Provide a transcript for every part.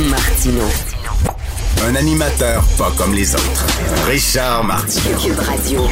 Martino. Un animateur pas comme les autres. Richard Martineau. Cube Radio.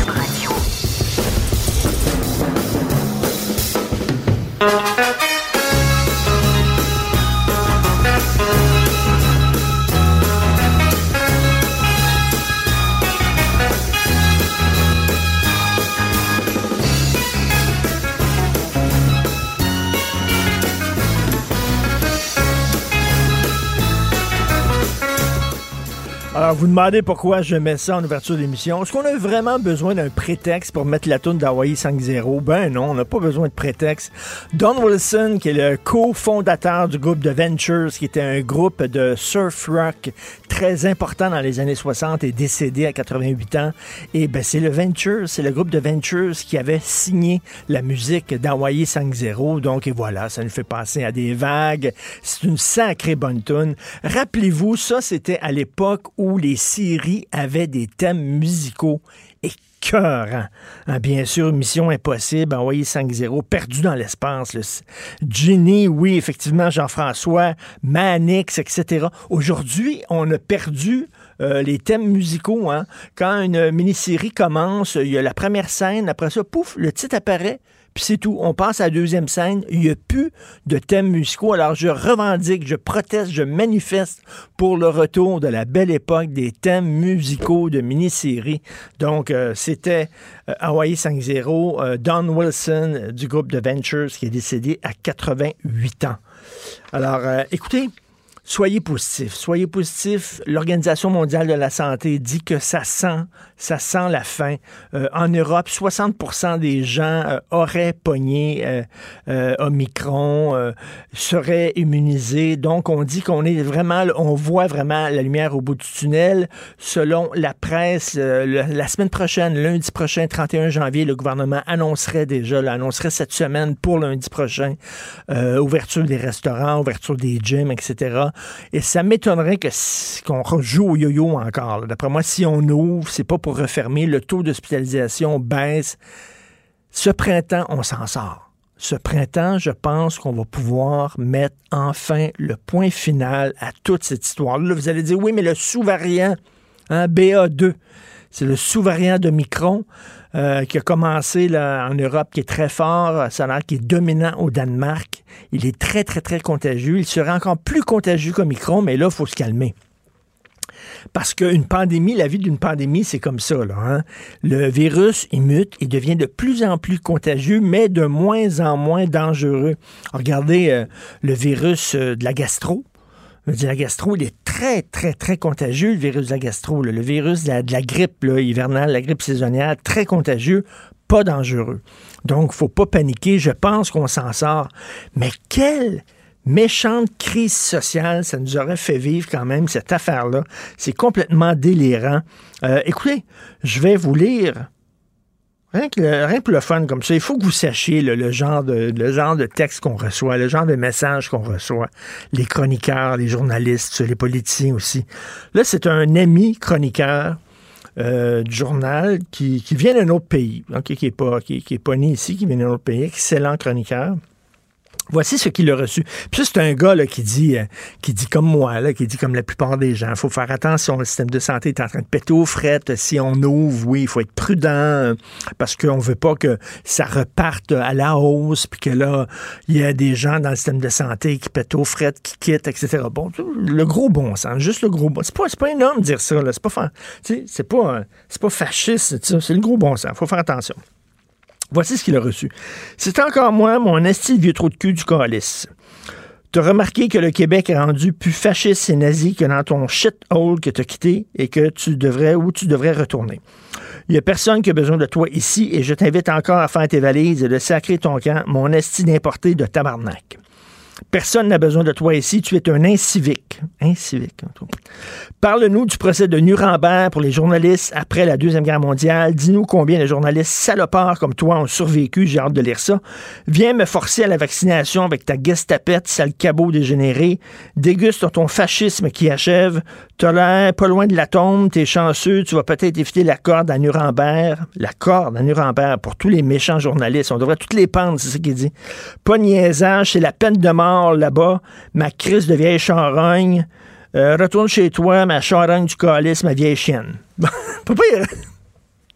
Vous demandez pourquoi je mets ça en ouverture d'émission. Est-ce qu'on a vraiment besoin d'un prétexte pour mettre la toune d'Hawaii 5-0? Ben non, on n'a pas besoin de prétexte. Don Wilson, qui est le cofondateur du groupe The Ventures, qui était un groupe de surf rock très important dans les années 60, est décédé à 88 ans. Et ben, c'est le Ventures, c'est le groupe de Ventures qui avait signé la musique d'Hawaii 5-0. Donc, et voilà, ça nous fait passer à des vagues. C'est une sacrée bonne tune. Rappelez-vous, ça, c'était à l'époque où les séries avaient des thèmes musicaux écœurants. Hein, bien sûr, Mission Impossible, Envoyé 5-0, Perdu dans l'espace, le Ginny, oui, effectivement, Jean-François, Manix, etc. Aujourd'hui, on a perdu euh, les thèmes musicaux. Hein. Quand une mini-série commence, il y a la première scène, après ça, pouf, le titre apparaît, puis c'est tout. On passe à la deuxième scène. Il n'y a plus de thèmes musicaux. Alors, je revendique, je proteste, je manifeste pour le retour de la belle époque des thèmes musicaux de mini-séries. Donc, euh, c'était euh, Hawaii 5-0, euh, Don Wilson du groupe The Ventures qui est décédé à 88 ans. Alors, écoutez, Soyez positifs. Soyez positifs. L'Organisation mondiale de la santé dit que ça sent, ça sent la fin. Euh, en Europe, 60% des gens euh, auraient pogné euh, euh, Omicron, euh, seraient immunisés. Donc, on dit qu'on est vraiment, on voit vraiment la lumière au bout du tunnel. Selon la presse, euh, le- la semaine prochaine, lundi prochain, 31 janvier, le gouvernement annoncerait déjà, là, annoncerait cette semaine pour lundi prochain, ouverture des restaurants, ouverture des gyms, etc. Et ça m'étonnerait qu'on rejoue au yo-yo encore. D'après moi, si on ouvre, c'est pas pour refermer. Le taux d'hospitalisation baisse. Ce printemps, on s'en sort. Ce printemps, je pense qu'on va pouvoir mettre enfin le point final à toute cette histoire-là. Vous allez dire, oui, mais le sous-variant, hein, BA2, c'est le sous-variant de Micron euh, qui a commencé là, en Europe, qui est très fort. Ça a qu'il est dominant au Danemark. Il est très, très, très contagieux. Il serait encore plus contagieux qu'Omicron, mais là, il faut se calmer. Parce qu'une pandémie, la vie d'une pandémie, c'est comme ça. Là, hein. Le virus, il mute, il devient de plus en plus contagieux, mais de moins en moins dangereux. Regardez euh, le virus euh, de la gastro. Je veux dire, La gastro, il est très, très, très contagieux, le virus de la gastro. Le virus de la, grippe hivernale, la grippe saisonnière, très contagieux, pas dangereux. Donc, faut pas paniquer. Je pense qu'on s'en sort. Mais quelle méchante crise sociale ça nous aurait fait vivre quand même, cette affaire-là. C'est complètement délirant. Euh, écoutez, je vais vous lire Rien que, le- rien que le fun comme ça, il faut que vous sachiez là, le, genre de, le genre de texte qu'on reçoit, le genre de message qu'on reçoit. Les chroniqueurs, les journalistes, les politiciens aussi. Là, c'est un ami chroniqueur euh, du journal qui, qui vient d'un autre pays, ok, qui n'est pas, qui est pas né ici, qui vient d'un autre pays, excellent chroniqueur. Voici ce qu'il a reçu. Puis c'est un gars qui dit euh, qui dit comme moi, qui dit comme la plupart des gens. Faut faire attention, le système de santé est en train de péter aux frettes. Si on ouvre, oui, il faut être prudent parce qu'on veut pas que ça reparte à la hausse, puis que là, il y a des gens dans le système de santé qui pètent aux frettes, qui quittent, etc. Bon, le gros bon sens, juste le gros bon. C'est pas, pas énorme de dire ça, là. C'est pas, c'est pas, pas fasciste, c'est le gros bon sens. faut faire attention. Voici ce qu'il a reçu. C'est encore moi, mon esti vieux trou de cul du calice. T'as remarqué que le Québec est rendu plus fasciste et nazi que dans ton shithole que t'as quitté et que tu devrais, où tu devrais retourner. Il y a personne qui a besoin de toi ici et je t'invite encore à faire tes valises et de sacrer ton camp, mon esti d'importé de tabarnak. Personne n'a besoin de toi ici. Tu es un incivique. Incivique. Parle-nous du procès de Nuremberg pour les journalistes après la Deuxième Guerre mondiale. Dis-nous combien de journalistes salopards comme toi ont survécu. J'ai hâte de lire ça. Viens me forcer à la vaccination avec ta gestapette, sale cabot dégénéré. Déguste ton fascisme qui achève. T'as l'air pas loin de la tombe. T'es chanceux. Tu vas peut-être éviter la corde à Nuremberg. La corde à Nuremberg pour tous les méchants journalistes. On devrait toutes les pendre, c'est ce qu'il dit. Pas niaisage, c'est la peine de mort là-bas. Ma crise de vieille charogne. Euh, retourne chez toi, ma charogne du calice, ma vieille chienne. Papa,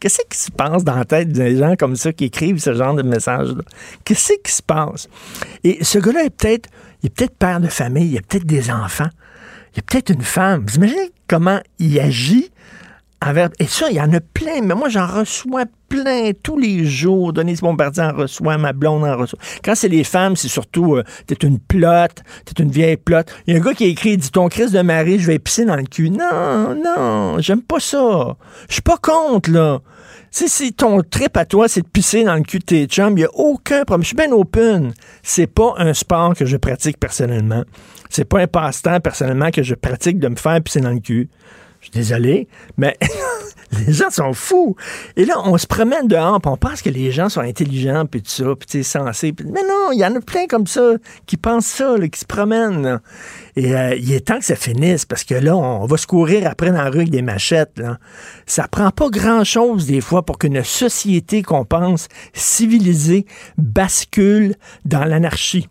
Qu'est-ce qui se passe dans la tête des gens comme ça qui écrivent ce genre de messages-là? Qu'est-ce qui se passe? Et ce gars-là est peut-être, il est peut-être père de famille, il a peut-être des enfants, il a peut-être une femme. Vous imaginez comment il agit et ça, il y en a plein, mais moi, j'en reçois plein tous les jours. Denise Bombardier en reçoit, ma blonde en reçoit. Quand c'est les femmes, c'est surtout, euh, t'es une plotte, t'es une vieille plotte. Il y a un gars qui a écrit, dit, ton crise de mari, je vais pisser dans le cul. Non, non, j'aime pas ça. Je suis pas contre, là. Si, si ton trip à toi, c'est de pisser dans le cul de tes chums, il n'y a aucun problème. Je suis bien open. C'est pas un sport que je pratique personnellement. C'est pas un passe-temps personnellement que je pratique de me faire pisser dans le cul. Je suis désolé, mais les gens sont fous. Et là, on se promène dehors, puis on pense que les gens sont intelligents, puis tout ça, puis sensés. mais non, il y en a plein comme ça qui pensent ça, qui se promènent. Et euh, il est temps que ça finisse, parce que là, on va se courir après dans la rue avec des machettes. Là. Ça prend pas grand-chose, des fois, pour qu'une société qu'on pense civilisée bascule dans l'anarchie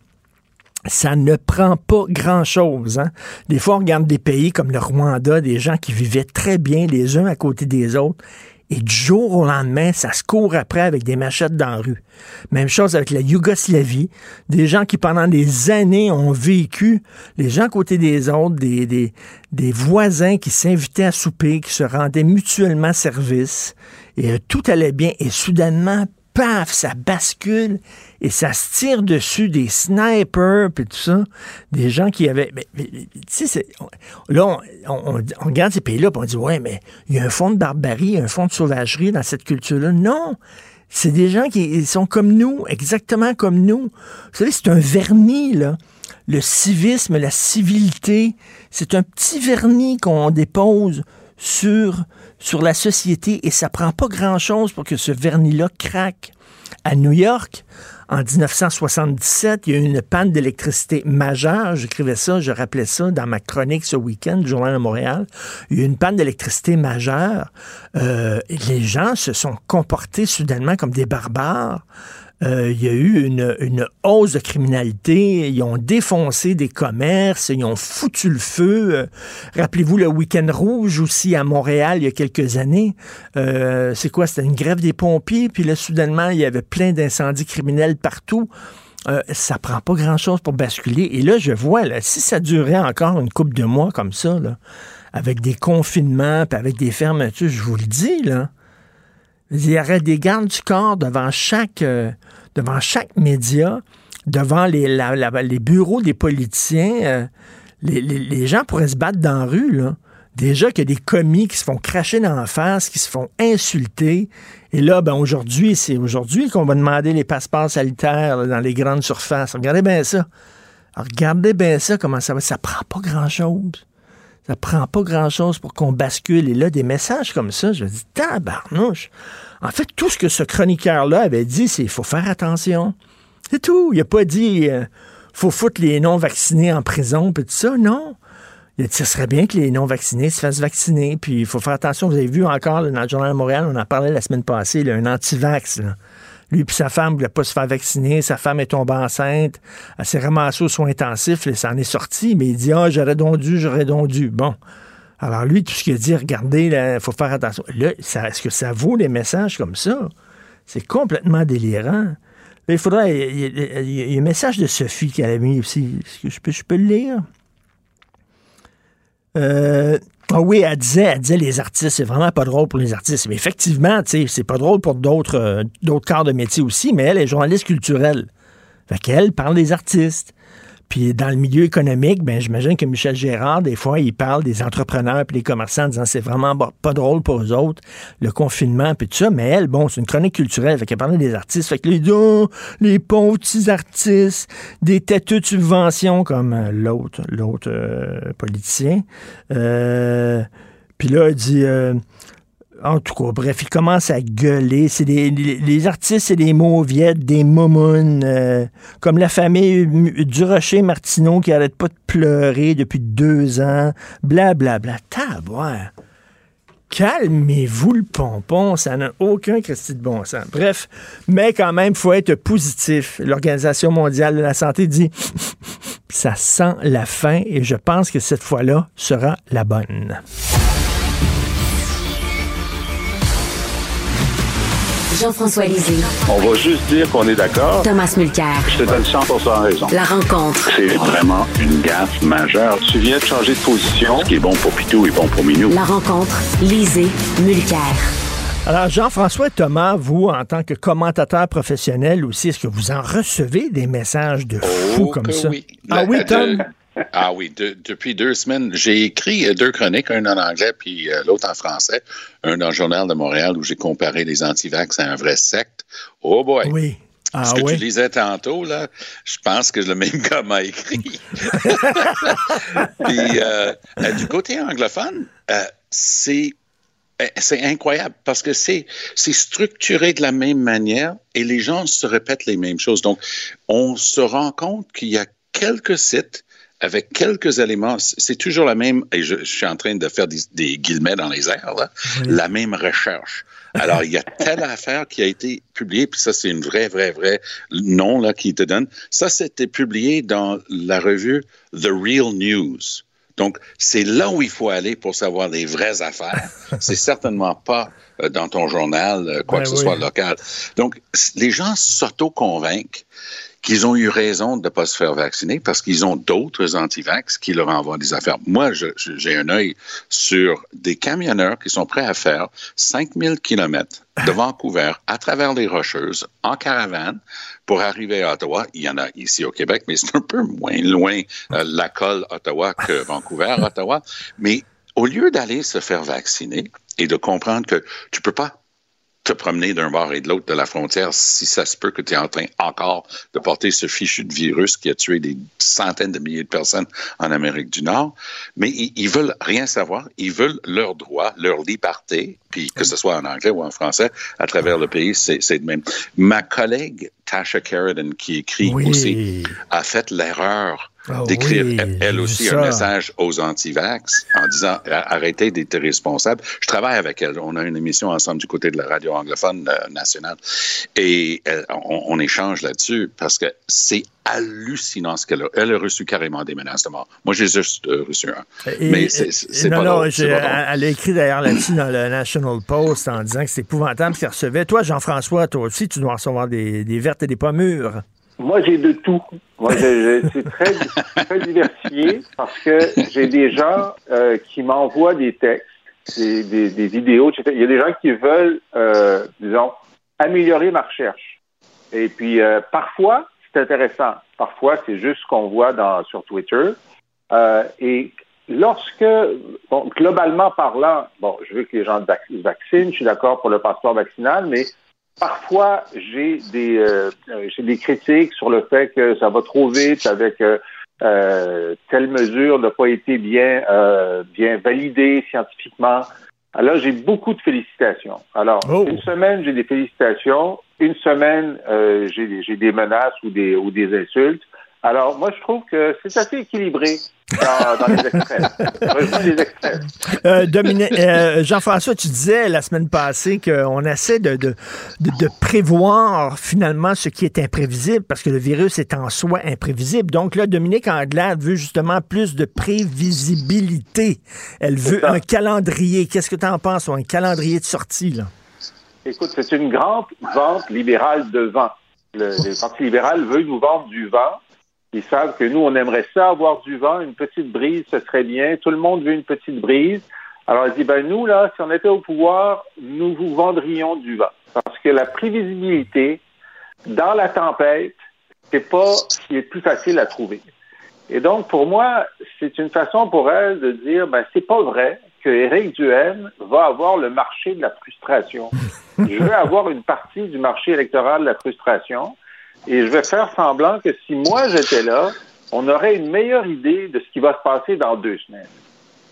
ça ne prend pas grand-chose. Hein? Des fois, on regarde des pays comme le Rwanda, des gens qui vivaient très bien les uns à côté des autres, et du jour au lendemain, ça se court après avec des machettes dans la rue. Même chose avec la Yougoslavie, des gens qui pendant des années ont vécu, les gens à côté des autres, des, des, des voisins qui s'invitaient à souper, qui se rendaient mutuellement service, et euh, tout allait bien, et soudainement, paf, ça bascule et ça se tire dessus des snipers puis tout ça, des gens qui avaient. Mais, tu sais, là, on, regarde ces pays-là on dit ouais, mais il y a un fond de barbarie, un fond de sauvagerie dans cette culture-là. Non! C'est des gens qui sont comme nous, exactement comme nous. Vous savez, c'est un vernis, là. Le civisme, la civilité, c'est un petit vernis qu'on dépose sur sur la société et ça prend pas grand-chose pour que ce vernis-là craque. À New York, en 1977, il y a eu une panne d'électricité majeure. J'écrivais ça, je rappelais ça dans ma chronique ce week-end du Journal de Montréal. Il y a eu une panne d'électricité majeure. Euh, les gens se sont comportés soudainement comme des barbares. Euh, il y a eu une, hausse de criminalité. Ils ont défoncé des commerces, ils ont foutu le feu. Euh, rappelez-vous le week-end rouge aussi à Montréal il y a quelques années. Euh, c'est quoi? C'était une grève des pompiers, puis là, soudainement, il y avait plein d'incendies criminels partout. ça prend pas grand-chose pour basculer. Et là, je vois, là, si ça durait encore une couple de mois comme ça, avec des confinements, puis avec des fermetures, je vous le dis, là, il y aurait des gardes du corps devant chaque, euh, devant chaque média, devant les, bureaux des politiciens. Euh, les, gens pourraient se battre dans la rue. Là. Déjà qu'il y a des commis qui se font cracher dans la face, qui se font insulter. Et là, ben aujourd'hui, c'est aujourd'hui qu'on va demander les passeports sanitaires dans les grandes surfaces. Regardez bien ça. regardez bien ça, comment ça va. Ça prend pas grand-chose. Ça prend pas grand-chose pour qu'on bascule. Et là, des messages comme ça, je dis, tabarnouche. En fait, tout ce que ce chroniqueur-là avait dit, c'est il faut faire attention. C'est tout. Il n'a pas dit euh, faut foutre les non-vaccinés en prison, puis tout ça. Non. Il a dit, ce serait bien que les non-vaccinés se fassent vacciner. Puis il faut faire attention. Vous avez vu encore dans le Journal de Montréal, on en parlait la semaine passée, a un anti-vax. Lui puis sa femme ne voulaient pas se faire vacciner. Sa femme est tombée enceinte. Elle s'est ramassée aux soins intensifs. ça en est sorti. Mais il dit, ah, j'aurais donc dû, j'aurais donc dû. Bon. Alors lui, tout ce qu'il dit, regardez, il faut faire attention. Là, est-ce que ça vaut des messages comme ça? C'est complètement délirant. il faudrait. Il y, a, un message de Sophie qui a mis aussi. Est-ce que je peux, je peux le lire? Euh, ah oui, elle disait, elle disait les artistes, c'est vraiment pas drôle pour les artistes. Mais effectivement, c'est pas drôle pour d'autres euh, d'autres corps de métier aussi, mais elle est journaliste culturelle. Fait qu'elle parle des artistes. Puis dans le milieu économique, ben j'imagine que Michel Gérard, des fois, il parle des entrepreneurs puis des commerçants en disant c'est vraiment pas drôle pour eux autres, le confinement puis tout ça. Mais elle, bon, c'est une chronique culturelle, fait qu'elle parlait des artistes. Fait que les oh, les pauvres petits artistes, des têteux de subvention comme euh, l'autre, l'autre euh, politicien. Euh, puis là, il dit en tout cas, bref, il commence à gueuler. C'est les, artistes, c'est des mauviettes, des momounes, euh, comme la famille du Rocher Martineau qui arrête pas de pleurer depuis deux ans, blablabla. Bla, bla. Calmez-vous le pompon, ça n'a aucun crédit de bon sens. Bref, mais quand même, il faut être positif. L'Organisation mondiale de la santé dit ça sent la fin et je pense que cette fois-là sera la bonne. Jean-François Lisée. On va juste dire qu'on est d'accord. Thomas Mulcair. Je te donne 100% raison. La rencontre. C'est vraiment une gaffe majeure. Tu viens de changer de position. Ce qui est bon pour Pitou est bon pour Minou. La rencontre. Lisée. Mulcair. Alors, Jean-François Thomas, vous, en tant que commentateur professionnel aussi, est-ce que vous en recevez des messages de fous oh, comme ça? Oui. Ah oui, Tom? Ah oui, depuis deux semaines, j'ai écrit euh, deux chroniques, une en anglais puis euh, l'autre en français, un dans le Journal de Montréal où j'ai comparé les antivax à un vrai secte. Oh boy! Oui. Ah, Ce que oui? tu lisais tantôt, là, je pense que le même gars m'a écrit. puis euh, du côté anglophone, c'est c'est incroyable parce que c'est structuré de la même manière et les gens se répètent les mêmes choses. Donc, on se rend compte qu'il y a quelques sites avec quelques éléments, c'est toujours la même, et je, suis en train de faire des, guillemets dans les airs, là, la même recherche. Alors, il y a telle affaire qui a été publiée, puis ça, c'est une vraie, vraie, vraie nom là, qui te donne. Ça, c'était publié dans la revue The Real News. Donc, c'est là où il faut aller pour savoir les vraies affaires. c'est certainement pas euh, dans ton journal, euh, quoi que ce soit local. Donc, les gens s'auto-convainquent qu'ils ont eu raison de ne pas se faire vacciner parce qu'ils ont d'autres antivax qui leur envoient des affaires. Moi, j'ai un œil sur des camionneurs qui sont prêts à faire 5000 kilomètres de Vancouver à travers les Rocheuses en caravane pour arriver à Ottawa. Il y en a ici au Québec, mais c'est un peu moins loin euh, la colle Ottawa que Vancouver, Ottawa. Mais au lieu d'aller se faire vacciner et de comprendre que tu peux pas te promener d'un bord et de l'autre de la frontière si ça se peut que tu es en train encore de porter ce fichu de virus qui a tué des centaines de milliers de personnes en Amérique du Nord. Mais ils, ils veulent rien savoir. Ils veulent leurs droits, leur liberté, puis que ce soit en anglais ou en français, à travers le pays, c'est de même. Ma collègue Tasha Carradine, qui écrit aussi, a fait l'erreur ah d'écrire elle aussi un message aux anti-vax en disant arrêtez d'être responsables. Je travaille avec elle. On a une émission ensemble du côté de la radio anglophone euh, nationale et euh, on, échange là-dessus parce que c'est hallucinant ce qu'elle a. Elle a reçu carrément des menaces de mort. Moi, j'ai juste euh, reçu un. Mais c'est pas, non, Elle a écrit d'ailleurs là-dessus dans le National Post en disant que c'est épouvantable ce qu'elle recevait. Toi, Jean-François, toi aussi, tu dois recevoir des, des vertes et des pas mûres. Moi, j'ai de tout. Moi, suis très, très diversifié parce que j'ai des gens euh, qui m'envoient des textes, des, des, vidéos, Il y a des gens qui veulent, euh, disons, améliorer ma recherche. Et puis, euh, parfois, c'est intéressant. Parfois, c'est juste ce qu'on voit dans, sur Twitter. et lorsque, bon, globalement parlant, bon, je veux que les gens se vaccinent, je suis d'accord pour le passeport vaccinal, mais Parfois, j'ai des, euh, des critiques sur le fait que ça va trop vite avec euh, euh telle mesure n'a pas été bien, euh, bien validée scientifiquement. Alors, j'ai beaucoup de félicitations. Alors, oh. une semaine, j'ai des félicitations. Une semaine, j'ai des menaces ou des, ou des insultes. Alors, moi, je trouve que c'est assez équilibré dans, les extrêmes. Euh, euh, Jean-François, tu disais la semaine passée qu'on essaie de, de, de, prévoir finalement ce qui est imprévisible parce que le virus est en soi imprévisible. Donc là, Dominique Anglade veut justement plus de prévisibilité. Elle veut un calendrier. Qu'est-ce que tu en penses, un calendrier de sortie? Là? Écoute, c'est une grande vente libérale de vent. Le, le Parti libéral veut nous vendre du vent ils savent que nous, on aimerait ça avoir du vent, une petite brise, ce serait bien. Tout le monde veut une petite brise. Alors, il dit, ben nous, là, si on était au pouvoir, nous vous vendrions du vent. Parce que la prévisibilité dans la tempête, c'est pas ce qui est plus facile à trouver. Et donc, pour moi, c'est une façon pour elle de dire, ben, c'est pas vrai que Éric Duhaime va avoir le marché de la frustration. je veux avoir une partie du marché électoral de la frustration et je vais faire semblant que si moi j'étais là, on aurait une meilleure idée de ce qui va se passer dans deux semaines.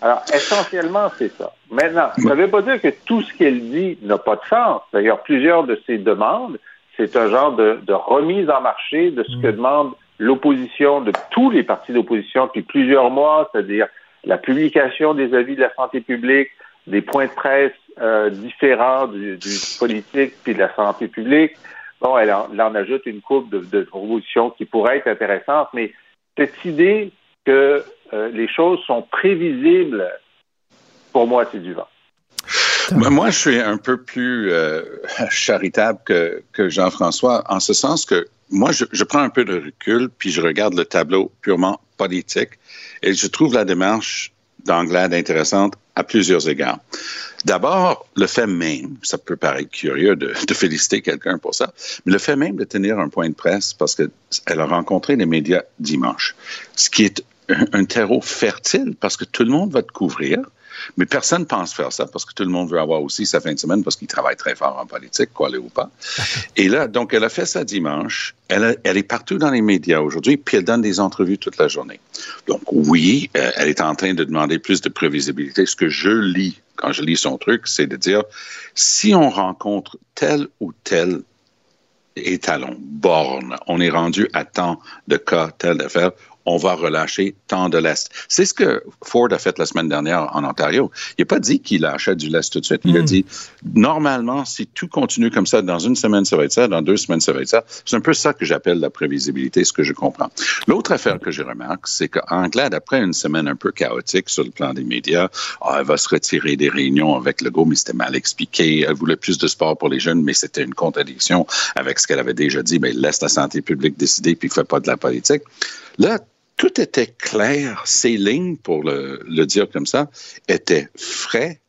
Alors, essentiellement, c'est ça. Maintenant, ça ne veut pas dire que tout ce qu'elle dit n'a pas de sens. D'ailleurs, plusieurs de ses demandes, c'est un genre de, de, remise en marché de ce que demande l'opposition, de tous les partis d'opposition depuis plusieurs mois, c'est-à-dire la publication des avis de la santé publique, des points de presse euh, différents du, du, politique puis de la santé publique. Bon, elle en, ajoute une coupe de, de, propositions qui pourraient être intéressantes, mais cette idée que euh, les choses sont prévisibles, pour moi, c'est du vent. Moi, je suis un peu plus euh, charitable que, Jean-François, en ce sens que moi, je, prends un peu de recul, puis je regarde le tableau purement politique, et je trouve la démarche d'Anglade intéressante à plusieurs égards. D'abord, le fait même, ça peut paraître curieux de, féliciter quelqu'un pour ça, mais le fait même de tenir un point de presse parce qu'elle a rencontré les médias dimanche, ce qui est un terreau fertile parce que tout le monde va te couvrir. Mais personne ne pense faire ça parce que tout le monde veut avoir aussi sa fin de semaine parce qu'il travaille très fort en politique, quoi, ou pas. Et là, donc, elle a fait ça dimanche. Elle, a, elle est partout dans les médias aujourd'hui, puis elle donne des entrevues toute la journée. Donc, oui, euh, elle est en train de demander plus de prévisibilité. Ce que je lis quand je lis son truc, c'est de dire si on rencontre tel ou tel étalon, borne, on est rendu à tant de cas, telle affaire, on va relâcher tant de l'Est. C'est ce que Ford a fait la semaine dernière en Ontario. Il n'a pas dit qu'il lâchait du lest tout de suite. Il a dit, normalement, si tout continue comme ça, dans une semaine, ça va être ça, dans deux semaines, ça va être ça. C'est un peu ça que j'appelle la prévisibilité, ce que je comprends. L'autre affaire que je remarque, c'est qu'Anglade, après une semaine un peu chaotique sur le plan des médias, oh, elle va se retirer des réunions avec le go, mais c'était mal expliqué. Elle voulait plus de sport pour les jeunes, mais c'était une contradiction avec ce qu'elle avait déjà dit. Mais laisse la santé publique décider, puis ne fait pas de la politique. Là, tout était clair. Ces lignes, pour le, le dire comme ça, étaient frais,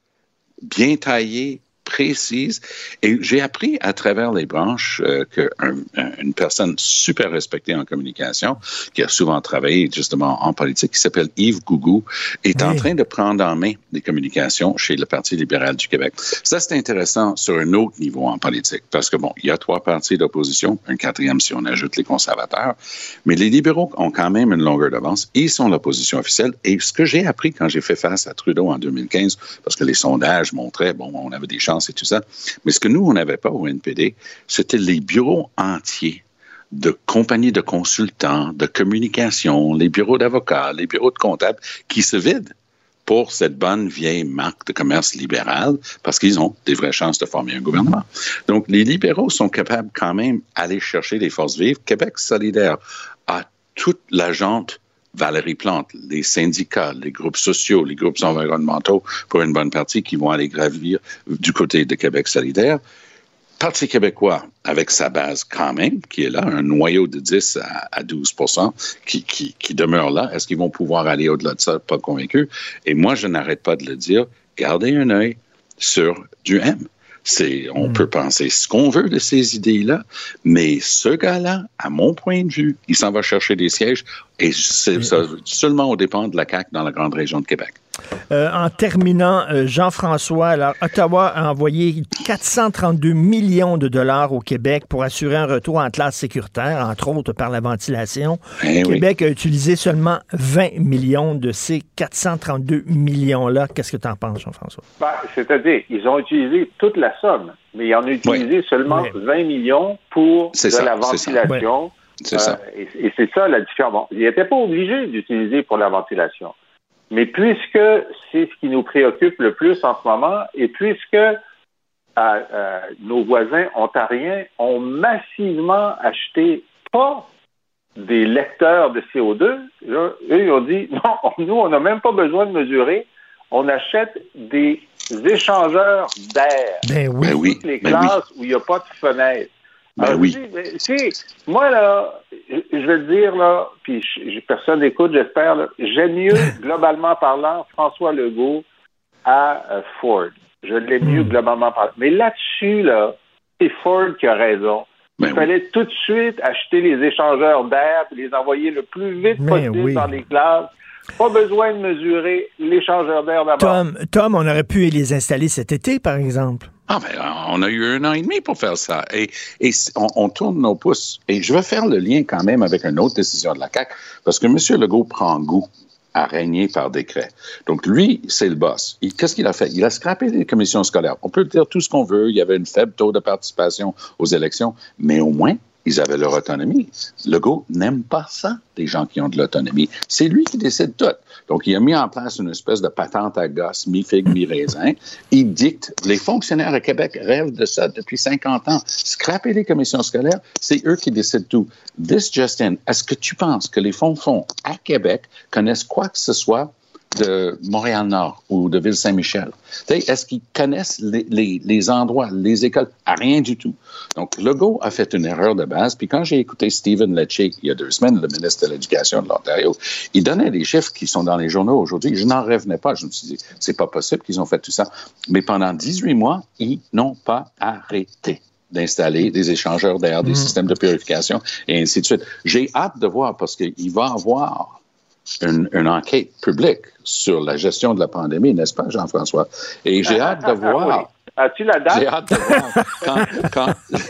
bien taillées, précise. Et j'ai appris à travers les branches euh, qu'une personne super respectée en communication, qui a souvent travaillé justement en politique, qui s'appelle Yves Gougou, est oui. en train de prendre en main les communications chez le Parti libéral du Québec. Ça, c'est intéressant sur un autre niveau en politique, parce que bon, il y a trois partis d'opposition, un quatrième si on ajoute les conservateurs, mais les libéraux ont quand même une longueur d'avance. Ils sont l'opposition officielle. Et ce que j'ai appris quand j'ai fait face à Trudeau en 2015, parce que les sondages montraient, bon, on avait des chances et tout ça. Mais ce que nous, on n'avait pas au NPD, c'était les bureaux entiers de compagnies de consultants, de communication, les bureaux d'avocats, les bureaux de comptables qui se vident pour cette bonne vieille marque de commerce libéral parce qu'ils ont des vraies chances de former un gouvernement. Donc, les libéraux sont capables quand même d'aller chercher les forces vives. Québec solidaire a toute la jante Valérie Plante, les syndicats, les groupes sociaux, les groupes environnementaux, pour une bonne partie, qui vont aller gravir du côté de Québec solidaire. Parti québécois, avec sa base quand même, qui est là, un noyau de 10 à, à 12 qui, qui, qui demeure là. Est-ce qu'ils vont pouvoir aller au-delà de ça? Pas convaincu. Et moi, je n'arrête pas de le dire. Gardez un œil sur du M. C'est, on mm. peut penser ce qu'on veut de ces idées-là, mais ce gars-là, à mon point de vue, il s'en va chercher des sièges et c'est seulement au dépend de la CAQ dans la grande région de Québec. Euh, en terminant, euh, Jean-François, alors Ottawa a envoyé 432 millions de dollars au Québec pour assurer un retour en classe sécuritaire, entre autres par la ventilation. Eh Québec oui. a utilisé seulement 20 millions de ces 432 millions-là. Qu'est-ce que tu en penses, Jean-François? Ben, C'est-à-dire, ils ont utilisé toute la somme, mais ils en ont utilisé oui. seulement oui. 20 millions pour de ça, la ventilation. C'est ça. Euh, et, et c'est ça la différence. Bon, ils n'étaient pas obligés d'utiliser pour la ventilation. Mais puisque c'est ce qui nous préoccupe le plus en ce moment, et puisque euh, euh, nos voisins ontariens ont massivement acheté pas des lecteurs de CO2, là, eux, ils ont dit non, nous, on n'a même pas besoin de mesurer, on achète des échangeurs d'air. Ben oui. Dans toutes les classes ben oui. où il n'y a pas de fenêtre. Ben Alors, oui. Moi, là, je vais le dire, là, puis personne n'écoute, j'espère, j'aime mieux, globalement parlant, François Legault à euh, Ford. Je l'aime mieux, mm. globalement parlant. Mais là-dessus, là, c'est Ford qui a raison. Il Ben fallait tout de suite acheter les échangeurs d'air, puis les envoyer le plus vite Mais possible oui. dans les classes. Pas besoin de mesurer l'échangeur d'air d'abord. Tom, Tom, on aurait pu les installer cet été, par exemple. Ah, ben, on a eu un an et demi pour faire ça. Et, on, tourne nos pouces. Et je veux faire le lien quand même avec une autre décision de la CAQ, parce que M. Legault prend goût à régner par décret. Donc, lui, c'est le boss. Qu'est-ce qu'il a fait? Il a scrappé les commissions scolaires. On peut dire tout ce qu'on veut. Il y avait une faible taux de participation aux élections, mais au moins, ils avaient leur autonomie. Legault n'aime pas ça, des gens qui ont de l'autonomie. C'est lui qui décide tout. Donc, il a mis en place une espèce de patente à gosse, mi-figue, mi-raisin. Il dicte. Les fonctionnaires à Québec rêvent de ça depuis 50 ans. Scraper les commissions scolaires, c'est eux qui décident tout. This Justin, est-ce que tu penses que les fonds-fonds à Québec connaissent quoi que ce soit de Montréal-Nord ou de Ville-Saint-Michel? Est-ce qu'ils connaissent les, les- les endroits, les écoles? À rien du tout. Donc, Legault a fait une erreur de base. Puis quand j'ai écouté Stephen Lecce il y a deux semaines, le ministre de l'Éducation de l'Ontario, il donnait des chiffres qui sont dans les journaux aujourd'hui. Je n'en revenais pas. Je me suis dit, c'est pas possible qu'ils ont fait tout ça. Mais pendant 18 mois, ils n'ont pas arrêté d'installer des échangeurs d'air, des systèmes de purification et ainsi de suite. J'ai hâte de voir parce qu'il va y avoir une, une enquête publique sur la gestion de la pandémie, n'est-ce pas, Jean-François? Et j'ai hâte de voir. As-tu la date? J'ai hâte de voir quand, quand-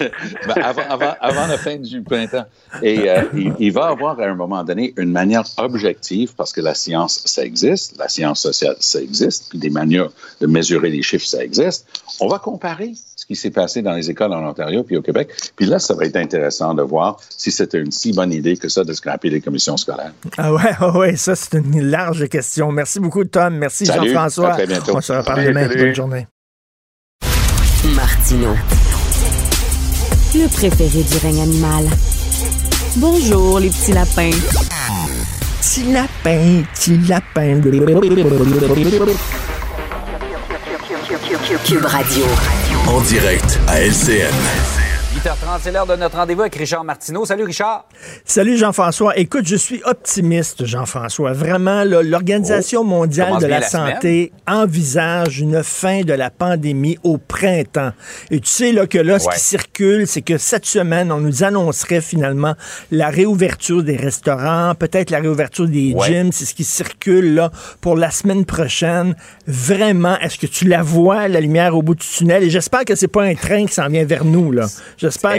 ben, avant, avant- avant la fin du printemps. Et euh, il, il va avoir à un moment donné une manière objective, parce que la science, ça existe, la science sociale, ça existe, puis des manières de mesurer les chiffres, ça existe. On va comparer qui s'est passé dans les écoles en Ontario puis au Québec. Puis là, ça va être intéressant de voir si c'était une si bonne idée que ça de scraper les commissions scolaires. Ah ouais, ah ouais, ça, c'est une large question. Merci beaucoup, Tom. Merci, Jean-François. à très bientôt. On se reparle demain. salut. Bonne journée. Martino. Le préféré du règne animal. Bonjour, les petits lapins. Petit lapin, petit lapin. Cube Radio. En direct à LCN. 8h30, c'est l'heure de notre rendez-vous avec Richard Martineau. Salut Richard. Salut Jean-François. Écoute, je suis optimiste, Jean-François. Vraiment, l'Organisation mondiale commence de la, la santé envisage une fin de la pandémie au printemps. Et tu sais là, que là, ce qui circule, c'est que cette semaine, on nous annoncerait finalement la réouverture des restaurants, peut-être la réouverture des Ouais. gyms. C'est ce qui circule là pour la semaine prochaine. Vraiment, est-ce que tu la vois, la lumière au bout du tunnel? Et j'espère que c'est pas un train qui s'en vient vers nous. là. J'espère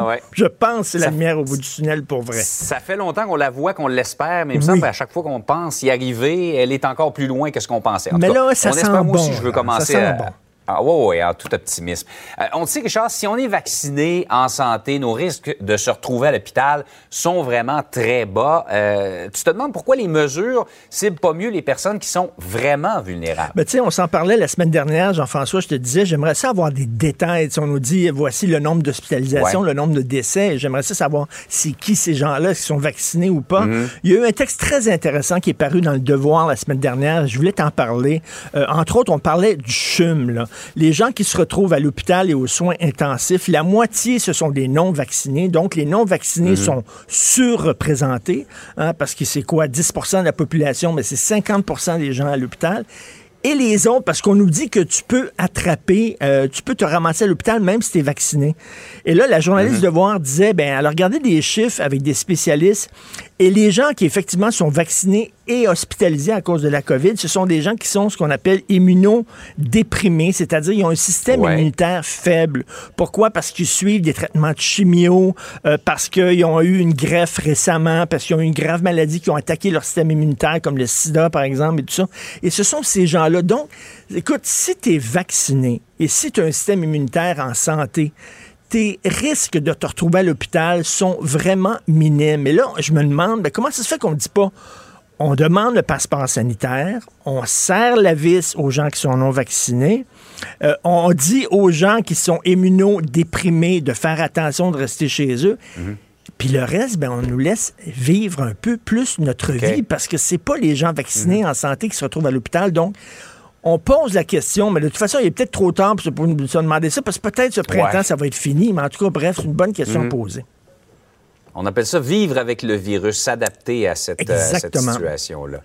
Je- ouais. Je pense que c'est la lumière au bout du tunnel pour vrai. Ça fait longtemps qu'on la voit, qu'on l'espère, mais il me Oui. semble qu'à chaque fois qu'on pense y arriver, elle est encore plus loin que ce qu'on pensait. En Mais tout cas, là, ça on sent espère, moi aussi, je veux là. commencer à... bon. Ah ouais, ouais, en tout optimisme. Euh, on sait, Richard, si on est vacciné en santé, nos risques de se retrouver à l'hôpital sont vraiment très bas. Euh, tu te demandes pourquoi les mesures ciblent pas mieux les personnes qui sont vraiment vulnérables? Ben, tu sais, on s'en parlait la semaine dernière, Jean-François, je te disais, j'aimerais ça avoir des détails. On nous dit, voici le nombre d'hospitalisations, Ouais. le nombre de décès. J'aimerais ça savoir c'est qui ces gens-là, sont vaccinés ou pas. Mm-hmm. Il y a eu un texte très intéressant qui est paru dans Le Devoir la semaine dernière. Je voulais t'en parler. Euh, entre autres, on parlait du CHUM. Là. Les gens qui se retrouvent à l'hôpital et aux soins intensifs, la moitié, ce sont des non-vaccinés. Donc, les non-vaccinés sont surreprésentés, hein, parce que c'est quoi, 10 de la population, mais c'est 50 des gens à l'hôpital. Et les autres, parce qu'on nous dit que tu peux attraper, euh, tu peux te ramasser à l'hôpital même si tu es vacciné. Et là, la journaliste de Voir disait, ben, elle a regardé des chiffres avec des spécialistes, et les gens qui effectivement sont vaccinés et hospitalisés à cause de la COVID, ce sont des gens qui sont ce qu'on appelle immunodéprimés, c'est-à-dire ils ont un système Ouais. immunitaire faible. Pourquoi? Parce qu'ils suivent des traitements de chimio, euh, parce qu'ils ont eu une greffe récemment, parce qu'ils ont eu une grave maladie qui ont attaqué leur système immunitaire, comme le sida, par exemple, et tout ça. Et ce sont ces gens-là. Donc, écoute, si tu es vacciné et si tu as un système immunitaire en santé, tes risques de te retrouver à l'hôpital sont vraiment minimes. Et là, je me demande, ben, comment ça se fait qu'on ne dit pas on demande le passeport sanitaire, on serre la vis aux gens qui sont non vaccinés, euh, on dit aux gens qui sont immunodéprimés de faire attention, de rester chez eux. Puis le reste, ben, on nous laisse vivre un peu plus notre vie parce que c'est pas les gens vaccinés en santé qui se retrouvent à l'hôpital. Donc, on pose la question, mais de toute façon, il est peut-être trop tard pour se, pour se demander ça parce que peut-être ce printemps, Ouais. ça va être fini. Mais en tout cas, bref, c'est une bonne question à poser. On appelle ça vivre avec le virus, s'adapter à cette, euh, cette situation-là.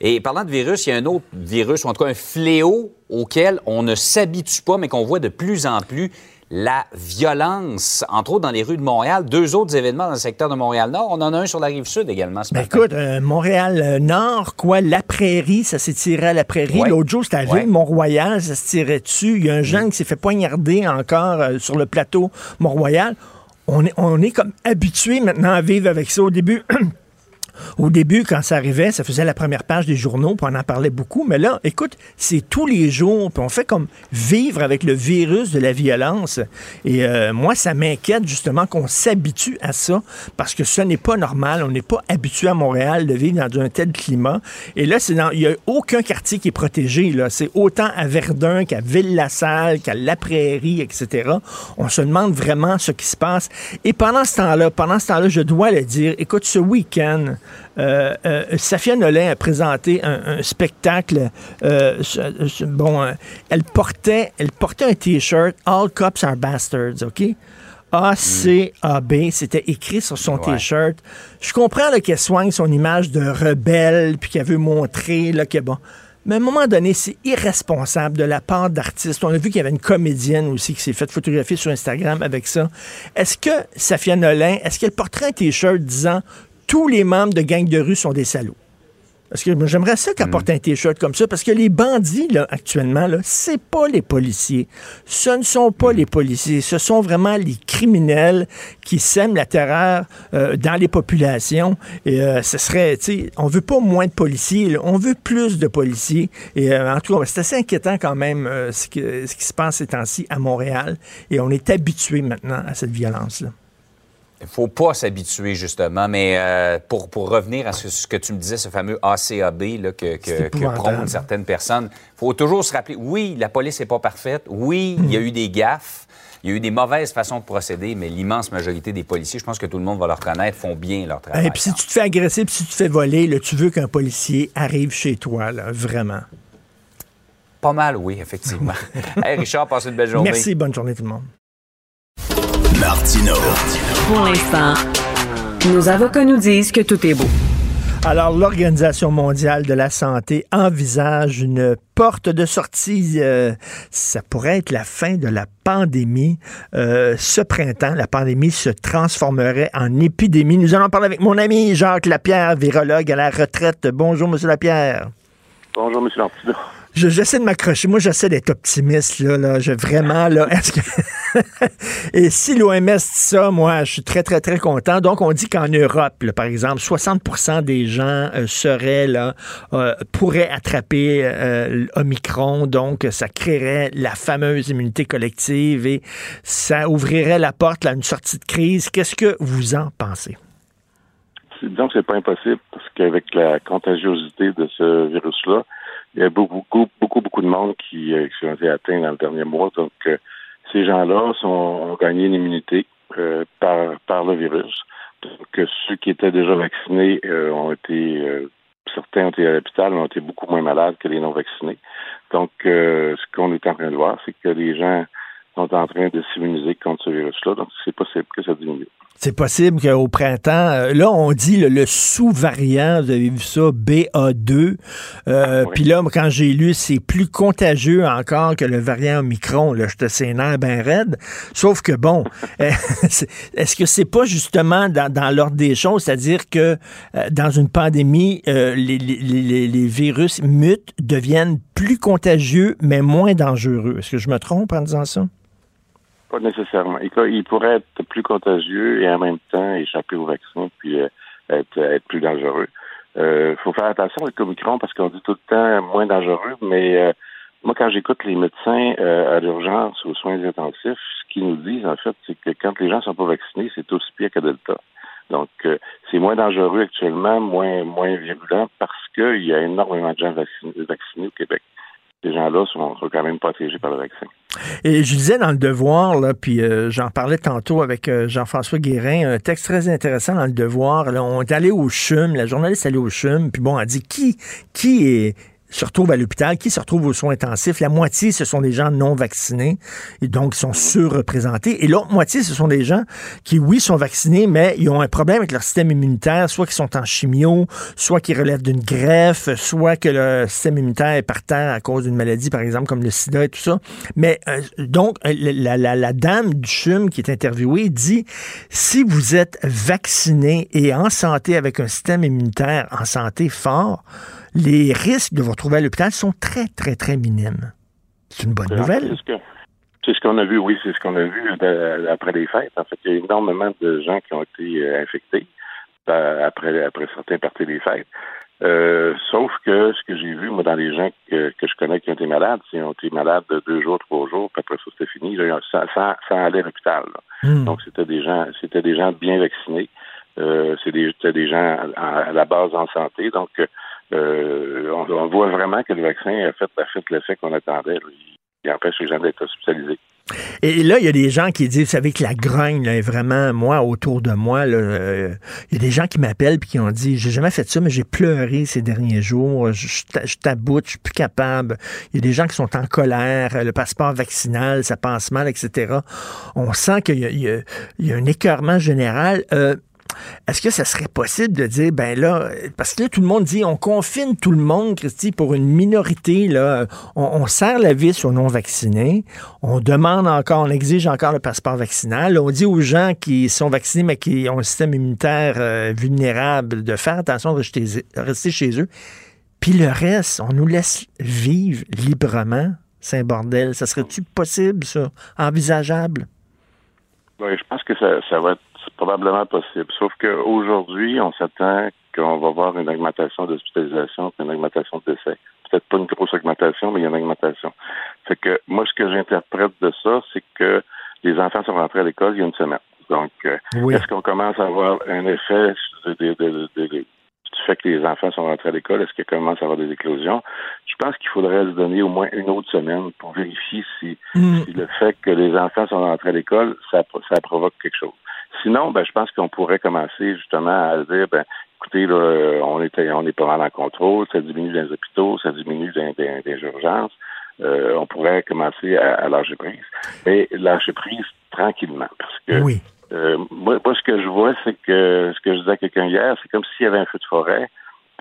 Et parlant de virus, il y a un autre virus, ou en tout cas un fléau auquel on ne s'habitue pas, mais qu'on voit de plus en plus, la violence, entre autres dans les rues de Montréal. Deux autres événements dans le secteur de Montréal-Nord. On en a un sur la rive sud également ce Ben matin. écoute, euh, Montréal-Nord, quoi, la prairie, ça s'est tiré à la prairie. Ouais. L'autre jour, c'était à Ouais. Mont-Royal, ça se tirait dessus. Il y a un jeune qui s'est fait poignarder encore euh, sur le plateau Mont-Royal. On est, on est comme habitué maintenant à vivre avec ça. Au début, Au début, quand ça arrivait, ça faisait la première page des journaux, puis on en parlait beaucoup. Mais là, écoute, c'est tous les jours, puis on fait comme vivre avec le virus de la violence. Et euh, moi, ça m'inquiète justement qu'on s'habitue à ça, parce que ce n'est pas normal. On n'est pas habitué à Montréal de vivre dans un tel climat. Et là, il n'y a aucun quartier qui est protégé. C'est autant à Verdun qu'à Ville-la-Salle, qu'à La Prairie, etc. On se demande vraiment ce qui se passe. Et pendant ce temps-là, pendant ce temps-là, je dois le dire, écoute, ce week-end, euh, euh, Safia Nolin a présenté un, un spectacle. euh, bon, euh, elle portait, elle portait un T-shirt All Cops Are Bastards, ok? A-C-A-B, c'était écrit sur son Ouais. T-shirt. Je comprends qu'elle soigne son image de rebelle, puis qu'elle veut montrer là, que bon. Mais à un moment donné, c'est irresponsable de la part d'artistes. On a vu qu'il y avait une comédienne aussi qui s'est faite photographier sur Instagram avec ça. Est-ce que Safia Nolin, est-ce qu'elle porterait un T-shirt disant tous les membres de gang de rue sont des salauds? Parce que j'aimerais ça qu'elle porte un T-shirt comme ça, parce que les bandits, là, actuellement, là, c'est pas les policiers. Ce ne sont pas les policiers. Ce sont vraiment les criminels qui sèment la terreur euh, dans les populations. Et euh, ce serait, tu sais, on veut pas moins de policiers, là. on veut plus de policiers. Et euh, en tout cas, c'est assez inquiétant quand même ce, que- ce qui se passe ces temps-ci à Montréal. Et on est habitué maintenant à cette violence-là. Il faut pas s'habituer, justement. Mais euh, pour, pour revenir à ce, ce que tu me disais, ce fameux ACAB là, que, que, prônent certaines personnes, il faut toujours se rappeler, oui, la police n'est pas parfaite. Oui, il y a eu des gaffes. Il y a eu des mauvaises façons de procéder, mais l'immense majorité des policiers, je pense que tout le monde va le reconnaître, font bien leur travail. Et puis si tu te fais agresser, puis si tu te fais voler, là, tu veux qu'un policier arrive chez toi, là, vraiment. Pas mal, oui, effectivement. hey, Richard, passe une belle journée. Merci, bonne journée tout le monde. Martino. Pour l'instant, nos avocats nous disent que tout est beau. Alors, l'Organisation mondiale de la santé envisage une porte de sortie. euh, ça pourrait être la fin de la pandémie. Euh, ce printemps, la pandémie se transformerait en épidémie. Nous allons parler avec mon ami Jacques Lapierre, virologue à la retraite. Bonjour, Monsieur Lapierre. Bonjour, M. J'essaie de m'accrocher. Moi, j'essaie d'être optimiste, là. là. Je, vraiment, là. Et si l'OMS dit ça, moi, je suis très, très, très content. Donc, on dit qu'en Europe, là, par exemple, 60% des gens euh, seraient, là, euh, pourraient attraper euh, l'Omicron. Donc, ça créerait la fameuse immunité collective et ça ouvrirait la porte à une sortie de crise. Qu'est-ce que vous en pensez? Disons que c'est pas impossible parce qu'avec la contagiosité de ce virus-là, il y a beaucoup, beaucoup, beaucoup, de monde qui, euh, qui ont été atteints dans le dernier mois. Donc, euh, ces gens-là ont gagné une immunité euh, par, par le virus. Donc, euh, ceux qui étaient déjà vaccinés euh, ont été, certains ont été à l'hôpital, mais ont été beaucoup moins malades que les non-vaccinés. Donc, ce qu'on est en train de voir, c'est que les gens sont en train de s'immuniser contre ce virus-là. Donc, c'est possible que ça diminue. C'est possible qu'au printemps, euh, là, on dit le, le sous-variant, vous avez vu ça, BA2. Euh, Oui. Puis là, quand j'ai lu, c'est plus contagieux encore que le variant Omicron. Là, je te sénère bien raide. Sauf que, bon, est-ce que c'est pas justement dans, dans l'ordre des choses, c'est-à-dire que euh, dans une pandémie, euh, les, les- les- les virus mutent, deviennent plus contagieux, mais moins dangereux. Est-ce que je me trompe en disant ça? Pas nécessairement. Il, pourrait être plus contagieux et en même temps échapper au vaccin puis euh, être, plus dangereux. Il faut faire attention avec Omicron parce qu'on dit tout le temps moins dangereux, mais euh, moi, quand j'écoute les médecins euh, à l'urgence, aux soins intensifs, ce qu'ils nous disent, en fait, c'est que quand les gens sont pas vaccinés, c'est aussi pire que Delta. Donc, euh, c'est moins dangereux actuellement, moins moins virulent parce qu'il y a énormément de gens vaccinés au Québec. Ces gens-là sont, quand même protégés par le vaccin. Et je disais dans le Devoir, là, puis euh, j'en parlais tantôt avec euh, Jean-François Guérin, un texte très intéressant dans le Devoir. Là, on est allé au CHUM, la journaliste est allée au CHUM, puis bon, elle dit qui, qui est se retrouvent à l'hôpital, qui se retrouvent aux soins intensifs. La moitié, ce sont des gens non vaccinés et donc sont surreprésentés. Et l'autre moitié, ce sont des gens qui, oui, sont vaccinés, mais ils ont un problème avec leur système immunitaire, soit qu'ils sont en chimio, soit qu'ils relèvent d'une greffe, soit que le système immunitaire est par terre à cause d'une maladie, par exemple, comme le sida et tout ça. Mais euh, donc, la, la, la, dame du CHUM qui est interviewée dit, si vous êtes vacciné et en santé avec un système immunitaire en santé fort, les risques de vous retrouver à l'hôpital sont très, très, très minimes. C'est une bonne nouvelle. C'est ce qu'on a vu, oui, c'est ce qu'on a vu après les fêtes. En fait, il y a énormément de gens qui ont été euh, infectés euh, après, après certains parties des fêtes. Euh, sauf que ce que j'ai vu, moi, dans les gens que, que je connais qui ont été malades, ils ont été malades de deux jours, trois jours, puis après ça, c'était fini, là, sans, sans, aller à l'hôpital. Hmm. Donc, c'était des gens, c'était des gens bien vaccinés. Euh, c'était des, gens à, la base en santé. Donc, euh, on, voit vraiment que le vaccin a fait, fait l'effet qu'on attendait. Il, empêche les gens d'être hospitalisés. Et là, il y a des gens qui disent, vous savez que la grogne est vraiment, moi, autour de moi, euh, il y a des gens qui m'appellent et qui ont dit, j'ai jamais fait ça, mais j'ai pleuré ces derniers jours, je, je, taboute, je suis plus capable. Il y a des gens qui sont en colère, le passeport vaccinal, ça passe mal, etc. On sent qu'il y, y, a un écœurement général. Euh, est-ce que ça serait possible de dire, ben là, parce que là, tout le monde dit, on confine tout le monde, Christy, pour une minorité, là, on, serre la vis aux non-vaccinés, on demande encore, on exige encore le passeport vaccinal, on dit aux gens qui sont vaccinés, mais qui ont un système immunitaire euh, vulnérable, de faire attention de rester, chez eux. Puis le reste, on nous laisse vivre librement. C'est un bordel. Ça serait-tu possible, ça? Envisageable? Oui, je pense que ça, va être probablement possible. Sauf qu'aujourd'hui, on s'attend qu'on va voir une augmentation d'hospitalisation une augmentation de décès. Peut-être pas une grosse augmentation, mais il y a une augmentation. Fait que moi, ce que j'interprète de ça, c'est que les enfants sont rentrés à l'école il y a une semaine. Donc, euh, est-ce qu'on commence à avoir un effet de, de, du fait que les enfants sont rentrés à l'école, est-ce qu'il commence à avoir des éclosions? Je pense qu'il faudrait se donner au moins une autre semaine pour vérifier si, mm. le fait que les enfants sont rentrés à l'école, ça, ça provoque quelque chose. Sinon, ben, je pense qu'on pourrait commencer justement à dire, ben, écoutez, là, on est, on est pas mal en contrôle, ça diminue dans les hôpitaux, ça diminue dans, les urgences. Euh, on pourrait commencer à, à lâcher prise. Mais lâcher prise tranquillement, parce que oui. Euh, moi, ce que je vois, c'est que ce que je disais à quelqu'un hier, c'est comme s'il y avait un feu de forêt,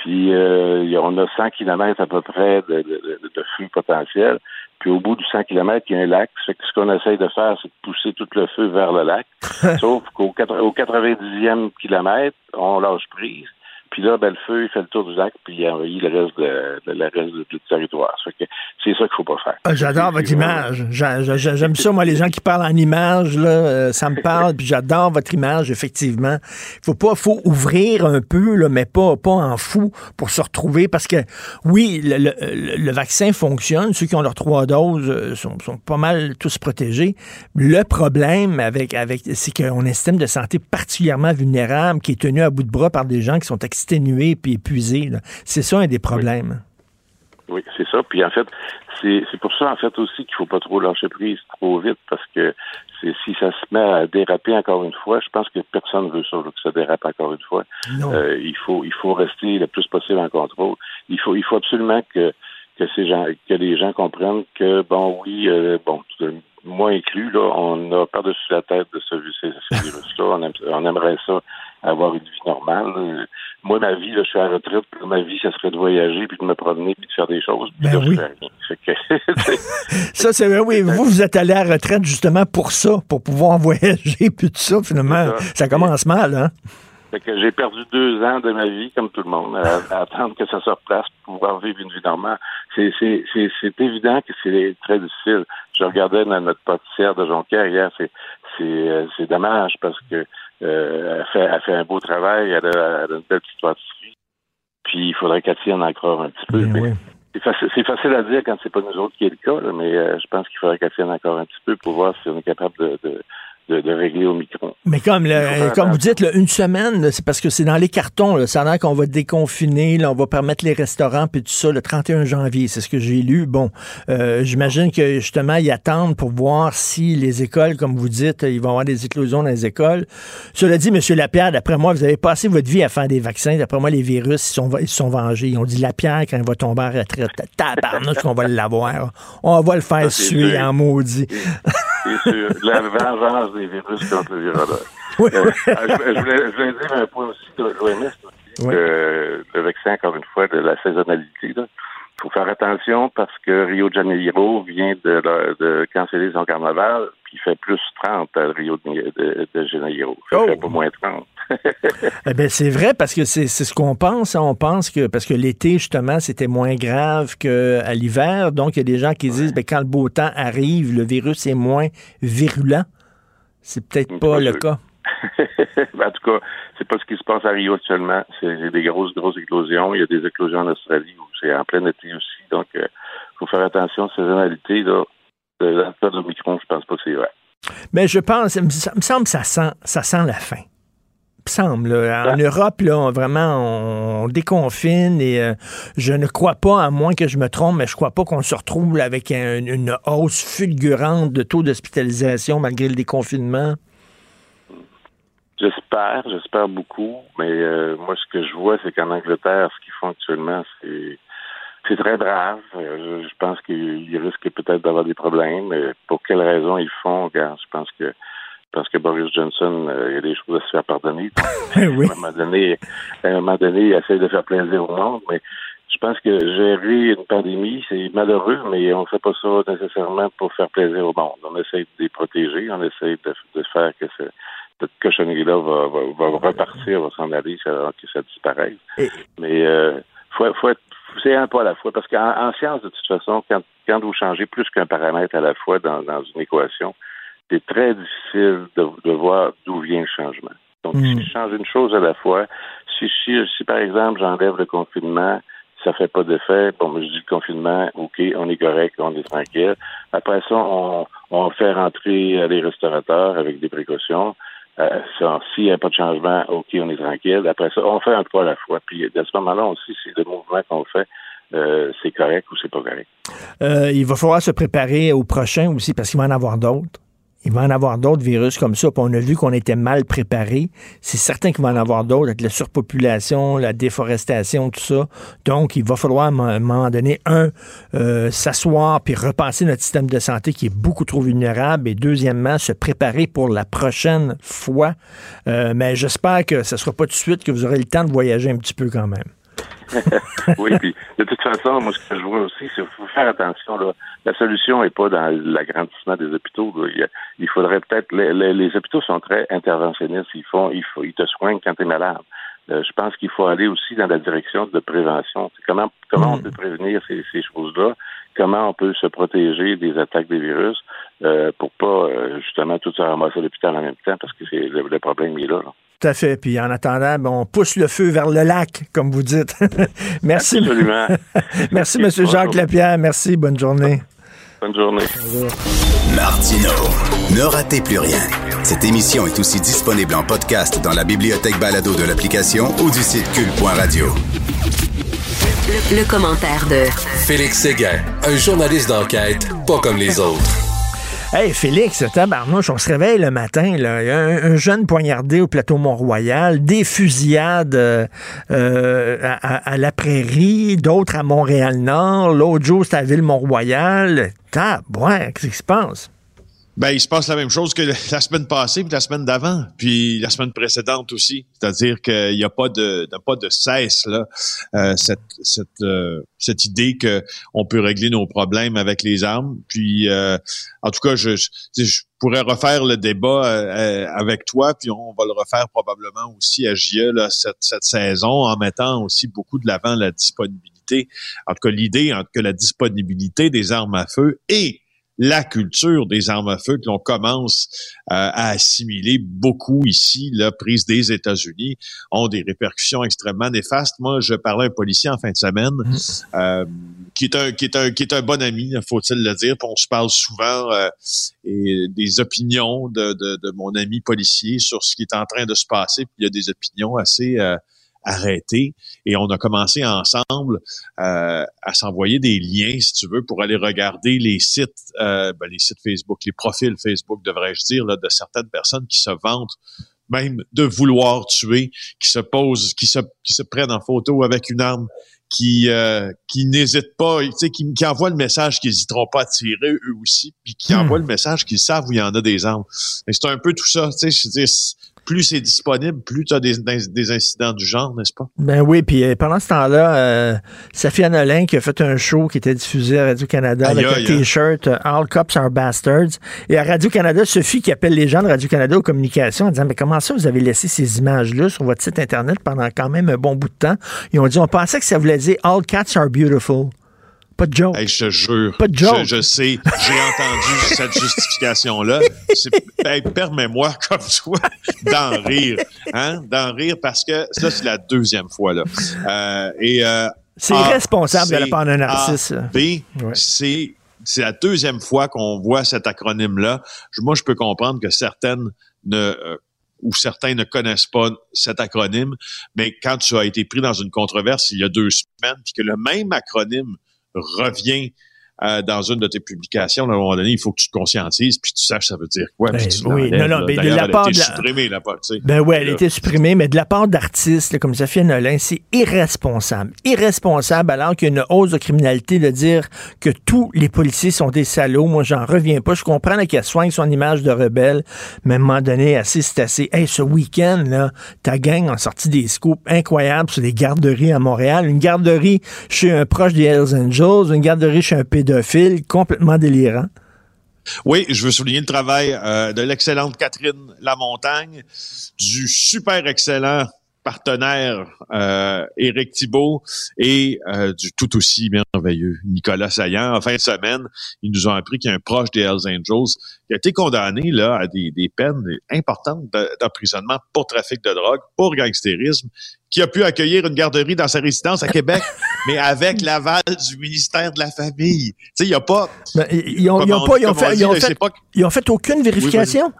puis euh, on a 100 km à peu près de, de, de, feu potentiel, puis au bout du 100 km, il y a un lac. ce qu'on essaye de faire, c'est de pousser tout le feu vers le lac. Sauf qu'au au 90e kilomètre, on lâche prise. Puis là, ben, le feu, il fait le tour du lac, puis il envahit le reste, de, le reste du territoire. c'est ça qu'il faut pas faire. Ah, j'adore votre image. J'aime ça, moi, les gens qui parlent en image, là, euh, ça me parle, puis j'adore votre image, effectivement. Faut pas, faut ouvrir un peu, là, mais pas, pas en fou pour se retrouver, parce que, oui, le, le, vaccin fonctionne. Ceux qui ont leurs trois doses euh, sont, sont pas mal tous protégés. Le problème avec, avec c'est qu'on a un système de santé particulièrement vulnérable qui est tenu à bout de bras par des gens qui sont exténué puis épuisé. C'est ça un des problèmes. Oui, c'est ça. Puis en fait, c'est pour ça en fait aussi qu'il faut pas trop lâcher prise trop vite parce que si ça se met à déraper encore une fois, je pense que personne ne veut ça, que ça dérape encore une fois. Euh, il faut il faut rester le plus possible en contrôle. Il faut il faut absolument que que ces gens que les gens comprennent que bon oui euh, bon moi inclus là on a par-dessus la tête de ce, virus là on, on aimerait ça avoir une vie normale. Moi, ma vie, là, je suis à la retraite, ma vie, ça serait de voyager, puis de me promener, puis de faire des choses. Ben oui. ça, c'est oui. Vous, vous êtes allé à la retraite justement pour ça, pour pouvoir voyager, puis tout ça, finalement. Ça. commence mal, hein? Fait que j'ai perdu deux ans de ma vie, comme tout le monde, à, attendre que ça se replace pour pouvoir vivre une vie normale. C'est, c'est, c'est, évident que c'est très difficile. Je regardais dans notre pâtissière de Jonquière hier, c'est, c'est, euh, c'est dommage parce que euh, elle, fait, elle fait un beau travail, elle a, une belle petite pâtisserie. Puis il faudrait qu'elle tienne encore un petit peu. Ben c'est, facile, à dire quand c'est pas nous autres qui est le cas, mais euh, je pense qu'il faudrait qu'elle tienne encore un petit peu pour voir si on est capable de, de, régler au micron. Mais comme, comme vous dites, une semaine, c'est parce que c'est dans les cartons. Là, ça a l'air qu'on va déconfiner, là, on va permettre les restaurants puis tout ça le 31 janvier. C'est ce que j'ai lu. Bon, euh, j'imagine que justement, ils attendent pour voir si les écoles, comme vous dites, ils vont avoir des éclosions dans les écoles. Cela dit, M. Lapierre, d'après moi, vous avez passé votre vie à faire des vaccins. D'après moi, les virus, ils sont, ils sont vengés. Ils ont dit Lapierre, quand il va tomber en retraite, tabarnouche qu'on va l'avoir. On va le faire suer en maudit. C'est sûr. La vengeance des virus contre le virologue. Oui. Euh, je, voulais, dire un point aussi de l'OMS, oui. le vaccin, encore une fois, de la saisonnalité. Il faut faire attention parce que Rio de Janeiro vient de, de canceller son carnaval, puis il fait plus 30 à Rio de, de, Janeiro. Il oh. fait pas moins 30. eh bien, c'est vrai parce que c'est ce qu'on pense. Hein. On pense que parce que l'été, justement, c'était moins grave qu'à l'hiver. Donc, il y a des gens qui disent ben, quand le beau temps arrive, le virus est moins virulent. C'est peut-être pas le cas. Ben, en tout cas, c'est pas ce qui se passe à Rio actuellement. C'est des grosses, grosses éclosions. Il y a des éclosions en Australie où c'est en plein été aussi. Donc, il euh, faut faire attention. Saisonnalité, là, de la de micron, je pense pas que c'est vrai. Mais je pense, il me semble que ça sent, ça sent la fin semble. En Europe, là, vraiment, on déconfine et euh, je ne crois pas, à moins que je me trompe, mais je crois pas qu'on se retrouve avec une hausse fulgurante de taux d'hospitalisation malgré le déconfinement. J'espère, j'espère beaucoup, mais euh, moi, ce que je vois, c'est qu'en Angleterre, ce qu'ils font actuellement, c'est c'est très grave. Euh, je, pense qu'ils risquent peut-être d'avoir des problèmes. Mais pour quelles raisons ils font, je pense que parce que Boris Johnson, euh, il y a des choses à se faire pardonner. oui. À un moment donné, à un moment donné, il essaie de faire plaisir au monde, mais je pense que gérer une pandémie, c'est malheureux, mais on ne fait pas ça nécessairement pour faire plaisir au monde. On essaie de les protéger, on essaie de, faire que cette cochonnerie-là va, va, repartir, va s'en aller, que ça disparaisse. Mais euh, faut, faut être c'est un pas à la fois, parce qu'en science, de toute façon, quand, quand vous changez plus qu'un paramètre à la fois dans, dans une équation, c'est très difficile de, voir d'où vient le changement. Donc, si hmm. je change une chose à la fois, si, si, par exemple j'enlève le confinement, ça fait pas d'effet, bon, je dis le confinement, OK, on est correct, on est tranquille. Après ça, on, on fait rentrer les restaurateurs avec des précautions. Euh, S'il n'y a pas de changement, OK, on est tranquille. Après ça, on fait un pas à la fois. Puis à ce moment-là aussi, c'est le mouvement qu'on fait. Euh, c'est correct ou c'est pas correct. Euh, il va falloir se préparer au prochain aussi parce qu'il va en avoir d'autres. Il va en avoir d'autres virus comme ça. On a vu qu'on était mal préparé. C'est certain qu'il va en avoir d'autres avec la surpopulation, la déforestation, tout ça. Donc, il va falloir à un moment donné, un, euh, s'asseoir puis repenser notre système de santé qui est beaucoup trop vulnérable. Et deuxièmement, se préparer pour la prochaine fois. Euh, mais j'espère que ce ne sera pas tout de suite que vous aurez le temps de voyager un petit peu quand même. oui, puis de toute façon, moi, ce que je vois aussi, c'est qu'il faut faire attention. Là. La solution n'est pas dans l'agrandissement des hôpitaux. Il, faudrait peut-être... Les, hôpitaux sont très interventionnistes. Ils, font, ils, ils te soignent quand tu es malade. Euh, je pense qu'il faut aller aussi dans la direction de prévention. Comment, comment on peut prévenir ces, ces choses-là? Comment on peut se protéger des attaques des virus euh, pour pas euh, justement tout se ramasser à l'hôpital en même temps parce que c'est le, problème est là. là. Tout à fait. Puis en attendant, ben, on pousse le feu vers le lac, comme vous dites. Merci. Absolument. Merci, M. Jacques Lapierre. Merci. Bonne journée. Bonne journée. Martino. Ne ratez plus rien. Cette émission est aussi disponible en podcast dans la bibliothèque balado de l'application ou du site cul.radio. Le, le commentaire de Félix Séguin, un journaliste d'enquête pas comme les autres. Hey, Félix, tabarnouche, on se réveille le matin, là. A un, jeune poignardé au plateau Mont-Royal, des fusillades euh, euh, à, la prairie, d'autres à Montréal-Nord, l'autre jour, c'était à Ville-Mont-Royal. ouais, qu'est-ce qui se passe? Ben, il se passe la même chose que la semaine passée, puis la semaine d'avant, puis la semaine précédente aussi. C'est-à-dire qu'il n'y a pas de, pas de cesse là, euh, cette, cette, euh, cette idée que on peut régler nos problèmes avec les armes. Puis, euh, en tout cas, je, je, pourrais refaire le débat avec toi, puis on va le refaire probablement aussi à JE là, cette, cette saison, en mettant aussi beaucoup de l'avant la disponibilité. En tout cas, l'idée que la disponibilité des armes à feu et la culture des armes à feu que l'on commence euh, à assimiler beaucoup ici, la prise des États-Unis, ont des répercussions extrêmement néfastes. Moi, je parlais à un policier en fin de semaine, mmh. euh, qui est un qui est un qui est un bon ami, faut-il le dire. On se parle souvent euh, et des opinions de, de, de, mon ami policier sur ce qui est en train de se passer. Puis il y a des opinions assez arrêté et on a commencé ensemble euh, à s'envoyer des liens, si tu veux, pour aller regarder les sites, euh, ben, les sites Facebook, les profils Facebook, devrais-je dire, là, de certaines personnes qui se vantent même de vouloir tuer, qui se posent, qui se, qui se prennent en photo avec une arme, qui euh, qui n'hésitent pas, tu sais, qui, qui envoient le message qu'ils n'hésiteront pas à tirer eux aussi, puis qui hmm. envoient le message qu'ils savent où il y en a des armes. C'est un peu tout ça, tu sais, je plus c'est disponible, plus tu as des, des, incidents du genre, n'est-ce pas? Ben oui, puis euh, pendant ce temps-là, euh, Safia Nolin qui a fait un show qui était diffusé à Radio-Canada avec un T-shirt euh, All Cops are Bastards. Et à Radio-Canada, Sophie qui appelle les gens de Radio-Canada aux communications en disant Mais comment ça, vous avez laissé ces images-là sur votre site Internet pendant quand même un bon bout de temps? Ils ont dit On pensait que ça voulait dire All cats are beautiful. Pas de joke. je te jure. Pas de joke. Je, sais, j'ai entendu cette justification-là. Permets-moi, comme toi, d'en rire. Hein? D'en rire parce que ça, c'est la deuxième fois. là. Euh, et, euh, c'est irresponsable de la part d'un narcisse. B, c'est c'est la deuxième fois qu'on voit cet acronyme-là. Moi, je peux comprendre que certaines ne euh, ou certains ne connaissent pas cet acronyme, mais quand tu as été pris dans une controverse il y a deux semaines, puis que le même acronyme revient euh, dans une de tes publications, à un moment donné, il faut que tu te conscientises puis tu saches ça veut dire quoi. Ben, oui, non, non, mais de la part de la... supprimée, la part, tu sais. Ben elle a été supprimée, mais de la part d'artistes comme Sophie Nolin, c'est irresponsable. Irresponsable alors qu'il y a une hausse de criminalité de dire que tous les policiers sont des salauds. Moi, j'en reviens pas. Je comprends qu'elle soigne son image de rebelle, mais à un moment donné, assez, c'est assez. Hey, ce week-end, là, ta gang a sorti des scoops incroyables sur des garderies à Montréal. Une garderie chez un proche des Hells Angels, une garderie chez un pédophile complètement délirant. Oui, je veux souligner le travail euh, de l'excellente Catherine Lamontagne, du super excellent partenaire euh, Éric Thibault et euh, du tout aussi merveilleux Nicolas Saillant. En fin de semaine, ils nous ont appris qu'il y a un proche des Hells Angels qui a été condamné là à des, des peines importantes d'emprisonnement pour trafic de drogue, pour gangstérisme, qui a pu accueillir une garderie dans sa résidence à Québec, mais avec l'aval du ministère de la Famille. Tu sais, il n'y a pas... Ben, ils, ont, pas, ils ont fait, ils ont fait, ils ont fait aucune vérification?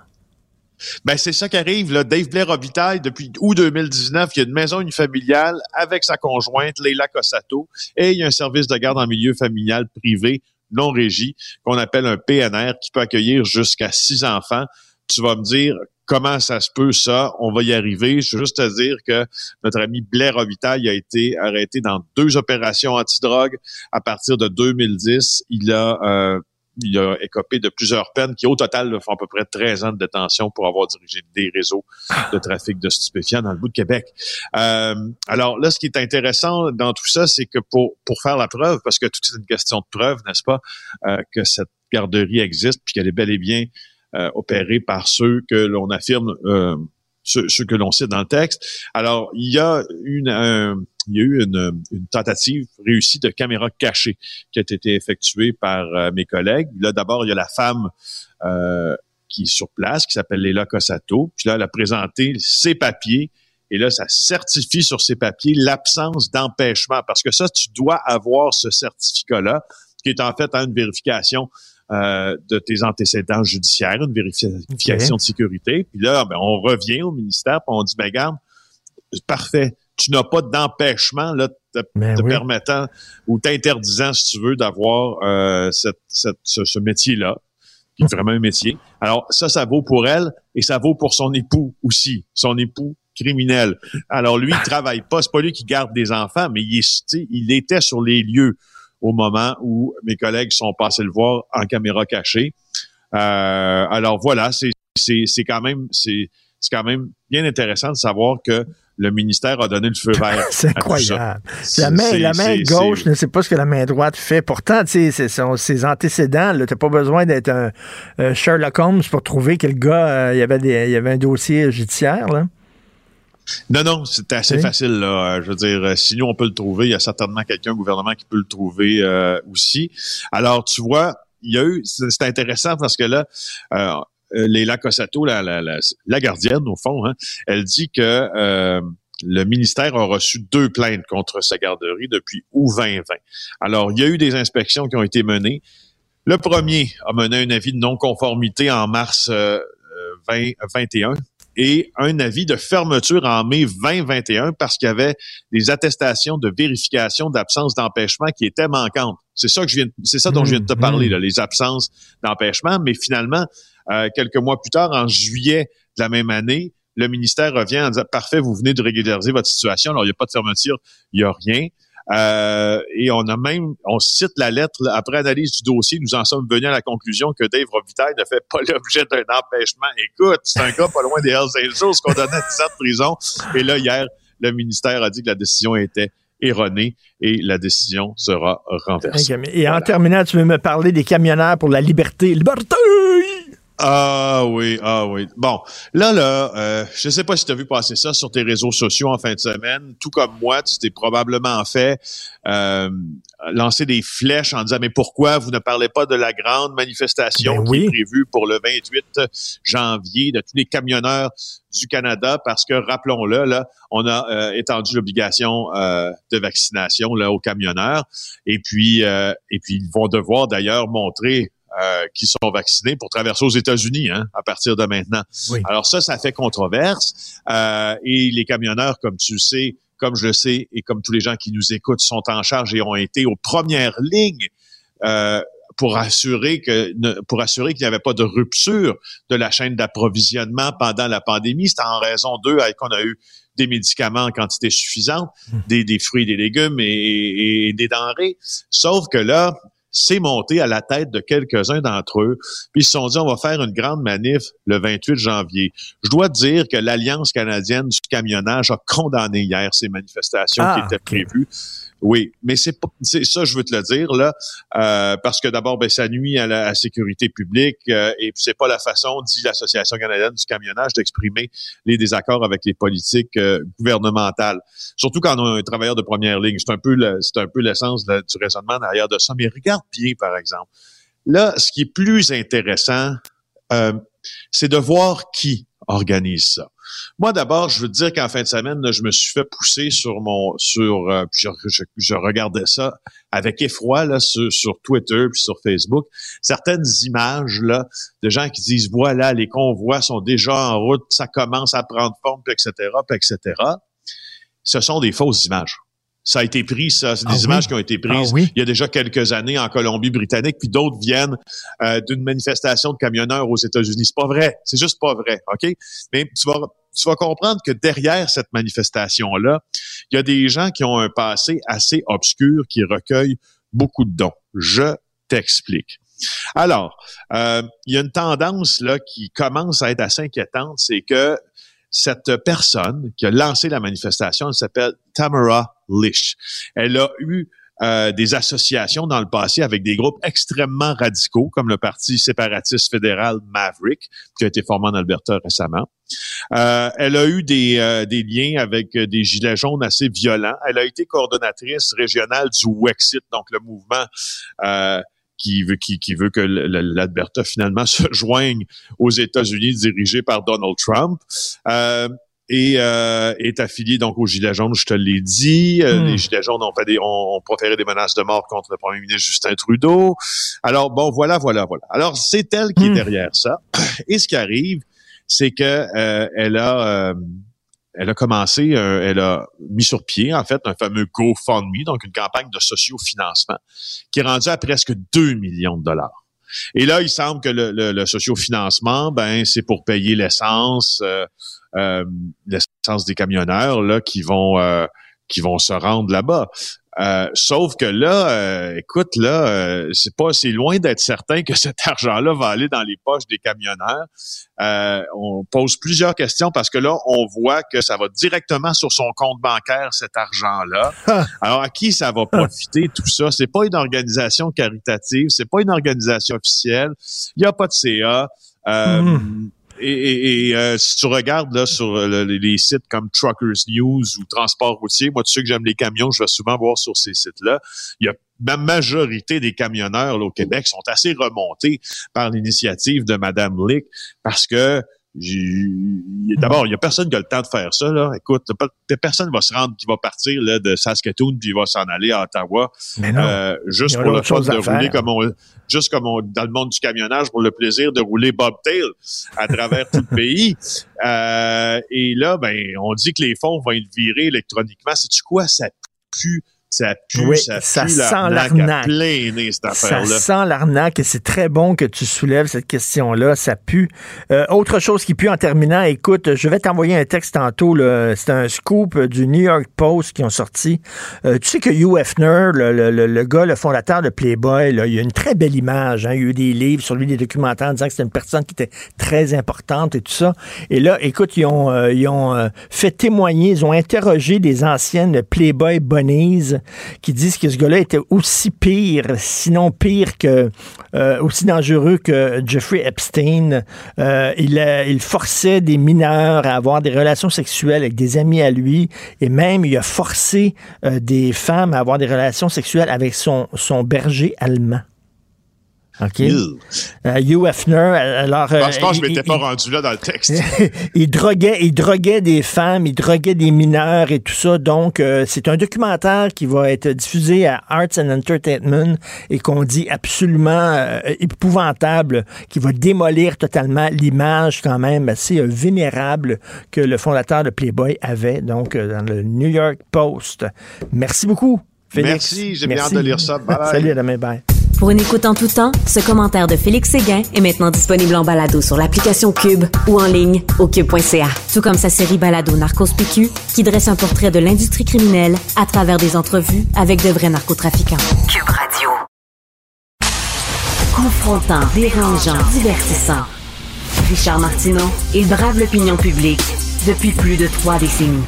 Ben, c'est ça qui arrive. Là. Dave Blair Robitaille, depuis août 2019, il y a une maison unifamiliale avec sa conjointe, Leila Cossato, et il y a un service de garde en milieu familial privé non régi qu'on appelle un PNR qui peut accueillir jusqu'à six enfants. Tu vas me dire comment ça se peut ça, on va y arriver. Je veux juste te dire que notre ami Blair Robitaille a été arrêté dans deux opérations antidrogue à partir de 2010. Il a euh, il a écopé de plusieurs peines qui, au total, font à peu près 13 ans de détention pour avoir dirigé des réseaux de trafic de stupéfiants dans le bout de Québec. Euh, alors là, ce qui est intéressant dans tout ça, c'est que pour, pour faire la preuve, parce que tout est une question de preuve, n'est-ce pas, euh, que cette garderie existe, puis qu'elle est bel et bien euh, opérée par ceux que l'on affirme ce, que l'on cite dans le texte. Alors, il y a une, il y a eu une, tentative réussie de caméra cachée qui a été effectuée par euh, mes collègues. Là, d'abord, il y a la femme euh, qui est sur place, qui s'appelle Léla Cossato. Puis là, elle a présenté ses papiers. Et là, ça certifie sur ses papiers l'absence d'empêchement. Parce que ça, tu dois avoir ce certificat-là, qui est en fait une vérification euh, de tes antécédents judiciaires, une vérification de sécurité. Puis là, ben, on revient au ministère, puis on dit, ben garde, parfait, tu n'as pas d'empêchement là te, ben permettant ou t'interdisant, si tu veux, d'avoir euh, cette, ce, métier-là, qui est vraiment un métier. Alors ça, ça vaut pour elle et ça vaut pour son époux aussi, son époux criminel. Alors lui, il travaille pas, c'est pas lui qui garde des enfants, mais il, est, il était sur les lieux au moment où mes collègues sont passés le voir en caméra cachée. Euh, alors voilà, c'est quand même c'est c'est quand même bien intéressant de savoir que le ministère a donné le feu vert. c'est incroyable. La main, la main gauche ne sait pas ce que la main droite fait. Pourtant, tu sais, ses antécédents, tu n'as pas besoin d'être un Sherlock Holmes pour trouver que le gars, euh, il, y avait des, il y avait un dossier judiciaire. Là. Non, non, c'est assez facile. Là. Je veux dire, euh, sinon on peut le trouver. Il y a certainement quelqu'un au gouvernement qui peut le trouver euh, aussi. Alors, tu vois, il y a eu, c'est intéressant parce que là, euh, Léla Cossato, la, la, la, gardienne, au fond, hein, elle dit que euh, le ministère a reçu deux plaintes contre sa garderie depuis août 2020. Alors, il y a eu des inspections qui ont été menées. Le premier a mené un avis de non-conformité en mars euh, 2021 et un avis de fermeture en mai 2021 parce qu'il y avait des attestations de vérification d'absence d'empêchement qui étaient manquantes. C'est ça que je viens, c'est ça dont je viens de te parler, là, les absences d'empêchement. Mais finalement, euh, quelques mois plus tard, en juillet de la même année, le ministère revient en disant parfait, vous venez de régulariser votre situation. Alors il n'y a pas de fermeture, il n'y a rien. Euh, et on a même, on cite la lettre, après analyse du dossier, nous en sommes venus à la conclusion que Dave Robitaille ne fait pas l'objet d'un empêchement. Écoute, c'est un gars pas loin des Hells Angels qu'on donnait 17 de prison. Et là, hier, le ministère a dit que la décision était erronée et la décision sera renversée. Et en terminant, tu veux me parler des camionneurs pour la liberté. Liberté! Ah oui, ah oui. Bon, là, là, euh, je sais pas si tu as vu passer ça sur tes réseaux sociaux en fin de semaine. Tout comme moi, tu t'es probablement fait euh, lancer des flèches en disant mais pourquoi vous ne parlez pas de la grande manifestation ben qui est prévue pour le 28 janvier de tous les camionneurs du Canada? Parce que rappelons-le là, on a euh, étendu l'obligation euh, de vaccination là aux camionneurs et puis euh, et puis ils vont devoir d'ailleurs montrer euh, qui sont vaccinés pour traverser aux États-Unis hein, à partir de maintenant. Alors ça, ça fait controverse. Euh, et les camionneurs, comme tu le sais, comme je le sais, et comme tous les gens qui nous écoutent, sont en charge et ont été aux premières lignes euh, pour assurer que pour assurer qu'il n'y avait pas de rupture de la chaîne d'approvisionnement pendant la pandémie. C'est en raison d'eux qu'on a eu des médicaments en quantité suffisante, hmm. des, des fruits, des légumes et, et, des denrées. Sauf que là, c'est monté à la tête de quelques-uns d'entre eux. Puis ils se sont dit, on va faire une grande manif le 28 janvier. Je dois dire que l'Alliance canadienne du camionnage a condamné hier ces manifestations qui ah, étaient prévues. Oui, mais c'est ça je veux te le dire là euh, parce que d'abord ben ça nuit à la, sécurité publique euh, et puis c'est pas la façon dit l'association canadienne du camionnage d'exprimer les désaccords avec les politiques euh, gouvernementales. Surtout quand on a un travailleur de première ligne, c'est un peu c'est un peu l'essence du raisonnement derrière de ça. Mais regarde bien par exemple. Là, ce qui est plus intéressant, c'est de voir qui organise ça. Moi, d'abord, je veux dire qu'en fin de semaine, je me suis fait pousser sur mon, sur, euh, je, je, regardais ça avec effroi là sur, sur, Twitter puis sur Facebook. Certaines images là de gens qui disent voilà, les convois sont déjà en route, ça commence à prendre forme, puis etc., puis etc. Ce sont des fausses images. Ça a été pris, ça. C'est des ah images qui ont été prises ah il y a déjà quelques années en Colombie-Britannique, puis d'autres viennent euh, d'une manifestation de camionneurs aux États-Unis. C'est pas vrai. C'est juste pas vrai, OK? Mais tu vas, tu vas comprendre que derrière cette manifestation-là, il y a des gens qui ont un passé assez obscur qui recueillent beaucoup de dons. Je t'explique. Alors, euh, il y a une tendance là qui commence à être assez inquiétante, c'est que cette personne qui a lancé la manifestation, elle s'appelle Tamara Lish. Elle a eu euh, des associations dans le passé avec des groupes extrêmement radicaux, comme le Parti séparatiste fédéral Maverick, qui a été formé en Alberta récemment. Euh, elle a eu des, euh, des liens avec des gilets jaunes assez violents. Elle a été coordonnatrice régionale du Wexit, donc le mouvement qui veut, qui, qui veut que l'Alberta finalement se joigne aux États-Unis dirigé par Donald Trump. Euh, et euh, est affilié donc aux Gilets jaunes, je te l'ai dit. Euh, hmm. Les Gilets jaunes ont, fait des, ont, proféré des menaces de mort contre le premier ministre Justin Trudeau. Alors bon, voilà, voilà, voilà. Alors c'est elle qui est hmm. derrière ça. Et ce qui arrive, c'est que euh, elle a elle a commencé, elle a mis sur pied, en fait, un fameux GoFundMe, donc une campagne de sociofinancement, qui est rendue à presque 2 millions de dollars. Et là, il semble que le, le, sociofinancement, ben, c'est pour payer l'essence, euh, euh, l'essence des camionneurs là qui vont euh, qui vont se rendre là-bas. Euh, sauf que là, euh, écoute, là, euh, c'est pas, c'est loin d'être certain que cet argent-là va aller dans les poches des camionneurs. on pose plusieurs questions parce que là, on voit que ça va directement sur son compte bancaire cet argent-là. Alors à qui ça va profiter tout ça? C'est pas une organisation caritative, c'est pas une organisation officielle. Il y a pas de CA. Mmh. Et, euh, si tu regardes là sur euh, les sites comme Truckers News ou Transport routier, moi tu sais que j'aime les camions, je vais souvent voir sur ces sites-là. Il y a la majorité des camionneurs là, au Québec sont assez remontés par l'initiative de Madame Lick parce que D'abord, il n'y a personne qui a le temps de faire ça. Là. Écoute, personne va se rendre qui va partir là, de Saskatoon puis va s'en aller à Ottawa. Euh, juste pour le fun de rouler comme on, juste comme on, dans le monde du camionnage, pour le plaisir de rouler bobtail à travers tout le pays. Euh, et là, ben, on dit que les fonds vont être virés électroniquement. C'est-tu quoi? Ça pue ça pue, ça, ça pue sent l'arnaque. Ça sent l'arnaque et c'est très bon que tu soulèves cette question-là. Ça pue. Euh, autre chose qui pue en terminant, écoute, je vais t'envoyer un texte tantôt. C'est un scoop du New York Post qui ont sorti. Euh, tu sais que Hugh Hefner, le, le, le, gars, le fondateur de Playboy, là, il a une très belle image. Hein. Il y a eu des livres sur lui, des documentaires en disant que c'était une personne qui était très importante et tout ça. Et là, écoute, ils ont, euh, ils ont fait témoigner, ils ont interrogé des anciennes Playboy Bunnies qui disent que ce gars-là était aussi pire, sinon pire que, euh, aussi dangereux que Jeffrey Epstein. Euh, il, il forçait des mineurs à avoir des relations sexuelles avec des amis à lui et même il a forcé euh, des femmes à avoir des relations sexuelles avec son berger allemand. OK? Uh, Hugh Hefner, alors... je pense que je m'étais pas rendu là dans le texte. il, droguait, il droguait des femmes, il droguait des mineurs et tout ça. Donc, euh, c'est un documentaire qui va être diffusé à Arts and Entertainment et qu'on dit absolument euh, épouvantable, qui va démolir totalement l'image quand même assez euh, vénérable que le fondateur de Playboy avait, donc, dans le New York Post. Merci beaucoup, Félix. Merci, j'ai bien hâte de lire ça. Bye. Salut, à demain, bye. Pour une écoute en tout temps, ce commentaire de Félix Séguin est maintenant disponible en balado sur l'application Cube ou en ligne au cube.ca. Tout comme sa série balado Narcos PQ qui dresse un portrait de l'industrie criminelle à travers des entrevues avec de vrais narcotrafiquants. Cube Radio. Confrontant, dérangeant, divertissant. Richard Martineau, il brave l'opinion publique depuis plus de trois décennies.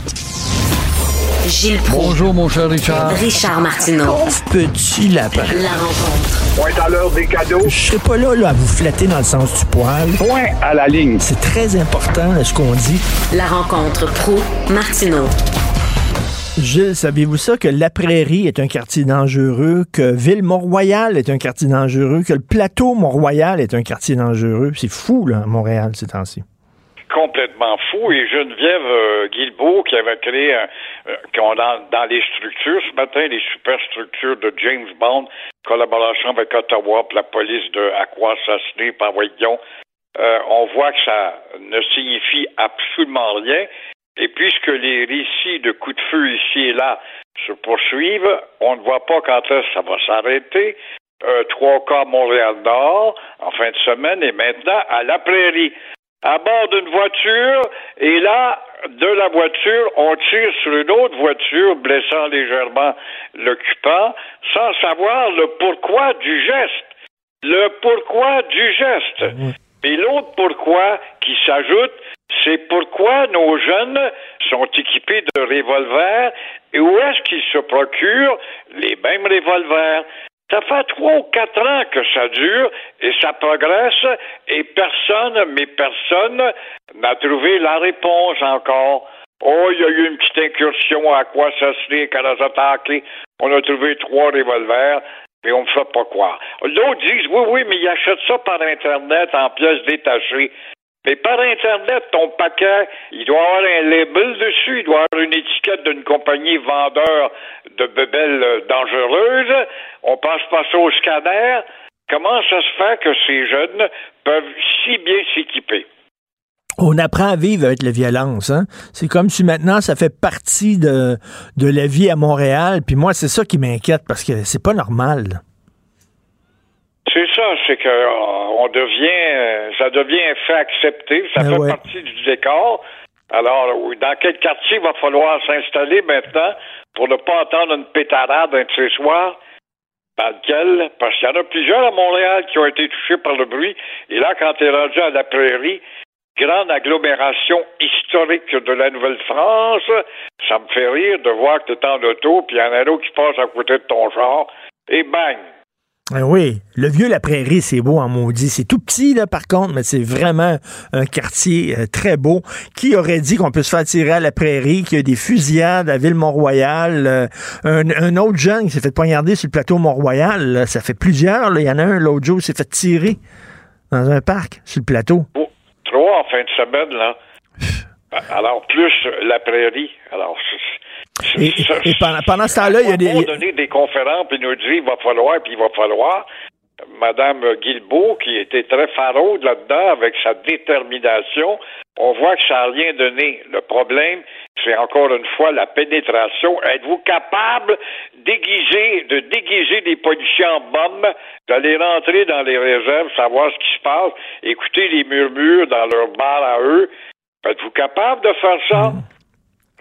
Gilles Bonjour, mon cher Richard. Richard Martineau. Pauvre petit lapin. La rencontre. Point à l'heure des cadeaux. Je serai pas là, là, à vous flatter dans le sens du poil. Point à la ligne. C'est très important, ce qu'on dit. La rencontre pro martineau Gilles, saviez-vous ça que La Prairie est un quartier dangereux, que Ville-Mont-Royal est un quartier dangereux, que le plateau Mont-Royal est un quartier dangereux? C'est fou, là, Montréal, ces temps-ci complètement fou. Et Geneviève euh, Guilbeault, qui avait créé un, euh, dans, les structures ce matin, les superstructures de James Bond, collaboration avec Ottawa, pour la police de Aqua-Sassné, par euh, on voit que ça ne signifie absolument rien. Et puisque les récits de coups de feu ici et là se poursuivent, on ne voit pas quand ça va s'arrêter. Euh, trois cas Montréal-Nord en fin de semaine et maintenant à la prairie à bord d'une voiture et là, de la voiture, on tire sur une autre voiture, blessant légèrement l'occupant, sans savoir le pourquoi du geste. Le pourquoi du geste. Et l'autre pourquoi qui s'ajoute, c'est pourquoi nos jeunes sont équipés de revolvers et où est-ce qu'ils se procurent les mêmes revolvers? Ça fait trois ou quatre ans que ça dure et ça progresse et personne, mais personne n'a trouvé la réponse encore. Oh, il y a eu une petite incursion à quoi ça serait on a attaqué. On a trouvé trois revolvers, mais on ne fait pas quoi. D'autres disent oui, oui, mais ils achètent ça par Internet en pièces détachées. Mais par Internet, ton paquet, il doit avoir un label dessus, il doit avoir une étiquette d'une compagnie vendeur de bebelles dangereuses. On passe pas ça au scanner. Comment ça se fait que ces jeunes peuvent si bien s'équiper? On apprend à vivre avec la violence. Hein? C'est comme si maintenant ça fait partie de, de la vie à Montréal. Puis moi, c'est ça qui m'inquiète parce que c'est pas normal. C'est ça, c'est que euh, on devient, euh, ça devient un fait accepté, ça fait ouais. partie du décor. Alors, dans quel quartier il va falloir s'installer maintenant pour ne pas entendre une pétarade un de ces soirs? Dans lequel, parce qu'il y en a plusieurs à Montréal qui ont été touchés par le bruit. Et là, quand tu es rendu à la prairie, grande agglomération historique de la Nouvelle-France, ça me fait rire de voir que tu es en auto, puis il y en a un autre qui passe à côté de ton char, et bang! Ah oui, le vieux La Prairie, c'est beau en maudit. C'est tout petit, là, par contre, mais c'est vraiment un quartier euh, très beau. Qui aurait dit qu'on peut se faire tirer à La Prairie, qu'il y a des fusillades à Ville-Mont-Royal? Euh, un, autre jeune qui s'est fait poignarder sur le plateau Mont-Royal, ça fait plusieurs. Il y en a un, l'autre jour, s'est fait tirer dans un parc, sur le plateau. Oh, trois en fin de semaine, là. Alors, plus La Prairie. Alors, et, pendant, ce temps-là, il y a des. donner des conférences puis nous dire il va falloir, puis il va falloir. Madame Guilbeault, qui était très faraude là-dedans avec sa détermination, on voit que ça n'a rien donné. Le problème, c'est encore une fois la pénétration. Êtes-vous capable déguiser, de déguiser des policiers en bombes, d'aller rentrer dans les réserves, savoir ce qui se passe, écouter les murmures dans leur bar à eux? Êtes-vous capable de faire ça?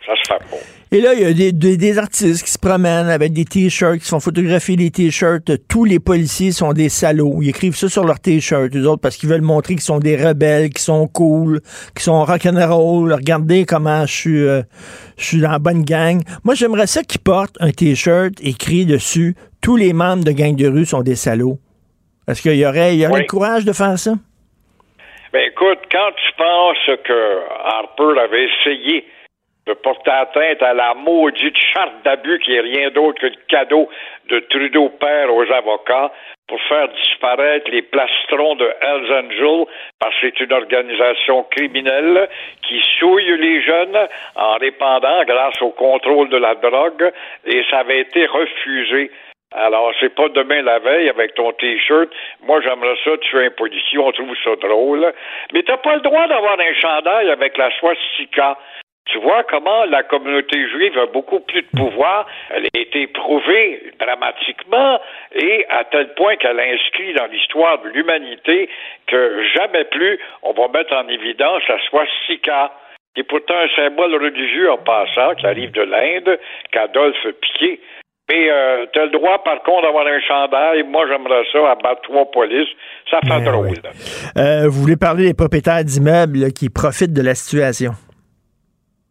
Ça se fait pas. Et là, il y a des, des, artistes qui se promènent avec des t-shirts, qui se font photographier des t-shirts. Tous les policiers sont des salauds. Ils écrivent ça sur leurs t-shirts, eux autres, parce qu'ils veulent montrer qu'ils sont des rebelles, qu'ils sont cool, qu'ils sont rock'n'roll. Regardez comment je suis, euh, je suis dans la bonne gang. Moi, j'aimerais ça qu'ils portent un t-shirt écrit dessus « Tous les membres de gang de rue sont des salauds ». Est-ce qu'il y aurait, il y aurait le courage de faire ça? Ben écoute, quand tu penses que Harper avait essayé de porter atteinte à la maudite charte d'abus qui est rien d'autre que le cadeau de Trudeau père aux avocats pour faire disparaître les plastrons de Hells Angels parce que c'est une organisation criminelle qui souille les jeunes en répandant grâce au contrôle de la drogue et ça avait été refusé. Alors, c'est pas demain la veille avec ton t-shirt. Moi, j'aimerais ça, tu es un on trouve ça drôle. Mais t'as pas le droit d'avoir un chandail avec la swastika. Tu vois comment la communauté juive a beaucoup plus de pouvoir. Elle a été prouvée dramatiquement et à tel point qu'elle inscrit dans l'histoire de l'humanité que jamais plus on va mettre en évidence la swastika, qui est pourtant un symbole religieux en passant, qui arrive de l'Inde, qu'Adolphe Piquet. Mais euh, tu as le droit, par contre, d'avoir un chandail. Moi, j'aimerais ça, abattre trois polices. Ça fait ben drôle. Euh, vous voulez parler des propriétaires d'immeubles qui profitent de la situation?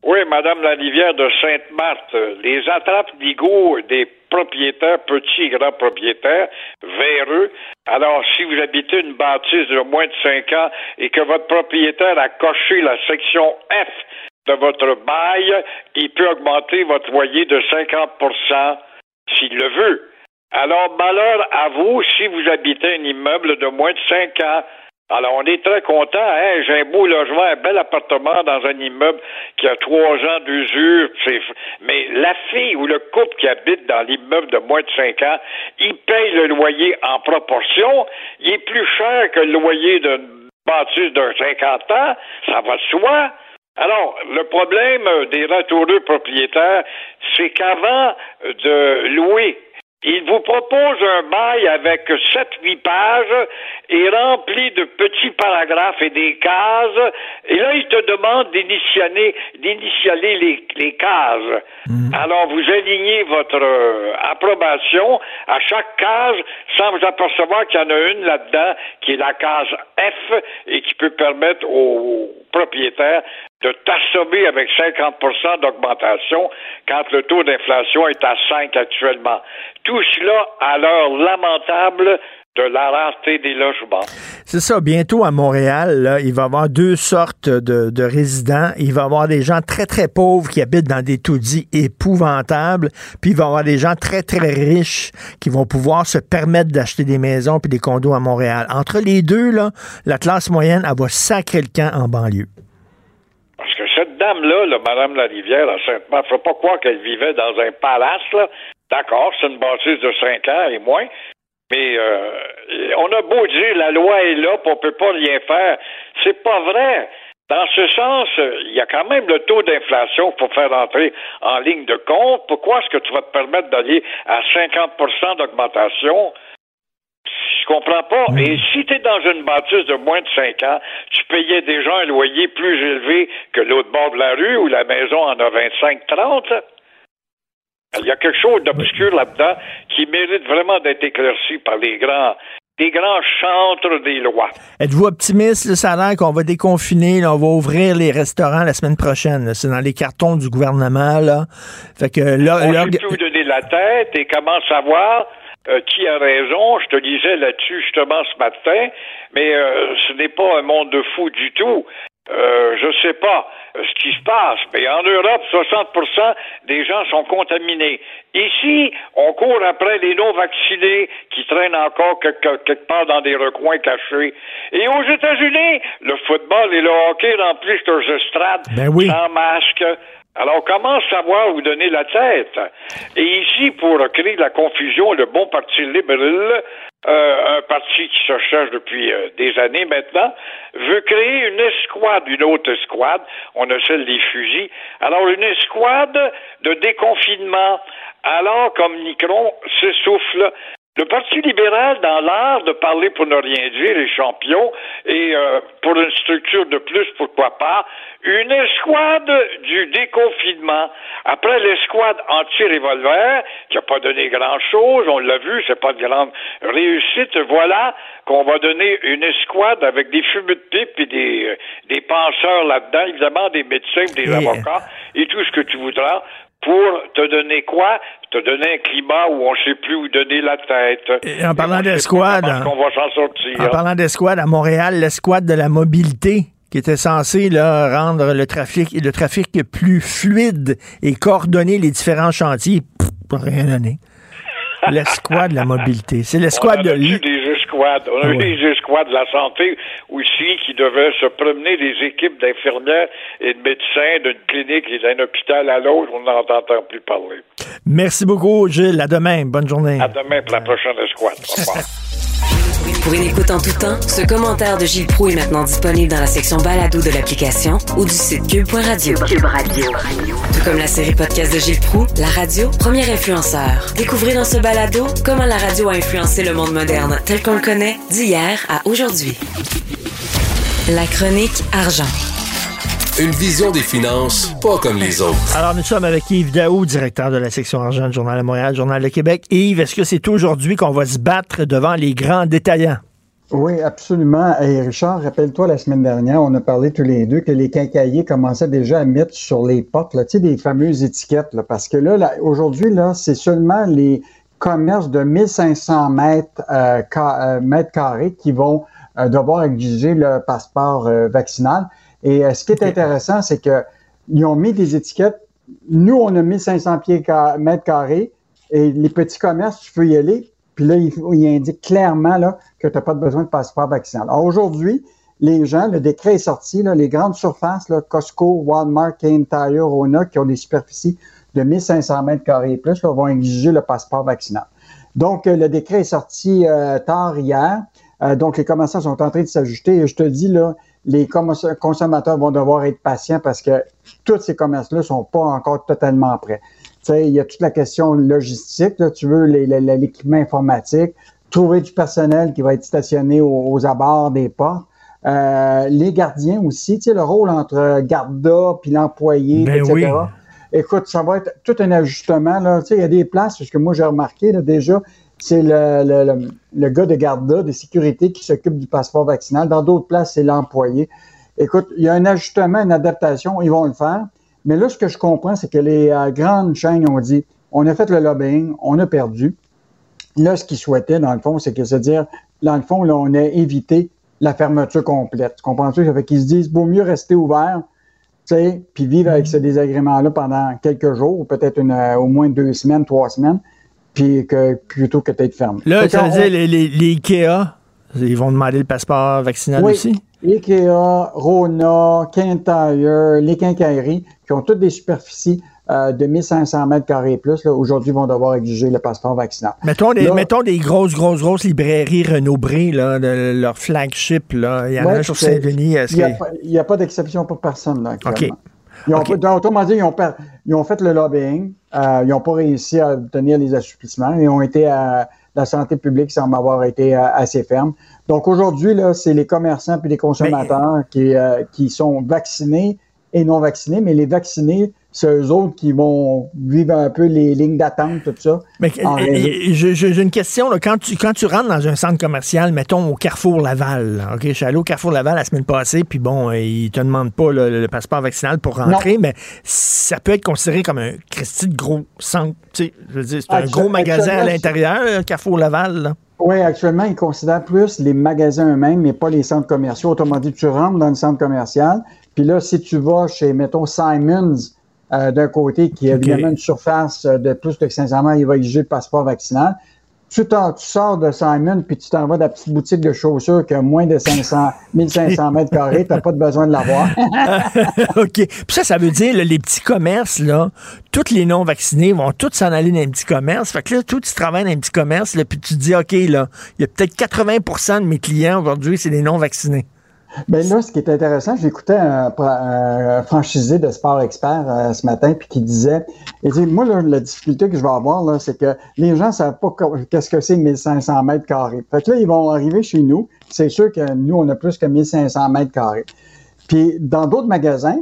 Oui, Madame la rivière de Sainte-Marthe, les attrapes d'IGO des propriétaires, petits et grands propriétaires, véreux. Alors, si vous habitez une bâtisse de moins de 5 ans et que votre propriétaire a coché la section F de votre bail, il peut augmenter votre loyer de 50% s'il le veut. Alors, malheur à vous si vous habitez un immeuble de moins de 5 ans. Alors, on est très content. Hein? J'ai un beau logement, un bel appartement dans un immeuble qui a trois ans d'usure. Mais la fille ou le couple qui habite dans l'immeuble de moins de cinq ans, il paye le loyer en proportion. Il est plus cher que le loyer d'une bâtisse d'un 50 ans. Ça va de soi. Alors, le problème des retourneux propriétaires, c'est qu'avant de louer il vous propose un bail avec sept, huit pages et rempli de petits paragraphes et des cases. Et là, il te demande d'initialer, d'initialer les, les cases. Mm. Alors, vous alignez votre euh, approbation à chaque case sans vous apercevoir qu'il y en a une là-dedans qui est la case F et qui peut permettre aux propriétaires de t'assommer avec 50% d'augmentation quand le taux d'inflation est à 5 actuellement. Tout cela à l'heure lamentable de la rareté des logements. C'est ça. Bientôt à Montréal, il va y avoir deux sortes de, résidents. Il va y avoir des gens très, très pauvres qui habitent dans des taudis épouvantables. Puis il va y avoir des gens très, très riches qui vont pouvoir se permettre d'acheter des maisons puis des condos à Montréal. Entre les deux, là, la classe moyenne, elle va sacrer le camp en banlieue dame-là, là, Madame Larivière, à Sainte-Marthe, faut pas croire qu'elle vivait dans un palace, là. D'accord, c'est une bâtisse de cinq ans et moins. Mais euh, on a beau dire la loi est là, puis on peut pas rien faire. C'est pas vrai. Dans ce sens, il y a quand même le taux d'inflation pour faire entrer en ligne de compte. Pourquoi est-ce que tu vas te permettre d'aller à 50% d'augmentation? Je comprends pas. Mm. Et si tu es dans une bâtisse de moins de 5 ans, tu payais déjà un loyer plus élevé que l'autre bord de la rue où la maison en a 25-30. Il y a quelque chose d'obscur là-dedans qui mérite vraiment d'être éclairci par les grands les grands chantres des lois. Êtes-vous optimiste? Ça a l'air qu'on va déconfiner, on va ouvrir les restaurants la semaine prochaine. C'est dans les cartons du gouvernement. Là. Fait que là, on peut vous donner la tête et comment savoir euh, qui a raison. Je te disais là-dessus justement ce matin, mais euh, ce n'est pas un monde de fou du tout. Euh, je sais pas ce qui se passe, mais en Europe, 60% des gens sont contaminés. Ici, on court après les non-vaccinés qui traînent encore quelque, quelque part dans des recoins cachés. Et aux États-Unis, le football et le hockey remplissent leurs estrades Ben oui. sans masque. Alors, comment savoir où donner la tête? Et ici, pour créer la confusion, le bon parti libéral, euh, un parti qui se cherche depuis euh, des années maintenant, veut créer une escouade, une autre escouade, on a celle des fusils. Alors, une escouade de déconfinement. Alors, comme Nicron s'essouffle, le Parti libéral, dans l'art de parler pour ne rien dire, les champions, et euh, pour une structure de plus, pourquoi pas, une escouade du déconfinement. Après l'escouade anti-revolver, qui n'a pas donné grand-chose, on l'a vu, c'est pas de grande réussite, voilà qu'on va donner une escouade avec des fumeux de pipe et des, euh, des penseurs là-dedans, évidemment des médecins, des Et- avocats, et tout ce que tu voudras, pour te donner quoi? Te donner un climat où on ne sait plus où donner la tête. Et en parlant d'escouade, pas comment on va s'en sortir. En parlant d'escouade, à Montréal, l'escouade de la mobilité qui était censée là, rendre le trafic, le trafic plus fluide et coordonner les différents chantiers, pff, rien donné. L'escouade de la mobilité. C'est l'escouade de des On a eu des escouades de la santé aussi qui devaient se promener des équipes d'infirmières et de médecins d'une clinique et d'un hôpital à l'autre. On n'en entend plus parler. Merci beaucoup, Gilles. À demain. Bonne journée. À demain pour la prochaine escouade. Au revoir. Pour une écoute en tout temps, ce commentaire de Gilles Proux est maintenant disponible dans la section balado de l'application ou du site cube.radio. Cube Radio. Tout comme la série podcast de Gilles Proux, la radio, premier influenceur. Découvrez dans ce balado comment la radio a influencé le monde moderne tel qu'on le connaît d'hier à aujourd'hui. La chronique argent. Une vision des finances pas comme les autres. Alors, nous sommes avec Yves Daou, directeur de la section argent du Journal de Montréal, Journal de Québec. Yves, est-ce que c'est aujourd'hui qu'on va se battre devant les grands détaillants? Oui, absolument. Et Richard, rappelle-toi, la semaine dernière, on a parlé tous les deux que les quincailliers commençaient déjà à mettre sur les portes, là, tu sais, des fameuses étiquettes, là, parce que là, là aujourd'hui, là, c'est seulement les commerces de 1500 mètres, euh, ca- euh, mètres carrés qui vont euh, devoir exiger le passeport euh, vaccinal. Et euh, ce qui est intéressant, c'est que ils ont mis des étiquettes. Nous, on a 1500 pieds ca- mètres carrés et les petits commerces, tu peux y aller. Puis là, il, il indique clairement là, que tu n'as pas besoin de passeport vaccinal. Alors aujourd'hui, les gens, le décret est sorti, là, les grandes surfaces, là, Costco, Walmart, Kane Tire, Rona, qui ont des superficies de 1500 mètres carrés et plus, là, vont exiger le passeport vaccinal. Donc, euh, le décret est sorti euh, tard hier. Euh, donc, les commerçants sont en train de s'ajuster. Et je te dis, là, les consommateurs vont devoir être patients parce que tous ces commerces-là ne sont pas encore totalement prêts. Tu sais, il y a toute la question logistique. Là, tu veux l'équipement informatique, trouver du personnel qui va être stationné aux, aux abords des portes. Euh, les gardiens aussi, tu sais, le rôle entre garda puis l'employé, Ben etc. oui. Écoute, ça va être tout un ajustement. Là. Tu sais, il y a des places, parce que moi j'ai remarqué là, déjà, c'est le, le, le, le gars de garda, de sécurité qui s'occupe du passeport vaccinal. Dans d'autres places, c'est l'employé. Écoute, il y a un ajustement, une adaptation, ils vont le faire. Mais là, ce que je comprends, c'est que les euh, grandes chaînes ont dit, on a fait le lobbying, on a perdu. Là, ce qu'ils souhaitaient, dans le fond, c'est que c'est dire, dans le fond, là, on a évité la fermeture complète. Tu comprends-tu? Ça fait qu'ils se disent, vaut mieux rester ouvert, tu sais, puis vivre avec ce désagrément-là pendant quelques jours, ou peut-être une, euh, au moins deux semaines, trois semaines, puis que plutôt que d'être fermé. Là, ça veut dire, les, les, les IKEA, ils vont demander le passeport vaccinal Oui, aussi? Ikea, Rona, Kentire, les quincailleries, qui ont toutes des superficies euh, de 1500 mètres carrés et plus, aujourd'hui vont devoir exiger le passeport vaccinal. Mettons des, Là- mettons des grosses, grosses, grosses librairies Renaud-Bré, là, de leur flagship, là. Il y en a Ouais, sur Saint-Denis. Il n'y a, pas- a d'exception pour personne, là. OK. Ils ont, OK. pas- autrement dit, ils ont, ils ont fait le lobbying, euh, ils n'ont pas réussi à obtenir les assouplissements, ils ont été à, la santé publique semble avoir été euh, assez ferme. Donc aujourd'hui, là, c'est les commerçants puis les consommateurs qui, euh, qui sont vaccinés et non vaccinés, mais les vaccinés c'est eux autres qui vont vivre un peu les lignes d'attente, tout ça. Mais j'ai une question. Là. Quand, tu, quand tu rentres dans un centre commercial, mettons au Carrefour Laval, OK, je suis allé au Carrefour Laval la semaine passée, puis bon, ils te demandent pas le, passeport vaccinal pour rentrer, mais ça peut être considéré comme un Christy de gros centre. C'est un gros magasin à l'intérieur, Carrefour Laval. Oui, actuellement, ils considèrent plus les magasins eux-mêmes, mais pas les centres commerciaux. Autrement dit, tu rentres dans le centre commercial, puis là, si tu vas chez, mettons, Simons, euh, d'un côté, qui a évidemment une surface de plus de 500 mètres, il va exiger le passeport vaccinal. Tu, tu sors de Simon, puis tu t'en vas de la petite boutique de chaussures qui a moins de 500, 1500 mètres carrés, tu n'as pas besoin de l'avoir. OK. Puis ça, ça veut dire, les petits commerces, là, tous les non-vaccinés vont tous s'en aller dans un petit commerce. Fait que là, tout, tu travailles dans un petit commerce, là, puis tu te dis, OK, là, il y a peut-être 80% de mes clients aujourd'hui, c'est des non-vaccinés. Ben là, ce qui est intéressant, j'écoutais un, un, franchisé de sport expert euh, ce matin, puis qui disait, il moi, la difficulté que je vais avoir, là, c'est que les gens ne savent pas qu'est-ce que c'est 1500 mètres carrés. Fait que là, ils vont arriver chez nous. C'est sûr que nous, on a plus que 1500 mètres carrés. Puis, dans d'autres magasins,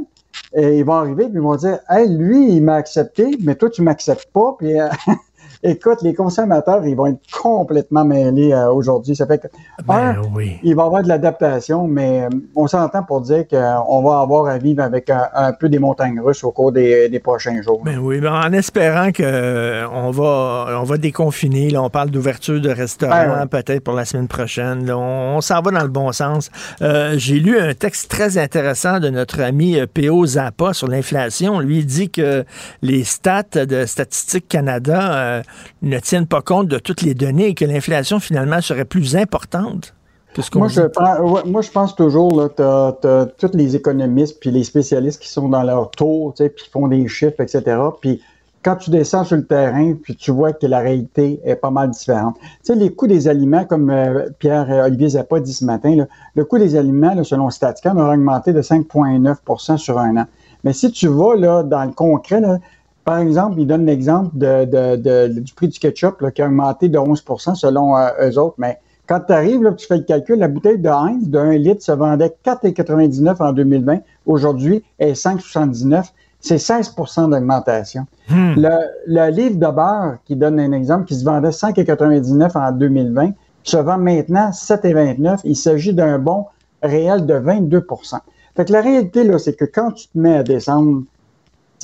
et ils vont arriver, puis ils vont dire, hey, lui, il m'a accepté, mais toi, tu m'acceptes pas. Puis, euh, Écoute, les consommateurs, ils vont être complètement mêlés euh, aujourd'hui. Ça fait que, ben, oui. il va y avoir de l'adaptation, mais euh, on s'entend pour dire qu'on va avoir à vivre avec un, peu des montagnes russes au cours des, prochains jours. Ben oui, ben en espérant qu'on euh, va, on va déconfiner. Là, on parle d'ouverture de restaurants ben peut-être pour la semaine prochaine. on, s'en va dans le bon sens. J'ai lu un texte très intéressant de notre ami P.O. Zappa sur l'inflation. Lui, il dit que les stats de Statistique Canada ne tiennent pas compte de toutes les données et que l'inflation, finalement, serait plus importante. Que ce moi, je pense, moi, je pense toujours, tu as, tous les économistes puis les spécialistes qui sont dans leur tour, puis font des chiffres, etc. Puis quand tu descends sur le terrain, puis tu vois que la réalité est pas mal différente. Tu sais, les coûts des aliments, comme euh, Pierre-Olivier Zappa dit ce matin, le coût des aliments, selon Statica, a augmenté de 5,9% sur un an. Mais si tu vas là, dans le concret, là, par exemple, il donne l'exemple du prix du ketchup qui a augmenté de 11% selon euh, eux autres. Mais quand tu arrives, tu fais le calcul, la bouteille de Heinz de 1 litre se vendait 4,99 en 2020. Aujourd'hui, elle est 5,79. C'est 16% d'augmentation. Hmm. Le, livre de beurre, qui donne un exemple, qui se vendait 5,99 en 2020, se vend maintenant 7,29. Il s'agit d'un bon réel de 22% Fait que la réalité, là, c'est que quand tu te mets à descendre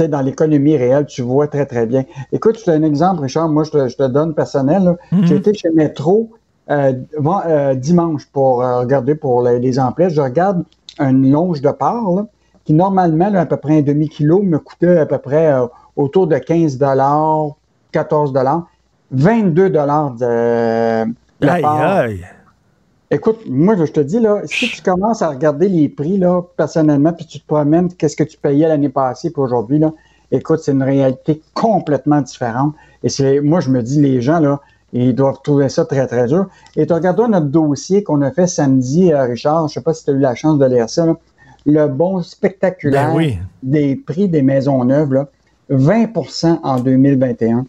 dans l'économie réelle, tu vois très, très bien. Écoute, je te un exemple, Richard. Moi, je te, donne personnel. Mhm. J'ai été chez Métro euh, euh, dimanche pour euh, regarder pour les, les, Je regarde une longe de porc qui, normalement, à peu près un demi-kilo, me coûtait à peu près autour de 15 14 22 de, de aïe, aïe. Écoute, moi, je te dis, là, si tu commences à regarder les prix, là, personnellement, puis tu te promènes, qu'est-ce que tu payais l'année passée, puis aujourd'hui, là, écoute, c'est une réalité complètement différente. Et c'est, moi, je me dis, les gens, là, ils doivent trouver ça très, très dur. Et tu regardes notre dossier qu'on a fait samedi, euh, Richard, je sais pas si tu as eu la chance de lire ça, là, le bon spectaculaire ben des prix des maisons neuves, là, 20% en 2021.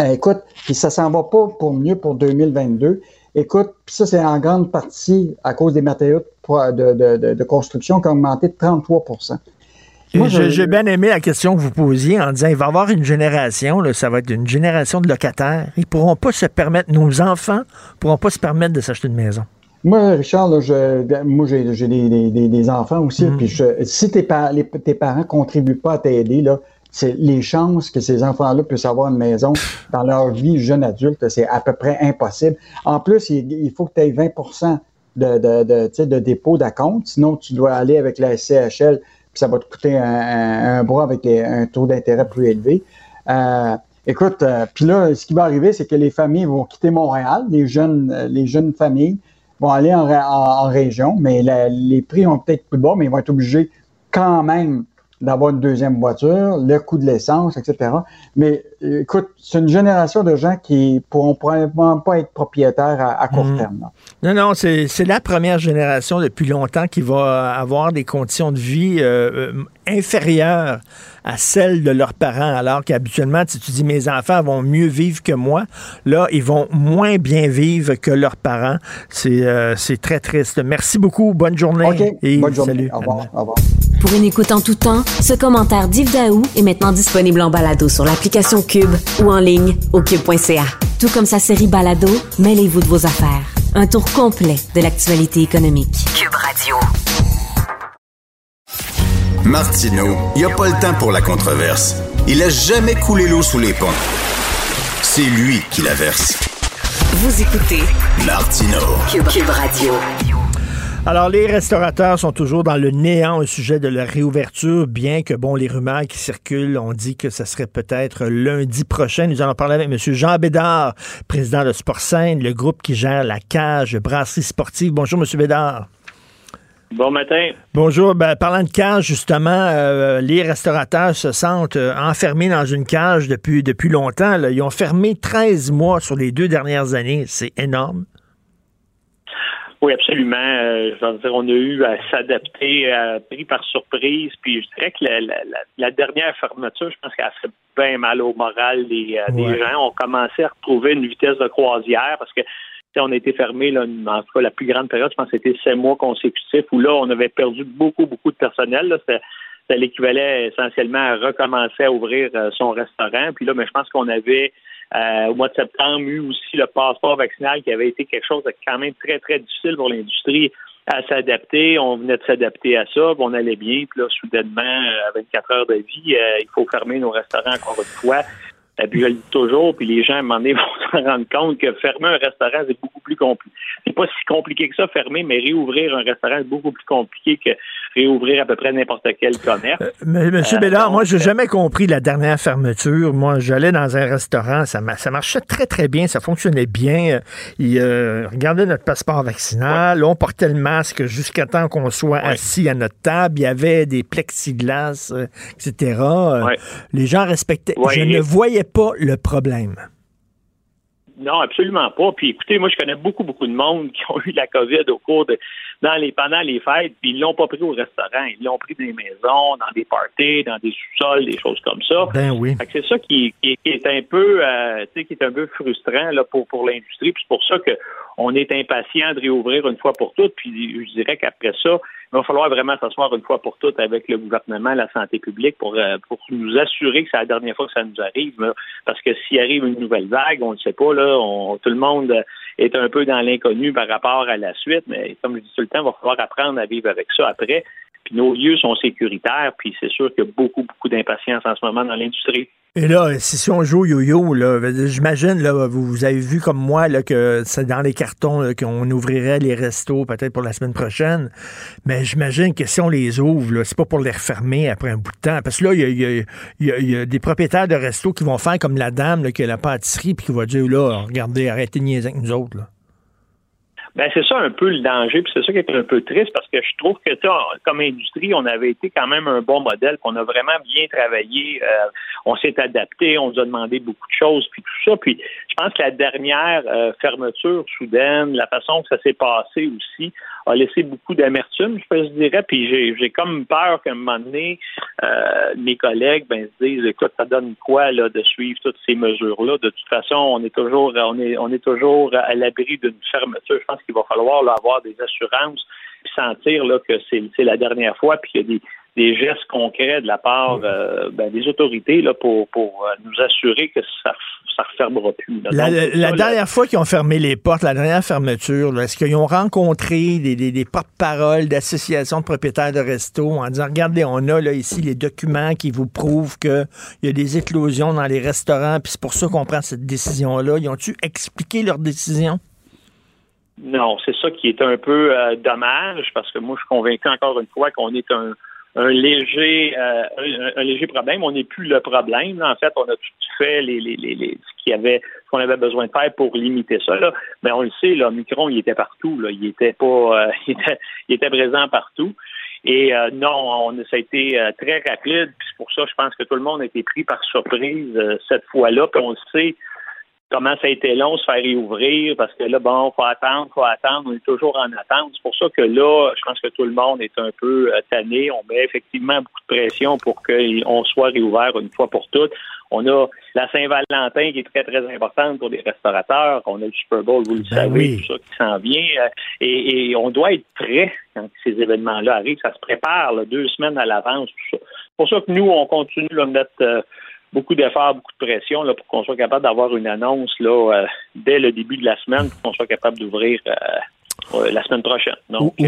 Euh, écoute, puis ça s'en va pas pour mieux pour 2022. Écoute, puis ça, c'est en grande partie à cause des matériaux de, construction qui ont augmenté de 33% j'ai bien aimé la question que vous posiez en disant il va y avoir une génération, là, ça va être une génération de locataires. Ils ne pourront pas se permettre, nos enfants ne pourront pas se permettre de s'acheter une maison. Moi, Richard, moi, j'ai des, enfants aussi. Mm. Puis si tes, tes parents ne contribuent pas à t'aider, là, c'est les chances que ces enfants-là puissent avoir une maison dans leur vie jeune adulte, c'est à peu près impossible. En plus, il, faut que tu aies 20 de, de, de, de dépôt d'acompte, sinon tu dois aller avec la CHL, puis ça va te coûter un, un, bras avec un taux d'intérêt plus élevé. Euh, écoute, euh, puis là, ce qui va arriver, c'est que les familles vont quitter Montréal, les jeunes, les jeunes familles vont aller en, en, région, mais les prix vont peut-être plus bas, mais ils vont être obligés quand même d'avoir une deuxième voiture, le coût de l'essence, etc. Mais écoute, c'est une génération de gens qui pourront probablement pas être propriétaires à, court mhm. terme. Non, non, c'est la première génération depuis longtemps qui va avoir des conditions de vie euh, euh, inférieures à celles de leurs parents, alors qu'habituellement, si tu dis mes enfants vont mieux vivre que moi, là, ils vont moins bien vivre que leurs parents. C'est euh, très triste. Merci beaucoup. Bonne journée. et bonne journée. Au revoir. Au revoir. Pour une écoute en tout temps, ce commentaire d'Yves Daou est maintenant disponible en balado sur l'application Cube ou en ligne au cube.ca. Tout comme sa série Balado, mêlez-vous de vos affaires. Un tour complet de l'actualité économique. Cube Radio. Martino, il n'y a pas le temps pour la controverse. Il a jamais coulé l'eau sous les ponts. C'est lui qui la verse. Vous écoutez Martino. Cube, Cube Radio. Alors, les restaurateurs sont toujours dans le néant au sujet de la réouverture, bien que, bon, les rumeurs qui circulent, on dit que ce serait peut-être lundi prochain. Nous allons parler avec M. Jean Bédard, président de Sportsaine, le groupe qui gère la cage brasserie sportive. Bonjour, M. Bédard. Bon matin. Bonjour. Ben, parlant de cage, justement, euh, les restaurateurs se sentent euh, enfermés dans une cage depuis, depuis longtemps. Là. Ils ont fermé 13 mois sur les deux dernières années. C'est énorme. Oui, absolument. Euh, je veux dire, on a eu à s'adapter, pris par surprise. Puis je dirais que la, la, la dernière fermeture, je pense qu'elle fait bien mal au moral des, des gens. On commençait à retrouver une vitesse de croisière parce que on a été fermé, là, en tout cas, la plus grande période, je pense que c'était sept mois consécutifs où là, on avait perdu beaucoup, beaucoup de personnel. Ça l'équivalait essentiellement à recommencer à ouvrir son restaurant. Puis là, mais je pense qu'on avait euh, au mois de septembre, eu aussi le passeport vaccinal qui avait été quelque chose de quand même très, très difficile pour l'industrie à s'adapter. On venait de s'adapter à ça, on allait bien. Puis là, soudainement, à 24 heures de vie, euh, il faut fermer nos restaurants encore une fois. Et puis je le dis toujours, puis les gens à un moment donné vont se rendre compte que fermer un restaurant, c'est beaucoup plus compliqué. C'est pas si compliqué que ça, fermer, mais réouvrir un restaurant, c'est beaucoup plus compliqué que réouvrir à peu près n'importe quel commerce. Euh, mais, Monsieur Euh, Bédard, donc, moi, j'ai euh, jamais compris la dernière fermeture. Moi, j'allais dans un restaurant, ça, ma- ça marchait très, très bien, ça fonctionnait bien. Ils euh, regardaient notre passeport vaccinal, on portait le masque jusqu'à temps qu'on soit assis à notre table. Il y avait des plexiglas, euh, etc. Euh, Les gens respectaient. Je ne voyais pas le problème. Non, absolument pas. Puis écoutez, moi je connais beaucoup, beaucoup de monde qui ont eu la COVID au cours de dans les pendant les fêtes, puis ils l'ont pas pris au restaurant, ils l'ont pris dans les maisons, dans des parties, dans des sous-sols, des choses comme ça. Ben oui. C'est ça qui, qui- qui est un peu euh, tu sais, qui est un peu frustrant là, pour, pour l'industrie. Puis c'est pour ça que on est impatient de réouvrir une fois pour toutes. Puis je dirais qu'après ça, il va falloir vraiment s'asseoir une fois pour toutes avec le gouvernement, la santé publique, pour, euh, pour nous assurer que c'est la dernière fois que ça nous arrive. Parce que s'il arrive une nouvelle vague, on ne sait pas, là, on- tout le monde est un peu dans l'inconnu par rapport à la suite. Mais comme je dis tout le temps, il va falloir apprendre à vivre avec ça après. Puis nos lieux sont sécuritaires, puis c'est sûr qu'il y a beaucoup, beaucoup d'impatience en ce moment dans l'industrie. Et là, si, on joue yo-yo, j'imagine, là, vous, avez vu comme moi là, que c'est dans les cartons qu'on ouvrirait les restos peut-être pour la semaine prochaine. Mais j'imagine que si on les ouvre, c'est pas pour les refermer après un bout de temps. Parce que là, il y y a des propriétaires de restos qui vont faire comme la dame là, qui a la pâtisserie puis qui va dire là, regardez, arrêtez de niaiser avec nous autres. Là. Ben c'est ça un peu le danger, puis c'est ça qui est un peu triste parce que je trouve que comme industrie, on avait été quand même un bon modèle, qu'on a vraiment bien travaillé, euh, on s'est adapté, on nous a demandé beaucoup de choses, puis tout ça. Puis je pense que la dernière euh, fermeture soudaine, la façon que ça s'est passé aussi, a laissé beaucoup d'amertume, je, dirais. Puis j'ai, j'ai comme peur qu'à un moment donné, euh, mes collègues ben, se disent écoute, ça donne quoi là de suivre toutes ces mesures-là? De toute façon, on est toujours on est on est toujours à l'abri d'une fermeture. Qu'il va falloir là, avoir des assurances puis sentir là, que c'est, la dernière fois, puis qu'il y a des, des gestes concrets de la part euh, ben, des autorités là, pour, pour euh, nous assurer que ça ne refermera plus. là. La, Donc, la- c'est la ça, là. dernière fois qu'ils ont fermé les portes, la dernière fermeture, est-ce qu'ils ont rencontré des, des- des porte-paroles d'associations de propriétaires de restos en disant Regardez, on a là ici les documents qui vous prouvent qu'il y a des éclosions dans les restaurants, puis c'est pour ça qu'on prend cette décision-là. Ils ont-tu expliqué leur décision? Non, c'est ça qui est un peu euh, dommage parce que moi, je suis convaincu encore une fois qu'on est un, un léger euh, un, un léger problème. On n'est plus le problème. En fait, on a tout fait les, les, les, les- ce qu'il y avait, ce qu'on avait besoin de faire pour limiter ça. Là. Mais on le sait, là, Micron, il était partout. Là. Il était pas, euh, il, était, il était présent partout. Et euh, non, on, ça a été euh, très rapide. Puis c'est pour ça, je pense que tout le monde a été pris par surprise euh, cette fois-là. Puis on le sait comment ça a été long se faire réouvrir parce que là, bon, faut attendre, faut attendre, on est toujours en attente. C'est pour ça que là, je pense que tout le monde est un peu euh, tanné. On met effectivement beaucoup de pression pour qu'on soit réouvert une fois pour toutes. On a la Saint-Valentin qui est très, très importante pour les restaurateurs. On a le Super Bowl, vous le Ben savez, oui. tout ça qui s'en vient. Euh, Et, et on doit être prêt quand ces événements-là arrivent. Ça se prépare là, deux semaines à l'avance, tout ça. C'est pour ça que nous, on continue là, de mettre euh, beaucoup d'efforts, beaucoup de pression là, pour qu'on soit capable d'avoir une annonce là, euh, dès le début de la semaine pour qu'on soit capable d'ouvrir euh, euh, la semaine prochaine. Donc, Ou-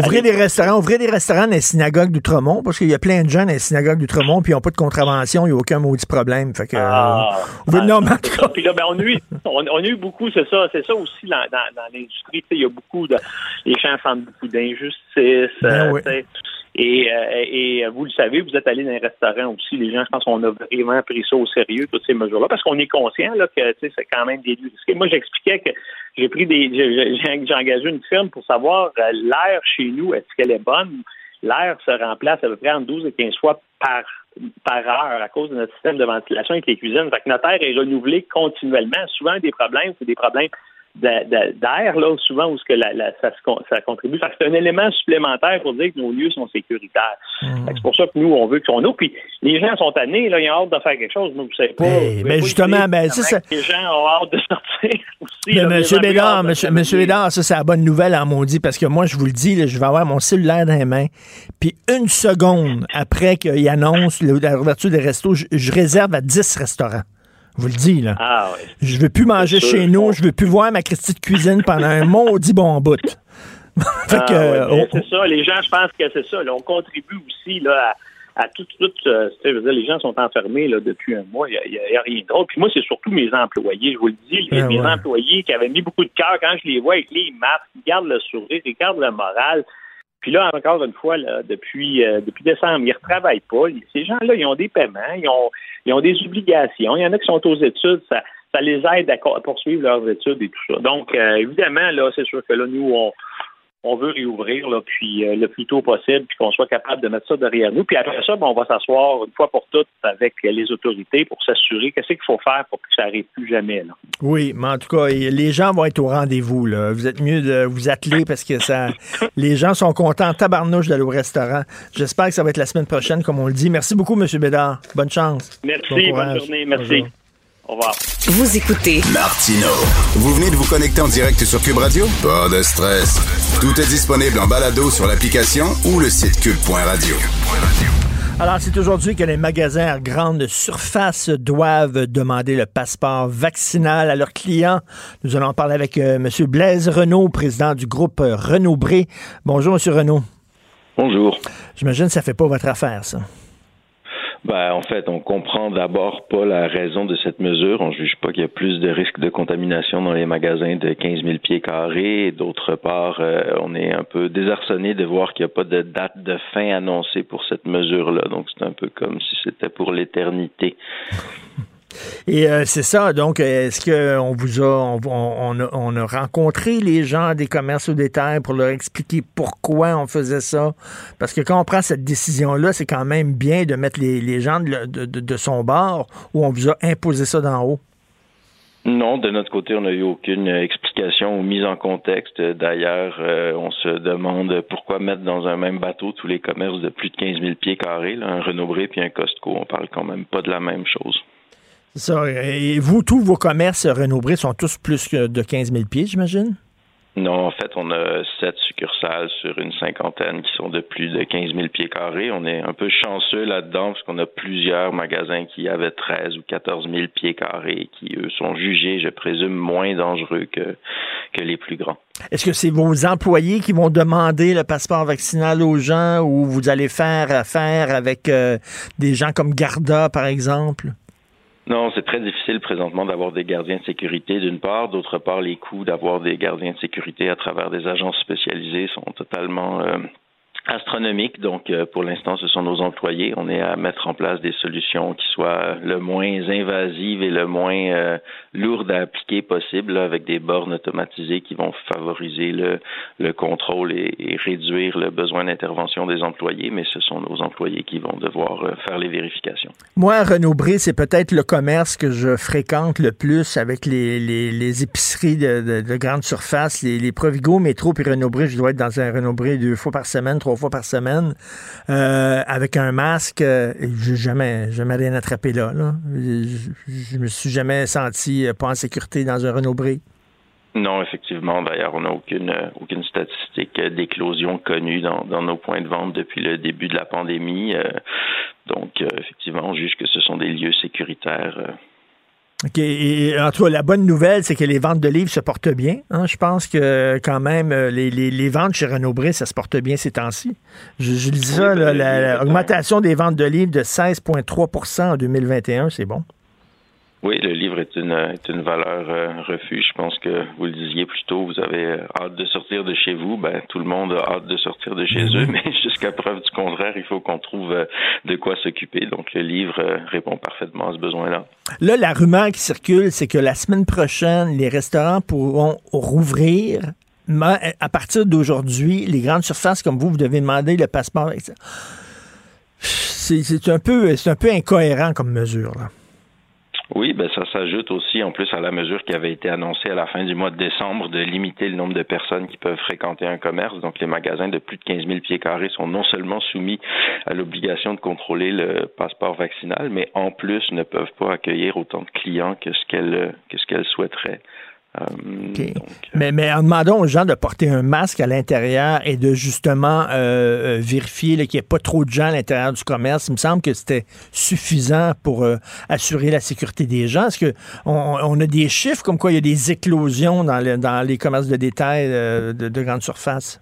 ouvrez- des restaurants, ouvrez des restaurants dans les synagogues d'Outremont, parce qu'il y a plein de gens dans les synagogues d'Outremont, puis ils n'ont pas de contravention, il n'y a aucun maudit problème. Fait que, Ah, euh, ouvrez- non, mais Puis là, ben, on, a eu, on, on a eu beaucoup, c'est ça, c'est ça aussi dans, dans, dans l'industrie. Il y a beaucoup de. Les gens sentent beaucoup d'injustice. Ben euh, oui. Et, euh, et vous le savez, vous êtes allé dans les restaurants aussi. Les gens, je pense qu'on a vraiment pris ça au sérieux, toutes ces mesures-là, parce qu'on est conscient là, que c'est quand même des lieux. Moi, j'expliquais que j'ai pris des. j'ai- engagé une firme pour savoir euh, l'air chez nous, est-ce qu'elle est bonne? L'air se remplace à peu près entre 12 et 15 fois par par heure à cause de notre système de ventilation avec les cuisines. Fait que notre air est renouvelé continuellement. Souvent, des problèmes, c'est des problèmes d'air, là, souvent où ce que la, la- ça, ça contribue. Que c'est un élément supplémentaire pour dire que nos lieux sont sécuritaires. Que C'est pour ça que nous, on veut qu'on ouvre. Puis les gens sont tannés, là, ils ont hâte de faire quelque chose. Mais vous savez pas. Ben, vous pouvez ben, pas justement, ben, ça. Les gens ont hâte de sortir aussi. Mais là, monsieur Bédard, monsieur, monsieur Bédard, ça, c'est la bonne nouvelle en maudit, parce que moi, je vous le dis, là, je vais avoir mon cellulaire dans les mains, puis une seconde après qu'il annonce le- la ouverture des restos, je, je réserve à 10 restaurants. Je vous le dis, là. Ah, ouais. Je veux plus manger sûr, chez nous, je veux plus voir ma Christie de cuisine pendant un maudit bon bout. fait Ah, ouais, euh, c'est ça, les gens, je pense que c'est ça. là, on contribue aussi là, à, à tout, tout euh, dire, les gens sont enfermés là, depuis un mois, il n'y a, rien d'autre. Puis moi, c'est surtout mes employés, je vous le dis, les- Ah, mes ouais. employés qui avaient mis beaucoup de cœur quand je les vois avec les masques, ils gardent le sourire, ils gardent le moral. Puis là, encore une fois, là, depuis, euh, depuis décembre, ils ne retravaillent pas. Ces gens-là, ils ont des paiements, ils ont, ils ont des obligations. Il y en a qui sont aux études, ça, ça les aide à poursuivre leurs études et tout ça. Donc, euh, évidemment, là, c'est sûr que là, nous, on, on veut réouvrir là, puis euh, le plus tôt possible, puis qu'on soit capable de mettre ça derrière nous. Puis après ça, ben, on va s'asseoir une fois pour toutes avec les autorités pour s'assurer qu'est-ce qu'il faut faire pour que ça n'arrive plus jamais. Là. oui, mais en tout cas, les gens vont être au rendez-vous. Là. Vous êtes mieux de vous atteler parce que ça, les gens sont contents, tabarnouche, d'aller au restaurant. J'espère que ça va être la semaine prochaine, comme on le dit. Merci beaucoup, M. Bédard. Bonne chance. Merci, Bon bonne journée, merci. Bonjour. Au revoir. Vous écoutez Martino. Vous venez de vous connecter en direct sur Cube Radio? Pas de stress. Tout est disponible en balado sur l'application ou le site cube.radio. Alors, c'est aujourd'hui que les magasins à grande surface doivent demander le passeport vaccinal à leurs clients. Nous allons en parler avec euh, M. Blaise Renault, président du groupe euh, Renault Bré. Bonjour, M. Renault. Bonjour. J'imagine que ça fait pas votre affaire, ça. Ben, en fait, on comprend d'abord pas la raison de cette mesure. On juge pas qu'il y a plus de risques de contamination dans les magasins de 15 000 pieds carrés. D'autre part, euh, on est un peu désarçonné de voir qu'il n'y a pas de date de fin annoncée pour cette mesure-là. Donc, c'est un peu comme si c'était pour l'éternité. Et euh, c'est ça, donc, est-ce qu'on vous a on, a, on a rencontré les gens des commerces au détail pour leur expliquer pourquoi on faisait ça? Parce que quand on prend cette décision-là, c'est quand même bien de mettre les, gens de, son bord où on vous a imposé ça d'en haut? Non, de notre côté, on n'a eu aucune explication ou mise en contexte. D'ailleurs, euh, on se demande pourquoi mettre dans un même bateau tous les commerces de plus de 15 000 pieds carrés, un Renaud Bré puis un Costco. On parle quand même pas de la même chose. Ça. Et vous, tous vos commerces Renaud Bré sont tous plus que de 15 000 pieds, j'imagine? Non, en fait, on a sept succursales sur une cinquantaine qui sont de plus de 15 000 pieds carrés. On est un peu chanceux là-dedans parce qu'on a plusieurs magasins qui avaient 13 ou 14 000 pieds carrés qui, eux, sont jugés, je présume, moins dangereux que, que les plus grands. Est-ce que c'est vos employés qui vont demander le passeport vaccinal aux gens ou vous allez faire affaire avec euh, des gens comme Garda, par exemple? Non, c'est très difficile présentement d'avoir des gardiens de sécurité d'une part. D'autre part, les coûts d'avoir des gardiens de sécurité à travers des agences spécialisées sont totalement euh, astronomiques. Donc, euh, pour l'instant, ce sont nos employés. On est à mettre en place des solutions qui soient le moins invasives et le moins euh, lourdes à appliquer possible, avec des bornes automatisées qui vont favoriser le, le contrôle et, réduire le besoin d'intervention des employés. Mais ce sont nos employés qui vont devoir euh, faire les vérifications. Moi, Renaud c'est peut-être le commerce que je fréquente le plus avec les, épiceries de, de, de grande surface, les, les Provigo, Métro puis Renaud. Je dois être dans un Renaud Bré deux fois par semaine, trois fois par semaine euh, avec un masque. Euh, j'ai jamais, jamais rien attrapé là. Je, je me suis jamais senti pas en sécurité dans un Renault Bré. Non, effectivement. D'ailleurs, on n'a aucune, aucune statistique d'éclosion connue dans, dans, nos points de vente depuis le début de la pandémie. donc, effectivement, on juge que ce sont des lieux sécuritaires. OK. Et en tout cas, la bonne nouvelle, c'est que les ventes de livres se portent bien. Hein. Je pense que quand même, euh, les, les, les ventes chez Renaud Bré, ça se porte bien ces temps-ci. Je, je dis ça, l'augmentation des ventes de livres de 16,3% en 2021, c'est bon. Oui, le livre est une, est une valeur euh, refuge. Je pense que vous le disiez plus tôt, vous avez euh, hâte de sortir de chez vous. Ben, tout le monde a hâte de sortir de chez eux, mais jusqu'à preuve du contraire, il faut qu'on trouve euh, de quoi s'occuper. Donc, le livre répond parfaitement à ce besoin-là. Là, la rumeur qui circule, c'est que la semaine prochaine, les restaurants pourront rouvrir mais à partir d'aujourd'hui, les grandes surfaces comme vous, vous devez demander le passeport. C'est un peu, c'est un peu incohérent comme mesure. Là. Oui, ben ça s'ajoute aussi en plus à la mesure qui avait été annoncée à la fin du mois de décembre de limiter le nombre de personnes qui peuvent fréquenter un commerce. Donc les magasins de plus de 15 000 pieds carrés sont non seulement soumis à l'obligation de contrôler le passeport vaccinal, mais en plus ne peuvent pas accueillir autant de clients que ce qu'elles que ce qu'elles souhaiteraient. Euh, mais, mais en demandant aux gens de porter un masque à l'intérieur et de justement euh, euh, vérifier qu'il n'y ait pas trop de gens à l'intérieur du commerce, il me semble que c'était suffisant pour assurer la sécurité des gens. Est-ce qu'on on a des chiffres comme quoi il y a des éclosions dans, dans les commerces de détail de, de grande surface?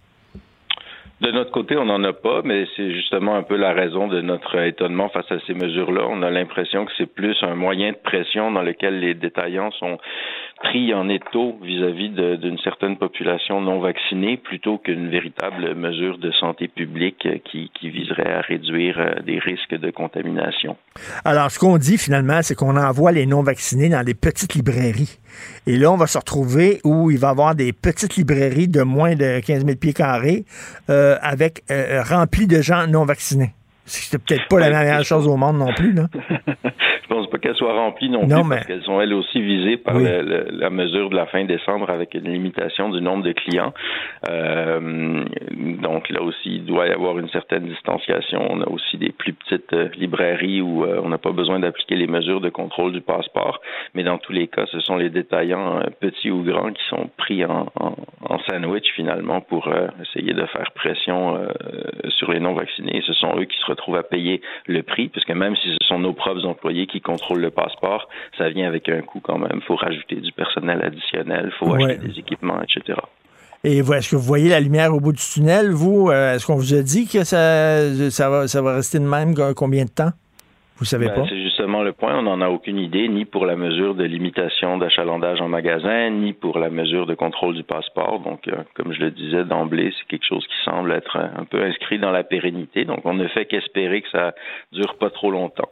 De notre côté, on n'en a pas, mais c'est justement un peu la raison de notre étonnement face à ces mesures-là. On a l'impression que c'est plus un moyen de pression dans lequel les détaillants sont pris en étau vis-à-vis d'une certaine population non vaccinée plutôt qu'une véritable mesure de santé publique qui, qui viserait à réduire euh, des risques de contamination. Alors, ce qu'on dit finalement, c'est qu'on envoie les non vaccinés dans les petites librairies. Et là, on va se retrouver où il va y avoir des petites librairies de moins de 15 000 pieds carrés euh, avec euh, remplies de gens non vaccinés. C'est peut-être pas la meilleure chose au monde non plus, là. pas qu'elles soient remplies non, plus parce qu'elles sont elles aussi visées par la mesure de la fin décembre avec une limitation du nombre de clients. Euh, donc là aussi, il doit y avoir une certaine distanciation. On a aussi des plus petites euh, librairies où euh, on n'a pas besoin d'appliquer les mesures de contrôle du passeport, mais dans tous les cas, ce sont les détaillants petits ou grands qui sont pris en, en, sandwich finalement pour essayer de faire pression sur les non vaccinés. ce sont eux qui se retrouvent à payer le prix, puisque même si ce sont nos propres employés qui contrôlent le passeport, ça vient avec un coût quand même. Il faut rajouter du personnel additionnel, il faut acheter des équipements, etc. Et est-ce que vous voyez la lumière au bout du tunnel, vous? Euh, est-ce qu'on vous a dit que ça, ça, va, ça va rester de même combien de temps? Vous savez ben, pas? C'est justement le point. On n'en a aucune idée, ni pour la mesure de limitation d'achalandage en magasin, ni pour la mesure de contrôle du passeport. Donc, euh, comme je le disais d'emblée, c'est quelque chose qui semble être un peu inscrit dans la pérennité. Donc, on ne fait qu'espérer que ça dure pas trop longtemps.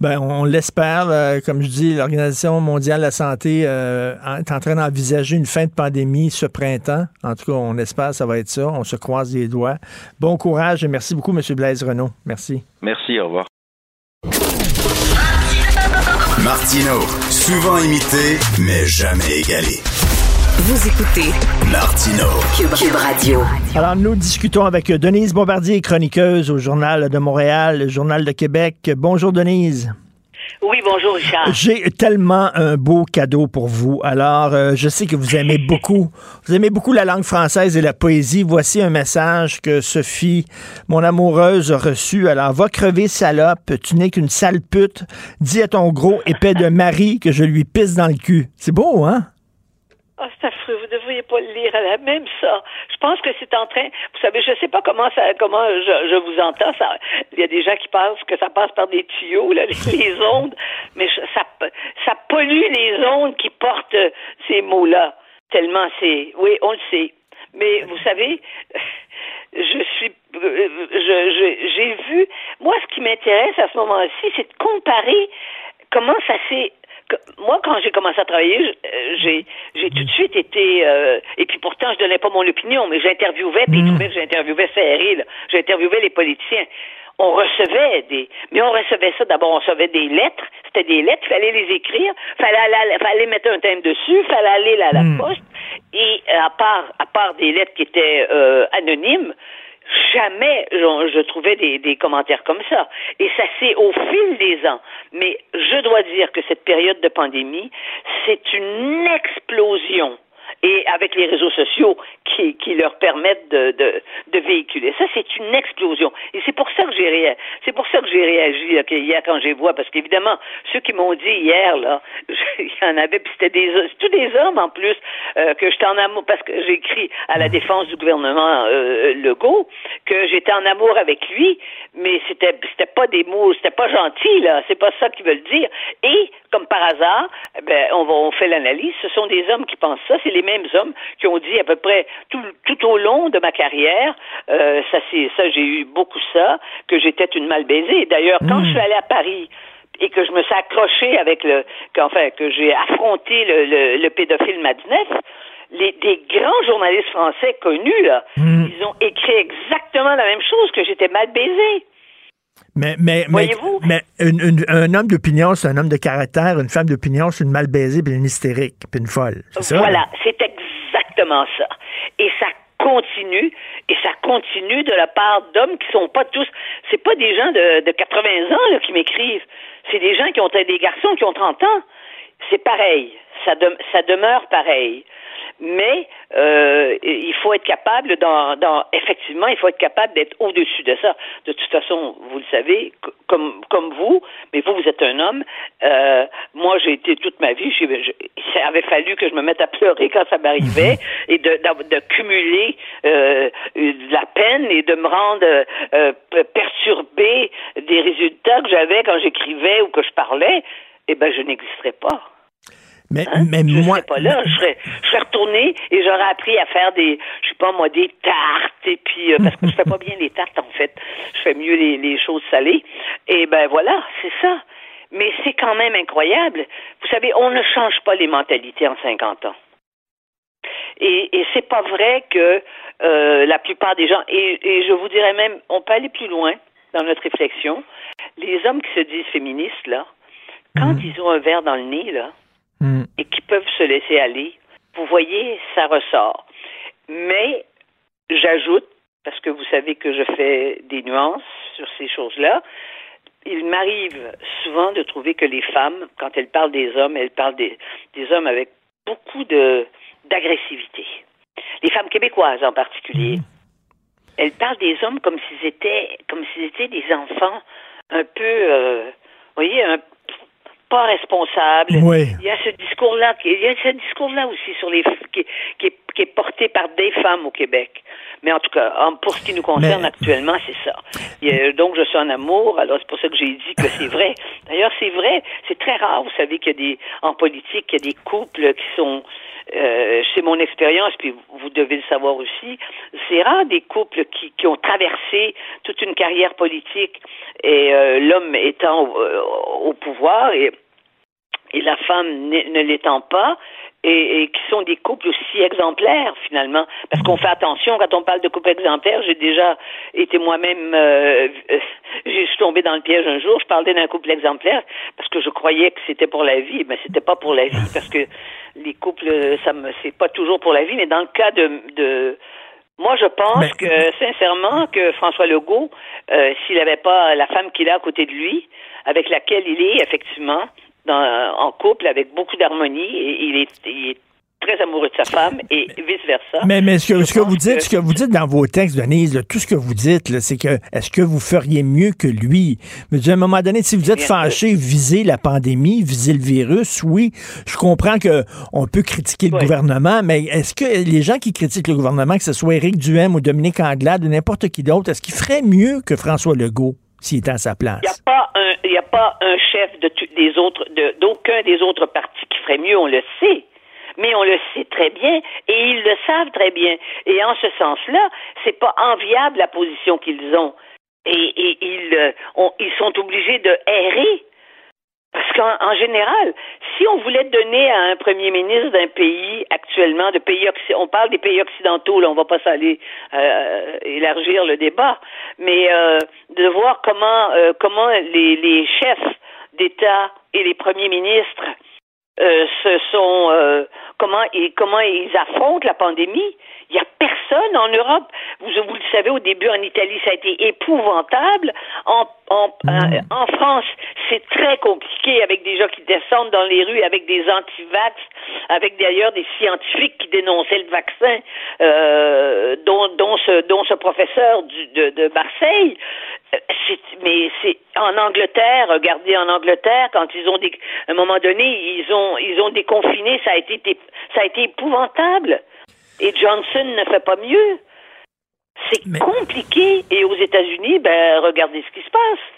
Ben, on l'espère. Comme je dis, l'Organisation mondiale de la santé euh, est en train d'envisager une fin de pandémie ce printemps. En tout cas, on espère que ça va être ça. On se croise les doigts. Bon courage et merci beaucoup, M. Blaise Renault. Merci. Merci, au revoir. Martino, souvent imité, mais jamais égalé. Vous écoutez Martino Cube, Radio. Alors, nous discutons avec Denise Bombardier, chroniqueuse au Journal de Montréal, le Journal de Québec. Bonjour, Denise. Oui, bonjour Richard. J'ai tellement un beau cadeau pour vous. Alors, euh, je sais que vous aimez beaucoup, vous aimez beaucoup la langue française et la poésie. Voici un message que Sophie, mon amoureuse, a reçu. Alors, va crever salope, tu n'es qu'une sale pute. Dis à ton gros épais de mari que je lui pisse dans le cul. C'est beau, hein? Ah, c'est affreux. Vous ne devriez pas le lire. Même ça. Je pense que c'est en train. Vous savez, je ne sais pas comment ça, comment je, je vous entends. Ça, il y a des gens qui pensent que ça passe par des tuyaux, là, les, ondes, mais ça, ça pollue les ondes qui portent ces mots-là. Tellement c'est. Oui, on le sait. Mais vous savez, je suis, je, j'ai vu. Moi, ce qui m'intéresse à ce moment-ci, c'est de comparer comment ça s'est moi, quand j'ai commencé à travailler, euh, j'ai, j'ai tout de suite été, euh, et puis pourtant, je donnais pas mon opinion, mais j'interviewais, puis mm. j'interviewais serré, j'interviewais les politiciens. On recevait des, mais on recevait ça d'abord, on recevait des lettres, c'était des lettres, il fallait les écrire, fallait aller, fallait mettre un thème dessus, fallait aller à la mm. poste, et à part, à part des lettres qui étaient euh, anonymes, jamais je, je trouvais des, des, commentaires comme ça. Et ça s'est au fil des ans. Mais je dois dire que cette période de pandémie, c'est une explosion et avec les réseaux sociaux qui, leur permettent de, véhiculer. Ça, c'est une explosion. Et c'est pour ça que j'ai réagi. Hier quand j'ai vu, parce qu'évidemment, ceux qui m'ont dit hier, là, il y en avait, puis c'était des tous des hommes en plus, euh, que j'étais en amour, parce que j'ai écrit à la défense du gouvernement euh, Legault que j'étais en amour avec lui, mais c'était c'était pas des mots, c'était pas gentil, là. C'est pas ça qu'ils veulent dire. Et, comme par hasard, ben, on, on fait l'analyse, ce sont des hommes qui pensent ça, c'est les mêmes hommes qui ont dit à peu près tout, tout au long de ma carrière, euh, ça c'est ça j'ai eu beaucoup ça, que j'étais une mal baisée. D'ailleurs, quand je suis allée à Paris et que je me suis accrochée avec le, qu'enfin que j'ai affronté le, le, le pédophile Madinef, les, des grands journalistes français connus, là, ils ont écrit exactement la même chose, que j'étais mal baisée. Mais, mais, mais, mais une, une, un homme d'opinion, c'est un homme de caractère. Une femme d'opinion, c'est une mal baisée, puis une hystérique, puis une folle. Ça, voilà, c'est exactement ça. Et ça continue, et ça continue de la part d'hommes qui sont pas tous, c'est pas des gens de, de 80 ans là, qui m'écrivent, c'est des gens qui ont des garçons qui ont 30 ans. C'est pareil, ça, de, ça demeure pareil mais euh, il faut être capable, dans, dans, effectivement, il faut être capable d'être au-dessus de ça. De toute façon, vous le savez, comme, comme vous, mais vous, vous êtes un homme. Euh, moi, j'ai été toute ma vie, il avait fallu que je me mette à pleurer quand ça m'arrivait mhm. et de, de, de cumuler euh, de la peine et de me rendre euh, perturbé des résultats que j'avais quand j'écrivais ou que je parlais. Eh ben, je n'existerais pas. Mais, hein? mais je moi. serais pas là. Je serais, je serais retournée et j'aurais appris à faire des, je sais pas moi, des tartes et puis, euh, parce que je fais pas bien les tartes, en fait. Je fais mieux les, les choses salées. Et ben voilà, c'est ça. Mais c'est quand même incroyable. Vous savez, on ne change pas les mentalités en 50 ans. Et, et c'est pas vrai que euh, la plupart des gens, et, et je vous dirais même, on peut aller plus loin dans notre réflexion. Les hommes qui se disent féministes, là, quand Mhm. ils ont un verre dans le nez, là, Mm. et qui peuvent se laisser aller, vous voyez, ça ressort. Mais j'ajoute, parce que vous savez que je fais des nuances sur ces choses-là, il m'arrive souvent de trouver que les femmes, quand elles parlent des hommes, elles parlent des, des hommes avec beaucoup de d'agressivité. Les femmes québécoises en particulier. Elles parlent des hommes comme s'ils étaient comme s'ils étaient des enfants un peu euh, vous voyez, un pas responsables. Oui. Il y a ce discours-là, il y a ce discours-là aussi sur les qui, qui, est- qui est porté par des femmes au Québec. Mais en tout cas, pour ce qui nous concerne Mais- actuellement, c'est ça. A- donc, je suis en amour. Alors, c'est pour ça que j'ai dit que c'est vrai. D'ailleurs, c'est vrai. C'est très rare. Vous savez qu'il y a des, en politique, il y a des couples qui sont, euh, c'est mon expérience, puis vous devez le savoir aussi. C'est rare des couples qui, qui ont traversé toute une carrière politique et euh, l'homme étant au, euh, au pouvoir et et la femme ne l'étant pas, et, et qui sont des couples aussi exemplaires finalement, parce qu'on fait attention quand on parle de couple exemplaire. J'ai déjà été moi-même, euh, euh, je suis tombée dans le piège un jour. Je parlais d'un couple exemplaire parce que je croyais que c'était pour la vie, mais c'était pas pour la vie parce que les couples, ça me, c'est pas toujours pour la vie, mais dans le cas de, de moi, je pense que, sincèrement, que François Legault, euh, s'il n'avait pas la femme qu'il a à côté de lui, avec laquelle il est, effectivement, dans, en couple, avec beaucoup d'harmonie, et il est, il est très amoureux de sa femme, et vice-versa. Mais, mais ce que, ce que pense vous dites, que- ce que vous dites dans vos textes, Denise, là, tout ce que vous dites, c'est que est-ce que vous feriez mieux que lui? Mais à un moment donné, si vous êtes Bien sûr. fâché, visez la pandémie, visez le virus, oui, je comprends que on peut critiquer le Oui. gouvernement, mais est-ce que les gens qui critiquent le gouvernement, que ce soit Éric Duhem ou Dominique Anglade ou n'importe qui d'autre, est-ce qu'ils feraient mieux que François Legault s'il était à sa place? Il il y a pas un chef des autres, d'aucun des autres partis qui ferait mieux, on le sait. Mais on le sait très bien et ils le savent très bien. Et en ce sens-là, c'est pas enviable la position qu'ils ont. Et, ils, euh, ils sont obligés de errer. Parce qu'en en général, si on voulait donner à un premier ministre d'un pays actuellement, de pays on parle des pays occidentaux, là, on va pas s'aller euh, élargir le débat, mais euh, de voir comment euh, comment les, les chefs d'État et les premiers ministres euh, se sont euh, comment et comment ils affrontent la pandémie. Il y a personne en Europe. vous, vous le savez, au début en Italie, ça a été épouvantable. En, en, euh, en France, c'est très compliqué avec des gens qui descendent dans les rues avec des anti-vax, avec d'ailleurs des scientifiques qui dénonçaient le vaccin, euh, dont, dont, ce, dont ce professeur du, de, de Marseille. Euh, mais c'est en Angleterre, regardez en Angleterre, quand ils ont des, à un moment donné, ils ont ils ont déconfiné, ça a été ça a été épouvantable. Et Johnson ne fait pas mieux. C'est compliqué. Et aux États-Unis, ben regardez ce qui se passe.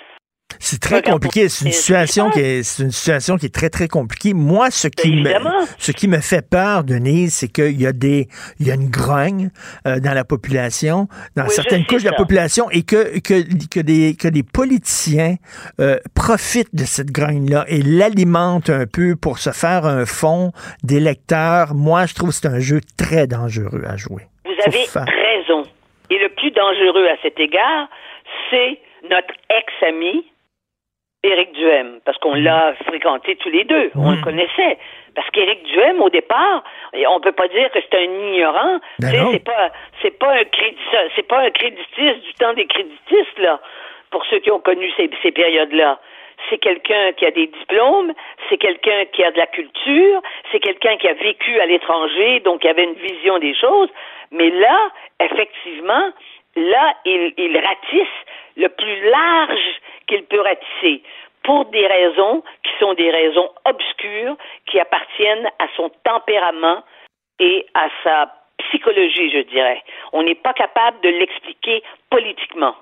C'est très compliqué. C'est une situation qui est, c'est une situation qui est très très compliquée. Moi, ce qui me, ce qui me fait peur, Denise, c'est qu'il y a des, il y a une grogne euh, dans la population, dans certaines couches de la population, et que que, que des que des politiciens euh, profitent de cette grogne-là et l'alimentent un peu pour se faire un fond d'électeurs. Moi, je trouve que c'est un jeu très dangereux à jouer. Vous avez raison. Et le plus dangereux à cet égard, c'est notre ex-ami, Éric Duhem, parce qu'on l'a fréquenté tous les deux, on le connaissait. Parce qu'Éric Duhem, au départ, on peut pas dire que c'est un ignorant. Ben c'est pas, c'est pas un c'est pas un créditiste du temps des créditistes là. Pour ceux qui ont connu ces, ces périodes-là, c'est quelqu'un qui a des diplômes, c'est quelqu'un qui a de la culture, c'est quelqu'un qui a vécu à l'étranger, donc qui avait une vision des choses. Mais là, effectivement, là, il, il ratisse le plus large qu'il peut ratisser pour des raisons qui sont des raisons obscures qui appartiennent à son tempérament et à sa psychologie, je dirais. On n'est pas capable de l'expliquer politiquement.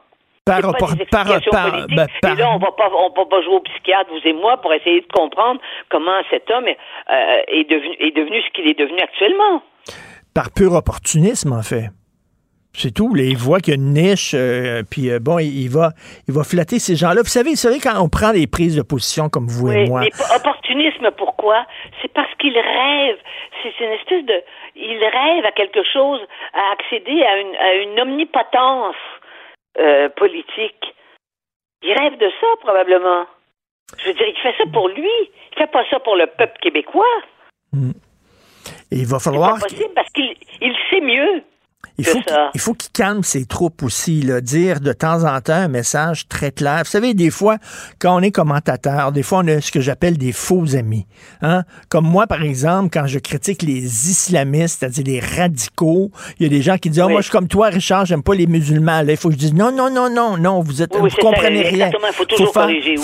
Par, rapport par, par, ben, par, Et là, on va pas, on va pas jouer au psychiatre, vous et moi, pour essayer de comprendre comment cet homme euh, est devenu, est devenu ce qu'il est devenu actuellement. Par pur opportunisme, en fait. C'est tout. Là, il voit qu'il y a une niche, euh, puis euh, bon, il, va, il va flatter ces gens-là. Vous savez, vous savez, quand on prend des prises de position comme vous et moi. Mais opportunisme, pourquoi? C'est parce qu'il rêve. C'est une espèce de. Il rêve à quelque chose, à accéder à une, à une omnipotence euh, politique. Il rêve de ça, probablement. Je veux dire, il fait ça pour lui. Il fait pas ça pour le peuple québécois. Hmm. Et il va falloir. C'est possible parce qu'il il sait mieux. Il faut, qu'il, faut qu'il calme ses troupes aussi, là, dire de temps en temps un message très clair. Vous savez, des fois, quand on est commentateur, des fois, on a ce que j'appelle des faux amis. Hein? Comme moi, par exemple, quand je critique les islamistes, c'est-à-dire les radicaux, il y a des gens qui disent oh, Moi, je suis comme toi, Richard, j'aime pas les musulmans. Là, il faut que je dise Non, non, non, non, non, vous êtes, vous comprenez rien. Il faut toujours corriger.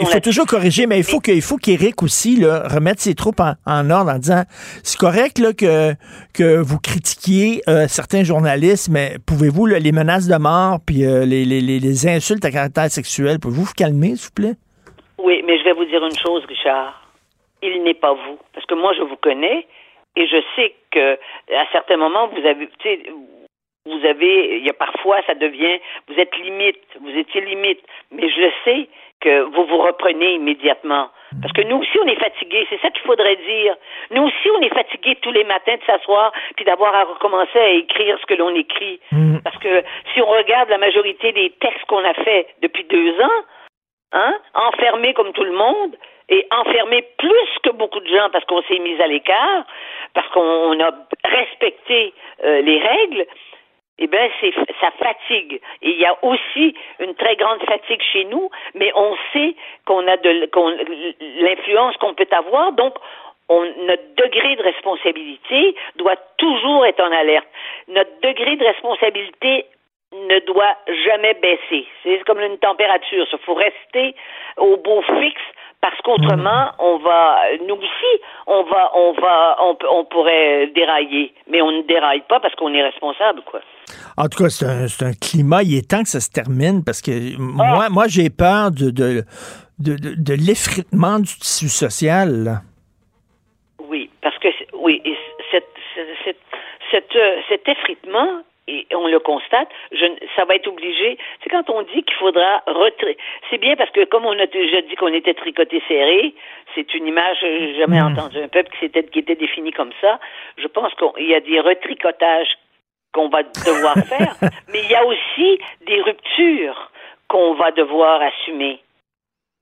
il faut toujours corriger, mais il faut qu'il faut qu'Éric aussi là, remette ses troupes en, ordre en disant C'est correct là, que, que vous critiquiez euh, certains journaliste, mais pouvez-vous, les menaces de mort puis euh, les, les, insultes à caractère sexuel, pouvez-vous vous calmer, s'il vous plaît? Oui, mais je vais vous dire une chose, Richard. Il n'est pas vous. Parce que moi, je vous connais et je sais que à certains moments, vous avez, vous avez, il y a parfois, ça devient, vous êtes limite, vous étiez limite, mais je le sais que vous vous reprenez immédiatement. Parce que nous aussi, on est fatigués. C'est ça qu'il faudrait dire. Nous aussi, on est fatigués tous les matins de s'asseoir puis d'avoir à recommencer à écrire ce que l'on écrit. Mm. Parce que si on regarde la majorité des textes qu'on a faits depuis deux ans, hein, enfermés comme tout le monde, et enfermés plus que beaucoup de gens parce qu'on s'est mis à l'écart, parce qu'on a respecté euh, les règles, eh bien, c'est ça fatigue. Et il y a aussi une très grande fatigue chez nous, mais on sait qu'on a de l'influence qu'on peut avoir, donc on, notre degré de responsabilité doit toujours être en alerte. Notre degré de responsabilité ne doit jamais baisser. C'est comme une température. Il faut rester au beau fixe parce qu'autrement, on va, nous aussi, on va, on va, on, on pourrait dérailler, mais on ne déraille pas parce qu'on est responsable, quoi. En tout cas, c'est un, climat. Il est temps que ça se termine parce que moi, moi j'ai peur de, de, de, l'effritement du tissu social. Oui, parce que oui, cette, cette, euh, cet effritement, et on le constate, je, ça va être obligé. C'est quand on dit qu'il faudra retirer. C'est bien parce que comme on a déjà dit qu'on était tricoté serré, c'est une image, j'ai jamais hmm. entendu un peuple qui, était, qui était défini comme ça. Je pense qu'il y a des retricotages qu'on va devoir faire, mais il y a aussi des ruptures qu'on va devoir assumer.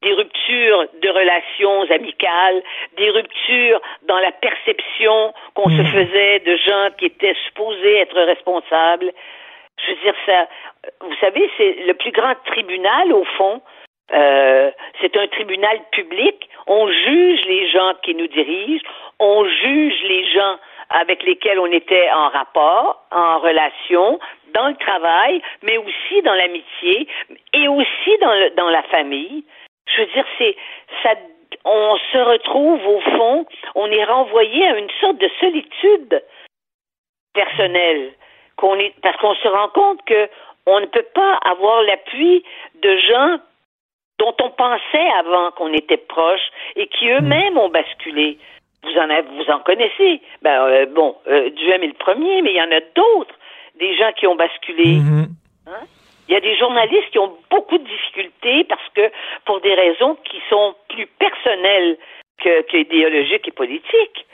Des ruptures de relations amicales, des ruptures dans la perception qu'on se hmm. faisait de gens qui étaient supposés être responsables. Je veux dire, ça, vous savez, c'est le plus grand tribunal, au fond. Euh, c'est un tribunal public. On juge les gens qui nous dirigent. On juge les gens avec lesquels on était en rapport, en relation, dans le travail, mais aussi dans l'amitié et aussi dans, le, dans la famille. Je veux dire, c'est ça. On se retrouve au fond, on est renvoyé à une sorte de solitude personnelle, qu'on est parce qu'on se rend compte que on ne peut pas avoir l'appui de gens dont on pensait avant qu'on était proche et qui eux-mêmes ont basculé. Vous en avez, vous en connaissez. Ben euh, bon, euh, Duhem est le premier, mais il y en a d'autres, des gens qui ont basculé. Mhm. Hein? Il y a des journalistes qui ont beaucoup de difficultés parce que pour des raisons qui sont plus personnelles que, que idéologiques et politiques.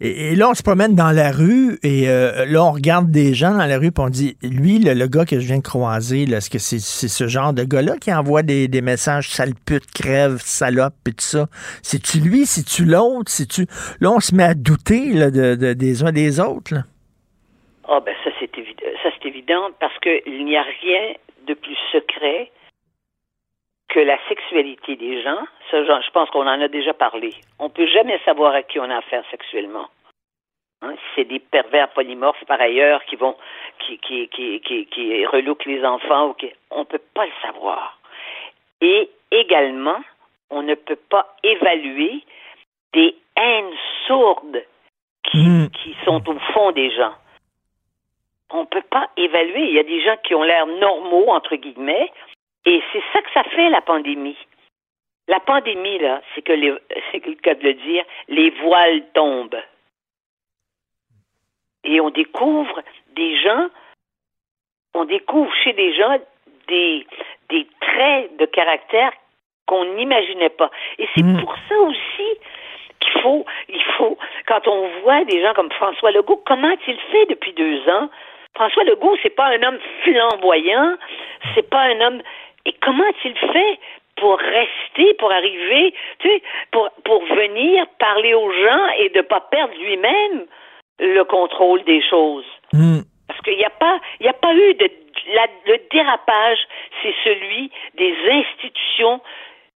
Et, et là, on se promène dans la rue et euh, là, on regarde des gens dans la rue et on dit, lui, le, le gars que je viens de croiser, est-ce que c'est ce genre de gars-là qui envoie des, des messages sale pute, crève, salope et tout ça? C'est-tu lui? C'est-tu l'autre? C'est-tu... Là, on se met à douter là, de, de- des uns des autres. Ah ben ça c'est évident, ça c'est évident parce que il n'y a rien de plus secret que la sexualité des gens. Ça, je pense qu'on en a déjà parlé. On peut jamais savoir à qui on a affaire sexuellement. Hein, si c'est des pervers polymorphes par ailleurs qui vont qui qui qui qui, qui relouquent les enfants ou qui, on peut pas le savoir. Et également, on ne peut pas évaluer des haines sourdes qui, qui sont au fond des gens on peut pas évaluer. Il y a des gens qui ont l'air normaux, entre guillemets, et c'est ça que ça fait, la pandémie. La pandémie, là, c'est que les, c'est le cas de le dire, les voiles tombent. Et on découvre des gens, on découvre chez des gens des, des traits de caractère qu'on n'imaginait pas. Et c'est pour ça aussi qu'il faut, il faut, quand on voit des gens comme François Legault, comment a-t-il fait depuis deux ans? François Legault, c'est pas un homme flamboyant, c'est pas un homme. Et comment a-t-il fait pour rester, pour arriver, tu sais, pour, pour venir parler aux gens et de pas perdre lui-même le contrôle des choses? Parce qu'il n'y a pas, il a pas eu de, la- le dérapage, c'est celui des institutions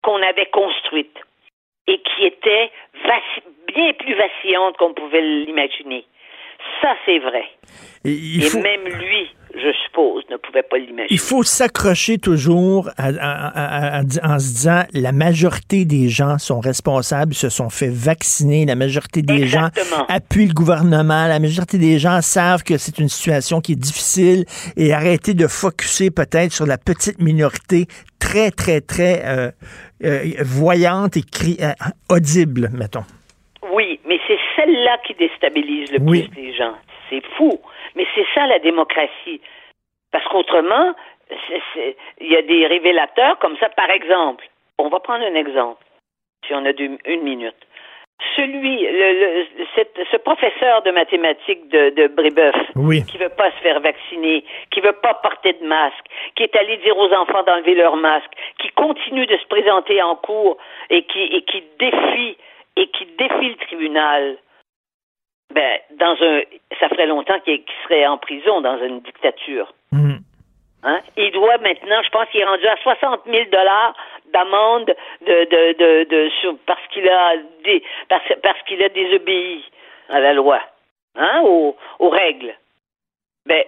qu'on avait construites et qui étaient bien plus vacillantes qu'on pouvait l'imaginer. Ça, c'est vrai. Et il et faut- même lui, je suppose, ne pouvait pas l'imaginer. Il faut s'accrocher toujours à- à- à- à- en se disant la majorité des gens sont responsables, se sont fait vacciner, la majorité des Exactement. gens appuient le gouvernement, la majorité des gens savent que c'est une situation qui est difficile et arrêter de focuser peut-être sur la petite minorité très, très, très euh, euh, voyante et cri- euh, audible, mettons. Qui déstabilise le Oui. plus les gens. C'est fou. Mais c'est ça la démocratie. Parce qu'autrement, il y a des révélateurs comme ça. Par exemple, on va prendre un exemple, si on a une minute. Celui, le, le- cette- ce professeur de mathématiques de, de Brébeuf, Oui. qui veut pas se faire vacciner, qui veut pas porter de masque, qui est allé dire aux enfants d'enlever leur masque, qui continue de se présenter en cours et qui, et qui défie et qui défie le tribunal, ben, dans un, ça ferait longtemps qu'il serait en prison dans une dictature. Hein? Il doit maintenant, je pense qu'il est rendu à 60 000 dollars d'amende de, de, de, de, sur- parce qu'il a dé- parce, parce qu'il a désobéi à la loi, hein, aux, aux règles. Ben,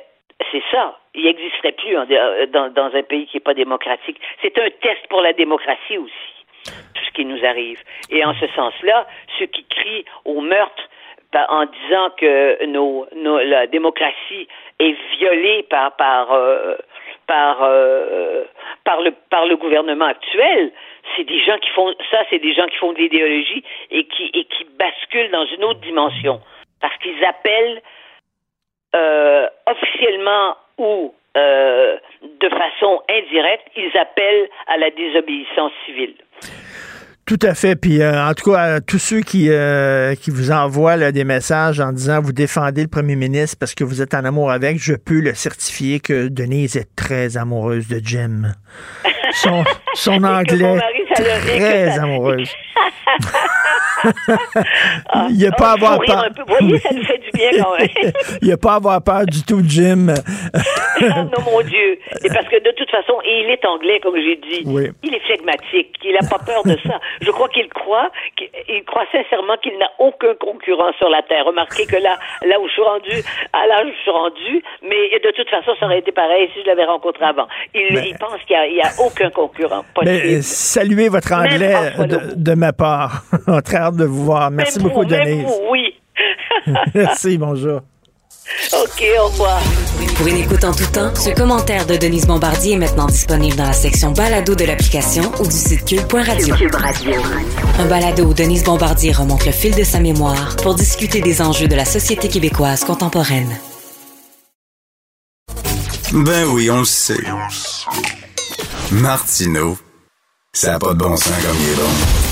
c'est ça. Il n'existerait plus en- euh, dans, dans un pays qui n'est pas démocratique. C'est un test pour la démocratie aussi, tout ce qui nous arrive. Et en ce sens-là, ceux qui crient au meurtre en disant que nos, la démocratie est violée par par euh, euh, par le par le gouvernement actuel, c'est des gens qui font ça, c'est des gens qui font de l'idéologie et qui et qui basculent dans une autre dimension parce qu'ils appellent euh, officiellement ou de façon indirecte, ils appellent à la désobéissance civile. Tout à fait. Puis, euh, en tout cas, à tous ceux qui, euh, qui vous envoient là, des messages en disant vous défendez le premier ministre parce que vous êtes en amour avec, je peux le certifier que Denise est très amoureuse de Jim. Son, anglais, mari, très ça- amoureuse. Il n'y a pas à avoir peur. Vous voyez, ça nous fait du bien quand même. Il n'y a pas à avoir peur du tout, Jim. non, mon Dieu. Et parce que de toute façon, il est anglais, comme j'ai dit. Oui. Il est flegmatique. Il n'a pas peur de ça. Je crois qu'il croit, croit sincèrement qu'il n'a aucun concurrent sur la Terre. Remarquez que là, là où je suis rendu, à l'âge où je suis rendu, mais de toute façon, ça aurait été pareil si je l'avais rencontré avant. Il, il pense qu'il n'y a, a, aucun concurrent. Mais, saluez votre anglais de, de, ma part. hâte de vous voir. Merci même beaucoup, Denise. Oui. Merci, bonjour. OK, au revoir. Pour une écoute en tout temps, ce commentaire de Denise Bombardier est maintenant disponible dans la section balado de l'application ou du site cube.radio. Cube Radio. Un balado où Denise Bombardier remonte le fil de sa mémoire pour discuter des enjeux de la société québécoise contemporaine. Ben oui, on le sait. Martineau, ça n'a pas de bon sens comme il est bon.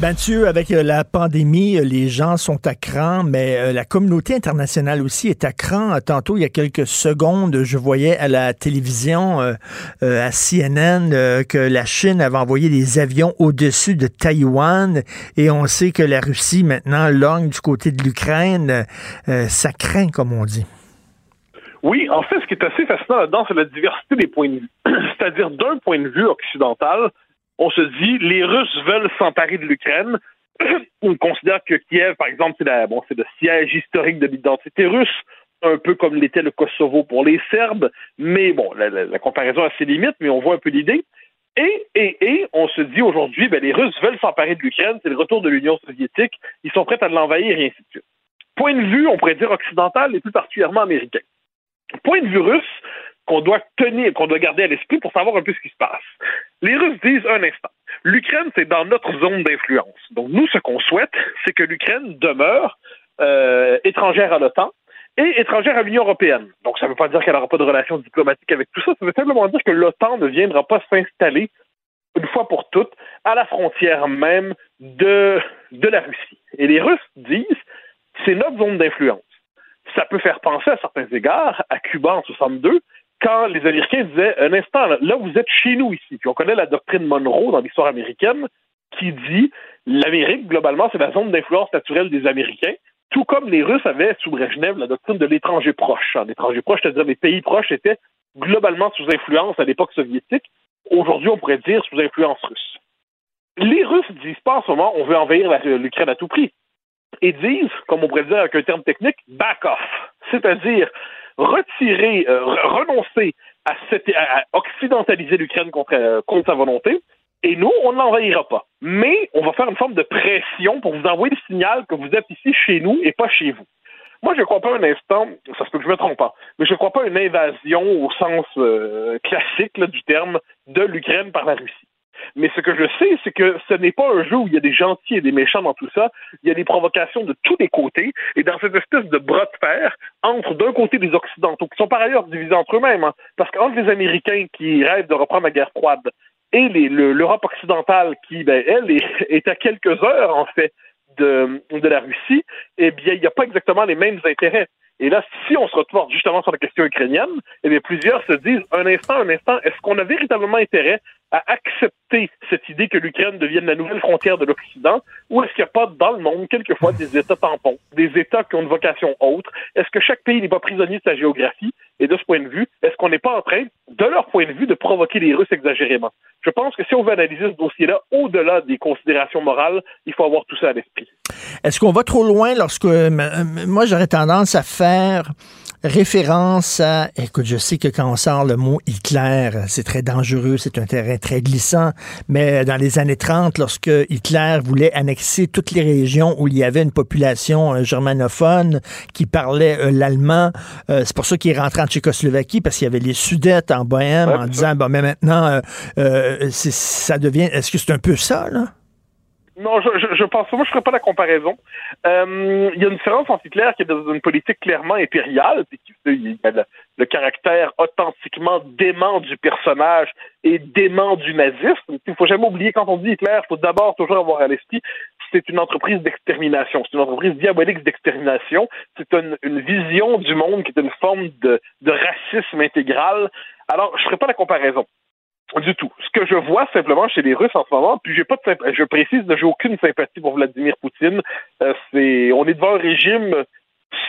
Mathieu, avec euh, la pandémie, euh, les gens sont à cran, mais euh, la communauté internationale aussi est à cran. Tantôt, il y a quelques secondes, je voyais à la télévision, à CNN, que la Chine avait envoyé des avions au-dessus de Taïwan et on sait que la Russie maintenant logne du côté de l'Ukraine. ça craint, comme on dit. Oui, en fait, ce qui est assez fascinant là-dedans, c'est la diversité des points de vue. C'est-à-dire, d'un point de vue occidental, on se dit les Russes veulent s'emparer de l'Ukraine. on considère que Kiev, par exemple, c'est le siège historique de l'identité russe, un peu comme l'était le Kosovo pour les Serbes. Mais bon, la, comparaison a ses limites, mais on voit un peu l'idée. Et, et, et on se dit aujourd'hui, ben, les Russes veulent s'emparer de l'Ukraine, c'est le retour de l'Union soviétique, ils sont prêts à l'envahir et ainsi de suite. Point de vue, on pourrait dire occidental et plus particulièrement américain. Point de vue russe, qu'on doit tenir, qu'on doit garder à l'esprit pour savoir un peu ce qui se passe. Les Russes disent un instant, l'Ukraine, c'est dans notre zone d'influence. Donc nous, ce qu'on souhaite, c'est que l'Ukraine demeure euh, étrangère à l'OTAN et étrangère à l'Union européenne. Donc ça ne veut pas dire qu'elle n'aura pas de relations diplomatiques avec tout ça, ça veut simplement dire que l'OTAN ne viendra pas s'installer une fois pour toutes à la frontière même de, de la Russie. Et les Russes disent, c'est notre zone d'influence. Ça peut faire penser à certains égards à Cuba en 62, quand les Américains disaient un instant, là, vous êtes chez nous ici. Puis on connaît la doctrine Monroe dans l'histoire américaine qui dit l'Amérique, globalement, c'est la zone d'influence naturelle des Américains, tout comme les Russes avaient sous Brezhnev la doctrine de l'étranger proche. L'étranger proche, c'est-à-dire les pays proches étaient globalement sous influence à l'époque soviétique. Aujourd'hui, on pourrait dire sous influence russe. Les Russes disent pas en ce moment on veut envahir l'Ukraine à tout prix. Et disent, comme on pourrait dire avec un terme technique, back off. C'est-à-dire, retirer, euh, renoncer à, à occidentaliser l'Ukraine contre, euh, contre sa volonté, et nous, on ne l'envahira pas. Mais on va faire une forme de pression pour vous envoyer le signal que vous êtes ici chez nous et pas chez vous. Moi, je ne crois pas un instant, ça se peut que je me trompe pas, mais je ne crois pas une invasion au sens euh, classique du terme de l'Ukraine par la Russie. Mais ce que je sais, c'est que ce n'est pas un jeu où il y a des gentils et des méchants dans tout ça. Il y a des provocations de tous les côtés. Et dans cette espèce de bras de fer, entre d'un côté les Occidentaux, qui sont par ailleurs divisés entre eux-mêmes, hein, parce qu'entre les Américains qui rêvent de reprendre la guerre froide et l'Europe occidentale qui, ben, elle, est, à quelques heures, en fait, de, de la Russie, eh bien, il n'y a pas exactement les mêmes intérêts. Et là, si on se retrouve justement sur la question ukrainienne, eh bien, plusieurs se disent, un instant, un instant, est-ce qu'on a véritablement intérêt à accepter cette idée que l'Ukraine devienne la nouvelle frontière de l'Occident, ou est-ce qu'il n'y a pas dans le monde quelquefois des États tampons, des États qui ont une vocation autre? Est-ce que chaque pays n'est pas prisonnier de sa géographie? Et de ce point de vue, est-ce qu'on n'est pas en train, de leur point de vue, de provoquer les Russes exagérément? Je pense que si on veut analyser ce dossier-là, au-delà des considérations morales, il faut avoir tout ça à l'esprit. Est-ce qu'on va trop loin lorsque, moi, j'aurais tendance à faire référence à, écoute, je sais que quand on sort le mot Hitler, c'est très dangereux, c'est un terrain très glissant, mais dans les années 30, lorsque Hitler voulait annexer toutes les régions où il y avait une population euh, germanophone qui parlait euh, l'allemand, euh, c'est pour ça qu'il est rentré en Tchécoslovaquie, parce qu'il y avait les Sudètes en Bohème, ouais, en disant, bon, mais maintenant, ça devient, est-ce que c'est un peu ça, là? Non, je, je, je pense moi je ferais pas la comparaison. Euh, il y a une différence entre Hitler qui est dans une politique clairement impériale, puis il y a le, caractère authentiquement dément du personnage et dément du nazisme. Il faut jamais oublier quand on dit Hitler, il faut d'abord toujours avoir à l'esprit c'est une entreprise d'extermination, c'est une entreprise diabolique d'extermination, c'est une, une, vision du monde qui est une forme de, de racisme intégral. Alors, je ferai pas la comparaison. Du tout. Ce que je vois simplement chez les Russes en ce moment, puis j'ai pas de je précise, j'ai aucune sympathie pour Vladimir Poutine. Euh, c'est, on est devant un régime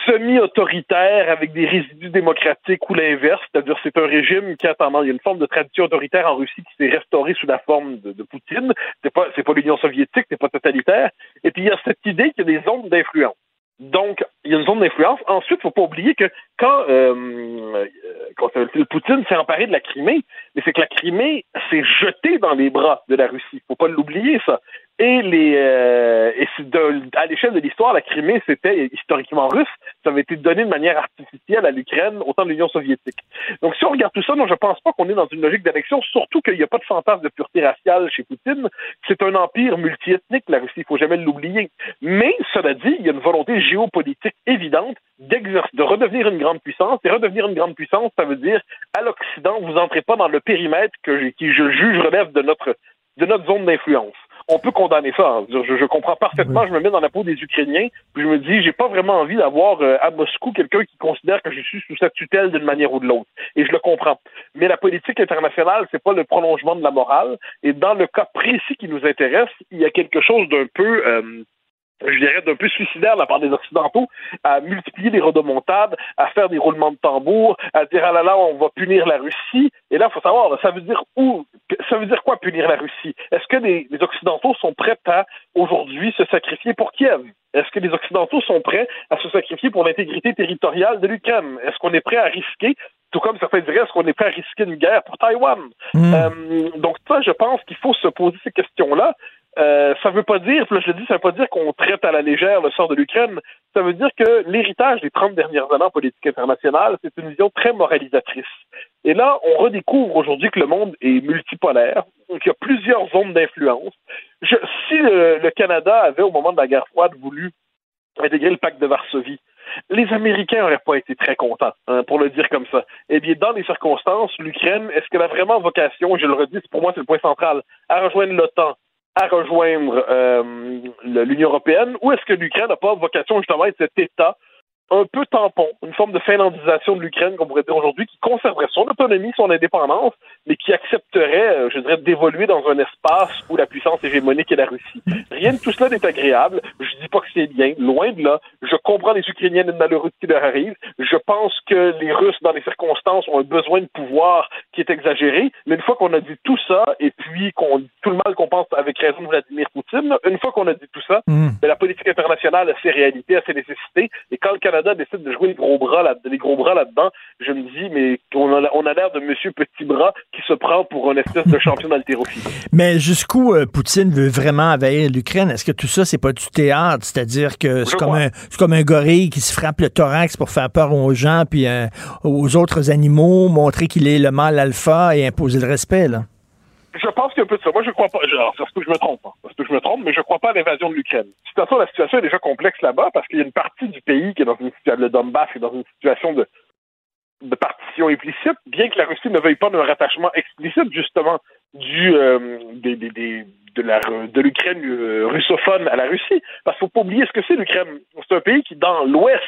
semi-autoritaire avec des résidus démocratiques ou l'inverse, c'est-à-dire c'est un régime qui a tendance, il y a une forme de tradition autoritaire en Russie qui s'est restaurée sous la forme de, de Poutine. C'est pas, c'est pas l'Union soviétique, c'est pas totalitaire. Et puis il y a cette idée qu'il y a des zones d'influence. Donc, il y a une zone d'influence. Ensuite, il ne faut pas oublier que quand, euh, quand Poutine s'est emparé de la Crimée, mais c'est que la Crimée s'est jetée dans les bras de la Russie. Il ne faut pas l'oublier, ça. Et les euh, et à l'échelle de l'histoire, la Crimée, c'était historiquement russe. Ça avait été donné de manière artificielle à l'Ukraine au temps de l'Union soviétique. Donc, si on regarde tout ça, non, je pense pas qu'on est dans une logique d'annexion, surtout qu'il n'y a pas de fantasme de pureté raciale chez Poutine. C'est un empire multiethnique, la Russie, il faut jamais l'oublier. Mais, cela dit, il y a une volonté géopolitique évidente de redevenir une grande puissance. Et redevenir une grande puissance, ça veut dire, à l'Occident, vous entrez pas dans le périmètre que qui, je juge, relève de notre, de notre zone d'influence on peut condamner ça. Hein. Je, je, comprends parfaitement, je me mets dans la peau des Ukrainiens, puis je me dis, j'ai pas vraiment envie d'avoir euh, à Moscou quelqu'un qui considère que je suis sous sa tutelle d'une manière ou de l'autre. Et je le comprends. Mais la politique internationale, c'est pas le prolongement de la morale. Et dans le cas précis qui nous intéresse, il y a quelque chose d'un peu euh, je dirais, d'un peu suicidaire de la part des Occidentaux, à multiplier les rodomontades, à faire des roulements de tambour, à dire ah là là, on va punir la Russie. Et là, il faut savoir, ça veut dire où, ça veut dire quoi punir la Russie? Est-ce que les, les, Occidentaux sont prêts à aujourd'hui se sacrifier pour Kiev? Est-ce que les Occidentaux sont prêts à se sacrifier pour l'intégrité territoriale de l'Ukraine? Est-ce qu'on est prêt à risquer tout comme certains diraient, est-ce qu'on est prêt à risquer une guerre pour Taïwan? Mmh. Euh, donc ça, je pense qu'il faut se poser ces questions-là. Euh, ça veut pas dire, je le dis, ça veut pas dire qu'on traite à la légère le sort de l'Ukraine. Ça veut dire que l'héritage des 30 dernières années en politique internationale, c'est une vision très moralisatrice. Et là, on redécouvre aujourd'hui que le monde est multipolaire, qu'il y a plusieurs zones d'influence. Si le, le, Canada avait, au moment de la guerre froide, voulu intégrer le pacte de Varsovie, les Américains n'auraient pas été très contents, hein, pour le dire comme ça. Eh bien, dans les circonstances, l'Ukraine, est-ce qu'elle a vraiment vocation, je le redis, pour moi c'est le point central, à rejoindre l'OTAN, à rejoindre euh, l'Union européenne, ou est-ce que l'Ukraine n'a pas vocation justement à être cet État un peu tampon, une forme de finlandisation de l'Ukraine, qu'on pourrait dire aujourd'hui, qui conserverait son autonomie, son indépendance, mais qui accepterait, euh, je dirais, d'évoluer dans un espace où la puissance hégémonique est la Russie. Rien de tout cela n'est agréable. Je dis pas que c'est bien, loin de là. Je comprends les Ukrainiens et le malheureux qui leur arrive. Je pense que les Russes, dans les circonstances, ont un besoin de pouvoir qui est exagéré. Mais une fois qu'on a dit tout ça, et puis qu'on tout le mal qu'on pense avec raison de Vladimir Poutine, une fois qu'on a dit tout ça, mm. ben, la politique internationale a ses réalités, a ses nécessités. Et quand le Canada décide de jouer les gros bras là, les gros bras là-dedans, je me dis, mais on a, on a l'air de Monsieur Petit Bras qui se prend pour un espèce de champion d'haltérophilie. Mais jusqu'où euh, Poutine veut vraiment envahir l'Ukraine? Est-ce que tout ça, c'est pas du théâtre? C'est-à-dire que c'est comme, un, comme un gorille qui se frappe le thorax pour faire peur aux gens puis euh, aux autres animaux, montrer qu'il est le mâle alpha et imposer le respect, là? Je pense qu'il y a un peu de ça. Moi, je crois pas. C'est que je me trompe. Hein. Que je me trompe, mais je crois pas à l'invasion de l'Ukraine. De toute façon, la situation est déjà complexe là-bas parce qu'il y a une partie du pays qui est dans une situation, le Donbass est dans une situation de, de partition implicite, bien que la Russie ne veuille pas d'un rattachement explicite, justement, du, euh, des, des, de la de l'Ukraine euh, russophone à la Russie. Parce qu'il faut pas oublier ce que c'est l'Ukraine. C'est un pays qui, dans l'Ouest,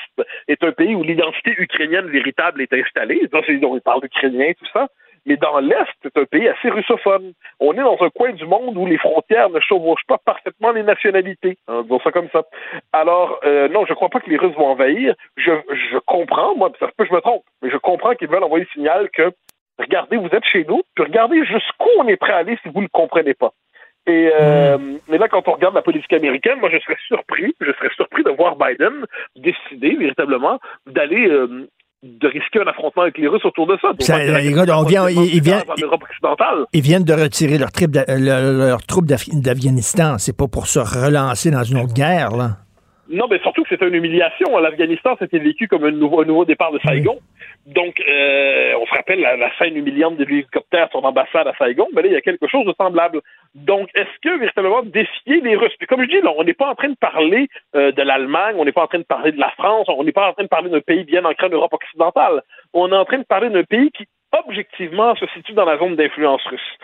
est un pays où l'identité ukrainienne véritable est installée. Ils parlent ukrainien, tout ça. Mais dans l'Est, c'est un pays assez russophone. On est dans un coin du monde où les frontières ne chevauchent pas parfaitement les nationalités. Hein, disons ça comme ça. Alors, euh, non, je ne crois pas que les Russes vont envahir. Je, je comprends, moi, ça se peut que je me trompe, mais je comprends qu'ils veulent envoyer le signal que, regardez, vous êtes chez nous, puis regardez jusqu'où on est prêt à aller si vous ne le comprenez pas. Et euh, mais là, quand on regarde la politique américaine, moi, je serais surpris, je serais surpris de voir Biden décider véritablement d'aller euh, de risquer un affrontement avec les Russes autour de ça. ça les gars, on vient, ils, viennent, ils, viennent de retirer leur, trip leur, leur troupe d'Afghanistan. C'est pas pour se relancer dans une autre guerre, là. Non, mais surtout que c'était une humiliation. L'Afghanistan, c'était vécu comme un nouveau, un nouveau départ de Saigon. Donc, euh, on se rappelle la, la scène humiliante de l'hélicoptère sur l'ambassade à Saigon, mais là, il y a quelque chose de semblable. Donc, est-ce que, véritablement, défier les Russes, puis comme je dis, là, on n'est pas en train de parler euh, de l'Allemagne, on n'est pas en train de parler de la France, on n'est pas en train de parler d'un pays bien ancré en Europe occidentale. On est en train de parler d'un pays qui, objectivement, se situe dans la zone d'influence russe.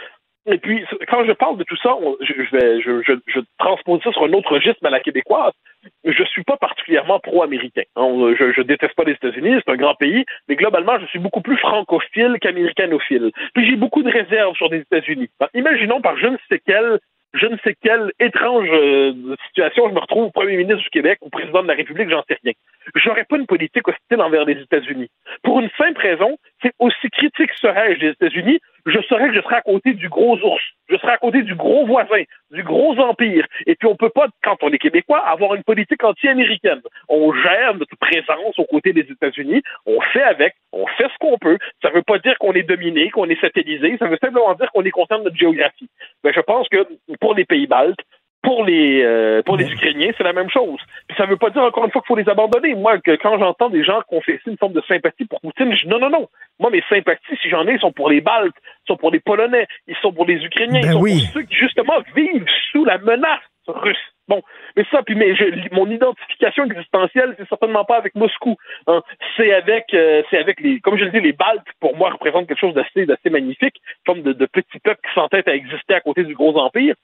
Et puis, quand je parle de tout ça, je, vais, je, je, je transpose ça sur un autre registre à la québécoise. Je suis pas particulièrement pro-américain. hein. Je, je déteste pas les États-Unis, c'est un grand pays, mais globalement, je suis beaucoup plus francophile qu'américanophile. Puis j'ai beaucoup de réserves sur les États-Unis. Imaginons par je ne sais quel je ne sais quelle étrange euh, situation, je me retrouve premier ministre du Québec ou président de la République, j'en sais rien. J'aurais pas une politique hostile envers les États-Unis. Pour une simple raison, c'est aussi critique serais-je des États-Unis, je saurais que je serais à côté du gros ours, je serais à côté du gros voisin, du gros empire. Et puis on peut pas, quand on est québécois, avoir une politique anti-américaine. On gère notre présence aux côtés des États-Unis, on fait avec, on fait ce qu'on peut. Ça veut pas dire qu'on est dominé, qu'on est satellisé, ça veut simplement dire qu'on est conscient de notre géographie. Ben, je pense que pour les pays baltes, pour les euh, pour les Ukrainiens, c'est la même chose. Puis ça veut pas dire encore une fois qu'il faut les abandonner. Moi, que quand j'entends des gens confesser une forme de sympathie pour Poutine, je dis non, non, non. Moi, mes sympathies, si j'en ai, sont pour les Baltes, sont pour les Polonais, ils sont pour les Ukrainiens, Ben ils sont oui. pour ceux qui justement vivent sous la menace russe. Bon, mais ça, puis mais mon identification existentielle, c'est certainement pas avec Moscou. hein. C'est avec, euh, c'est avec les, comme je le dis, les Baltes. Pour moi, représentent quelque chose d'assez, d'assez magnifique, forme de, petits peuples qui s'entêtent à exister à côté du gros empire.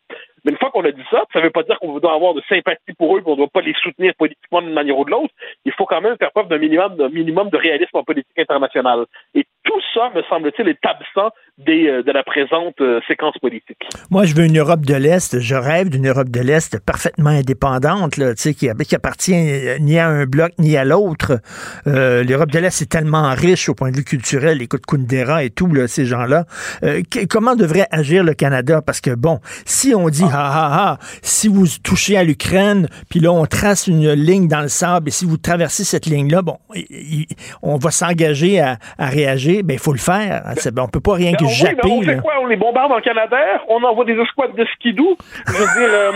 Mais une fois qu'on a dit ça, ça veut pas dire qu'on doit avoir de sympathie pour eux, qu'on doit pas les soutenir politiquement d'une manière ou de l'autre. Il faut quand même faire preuve d'un minimum, d'un minimum de réalisme en politique internationale. Et tout ça, me semble-t-il, est absent des, euh, de la présente euh, séquence politique. Moi, je veux une Europe de l'Est. Je rêve d'une Europe de l'Est parfaitement indépendante, là, qui, qui appartient euh, ni à un bloc ni à l'autre. Euh, L'Europe de l'Est est tellement riche au point de vue culturel. Écoute, Kundera et tout, là, ces gens-là. Euh, comment devrait agir le Canada? Parce que, bon, si on dit, ah, ah, ah, si vous touchez à l'Ukraine, puis là, on trace une ligne dans le sable, et si vous traversez cette ligne-là, bon, il- il- on va s'engager à, à réagir, ben il faut le faire. C'est- ben, on peut pas rien que Ben, oui, japper. ben, on fait quoi? On les bombarde en Canadair? On envoie des escouades de skidoo? Je veux dire, euh,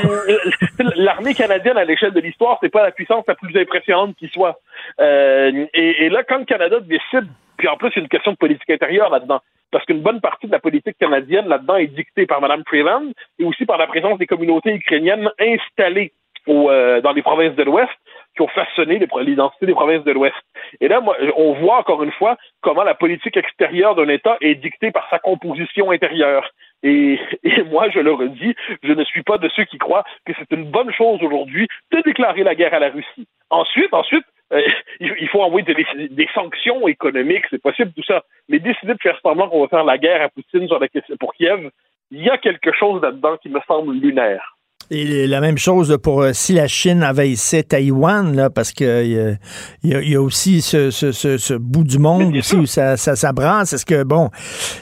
l'armée canadienne, à l'échelle de l'histoire, c'est pas la puissance la plus impressionnante qui soit. Euh, et, là, quand le Canada décide, puis en plus, il y a une question de politique intérieure là-dedans, parce qu'une bonne partie de la politique canadienne là-dedans est dictée par Mme Freeland et aussi par la présence des communautés ukrainiennes installées euh, dans les provinces de l'Ouest qui ont façonné l'identité des provinces de l'Ouest. Et là, on voit encore une fois comment la politique extérieure d'un État est dictée par sa composition intérieure. Et, et moi, je le redis, je ne suis pas de ceux qui croient que c'est une bonne chose aujourd'hui de déclarer la guerre à la Russie. Ensuite, ensuite, euh, il faut envoyer des, des sanctions économiques, c'est possible tout ça. Mais décider de faire semblant qu'on va faire la guerre à Poutine sur la question pour Kiev, il y a quelque chose là-dedans qui me semble lunaire. Et la même chose pour euh, si la Chine envahissait Taïwan, là, parce que il y a- y, aussi ce, ce- ce- ce bout du monde aussi où ça, ça, ça brasse. Est-ce que, bon,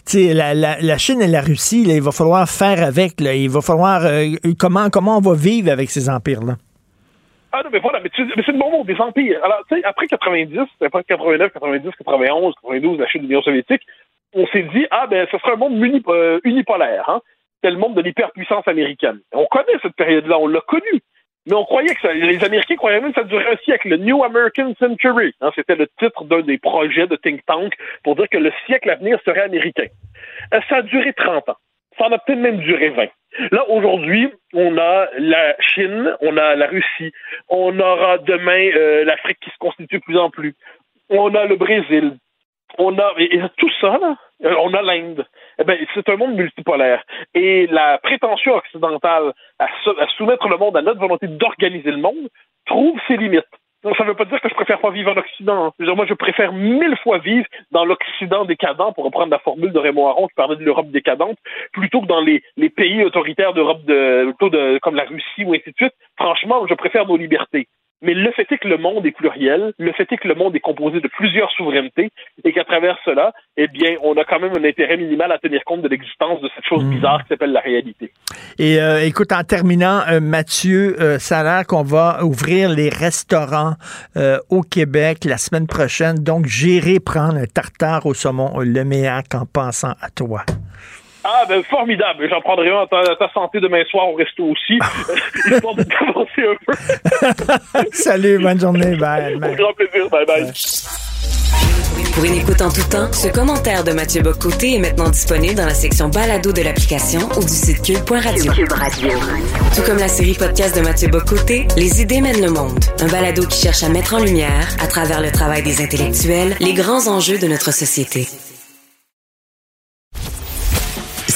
tu sais, la, la, la Chine et la Russie, là, il va falloir faire avec. Là, il va falloir... euh, comment, comment on va vivre avec ces empires-là? Ah non, mais voilà, mais, mais c'est le bon mot, des empires. Alors, tu sais, après 90, après 89, 90, 91, 92, la de l'Union soviétique, on s'est dit, ah ben, ce sera un monde euh, unipolaire, hein. C'est le monde de l'hyperpuissance américaine. On connaît cette période-là, on l'a connue. Mais on croyait que ça, les Américains croyaient même que ça durait un siècle, le New American Century. hein. C'était le titre d'un des projets de think tank pour dire que le siècle à venir serait américain. Euh, Ça a duré 30 ans. Ça en a peut-être même duré 20. Là, aujourd'hui, on a la Chine, on a la Russie, on aura demain euh, l'Afrique qui se constitue de plus en plus, on a le Brésil, on a tout ça, là, euh, on a l'Inde. Eh ben, c'est un monde multipolaire. Et la prétention occidentale à, sou- à soumettre le monde à notre volonté d'organiser le monde trouve ses limites. Ça ne veut pas dire que je préfère pas vivre en Occident. hein. Je veux dire, moi, je préfère mille fois vivre dans l'Occident décadent, pour reprendre la formule de Raymond Aron qui parlait de l'Europe décadente, plutôt que dans les, pays autoritaires d'Europe de, comme la Russie ou ainsi de suite. Franchement, je préfère nos libertés. Mais le fait est que le monde est pluriel, le fait est que le monde est composé de plusieurs souverainetés et qu'à travers cela, eh bien, on a quand même un intérêt minimal à tenir compte de l'existence de cette chose bizarre qui s'appelle la réalité. Et euh, écoute, en terminant, euh, Mathieu, euh, ça a l'air qu'on va ouvrir les restaurants euh, au Québec la semaine prochaine. Donc, j'irai prendre un tartare au saumon, le en pensant à toi. Ah, ben formidable. J'en prendrai un à ta, ta santé demain soir au resto aussi, histoire de t'avancer un peu. Salut, bonne journée. Bye. Au grand plaisir. Bye bye. Pour une écoute en tout temps, ce commentaire de Mathieu Bocoté est maintenant disponible dans la section balado de l'application ou du site cube.radio. Tout comme la série podcast de Mathieu Bocoté, Les idées mènent le monde. Un balado qui cherche à mettre en lumière, à travers le travail des intellectuels, les grands enjeux de notre société.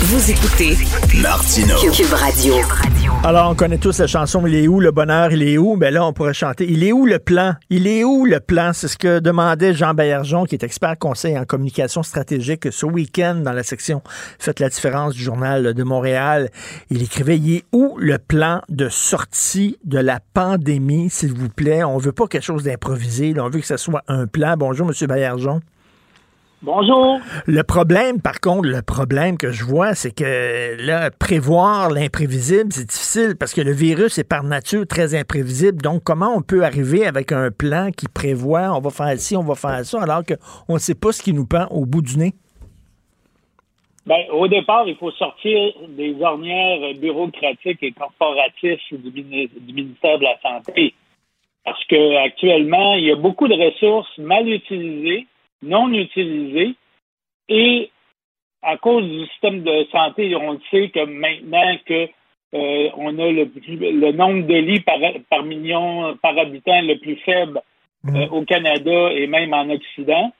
Vous écoutez Martineau. Cube Radio. Alors, on connaît tous la chanson Il est où le bonheur, il est où? Ben là, on pourrait chanter Il est où le plan? Il est où le plan? C'est ce que demandait Jean Baillargeon, qui est expert conseil en communication stratégique ce week-end dans la section Faites la différence du journal de Montréal. Il écrivait Il est où le plan de sortie de la pandémie, s'il vous plaît? On veut pas quelque chose d'improvisé, on veut que ce soit un plan. Bonjour, Monsieur Baillargeon. Bonjour. Le problème, par contre, le problème que je vois, c'est que là, prévoir l'imprévisible, c'est difficile parce que le virus est par nature très imprévisible. Donc, comment on peut arriver avec un plan qui prévoit on va faire ci, on va faire ça, alors qu'on ne sait pas ce qui nous pend au bout du nez? Ben, au départ, il faut sortir des ornières bureaucratiques et corporatistes du, du ministère de la Santé. Parce que actuellement, il y a beaucoup de ressources mal utilisées, non utilisées, et à cause du système de santé, on le sait que maintenant que euh, on a le, plus- le nombre de lits par, par million, par habitant le plus faible euh, au Canada et même en Occident,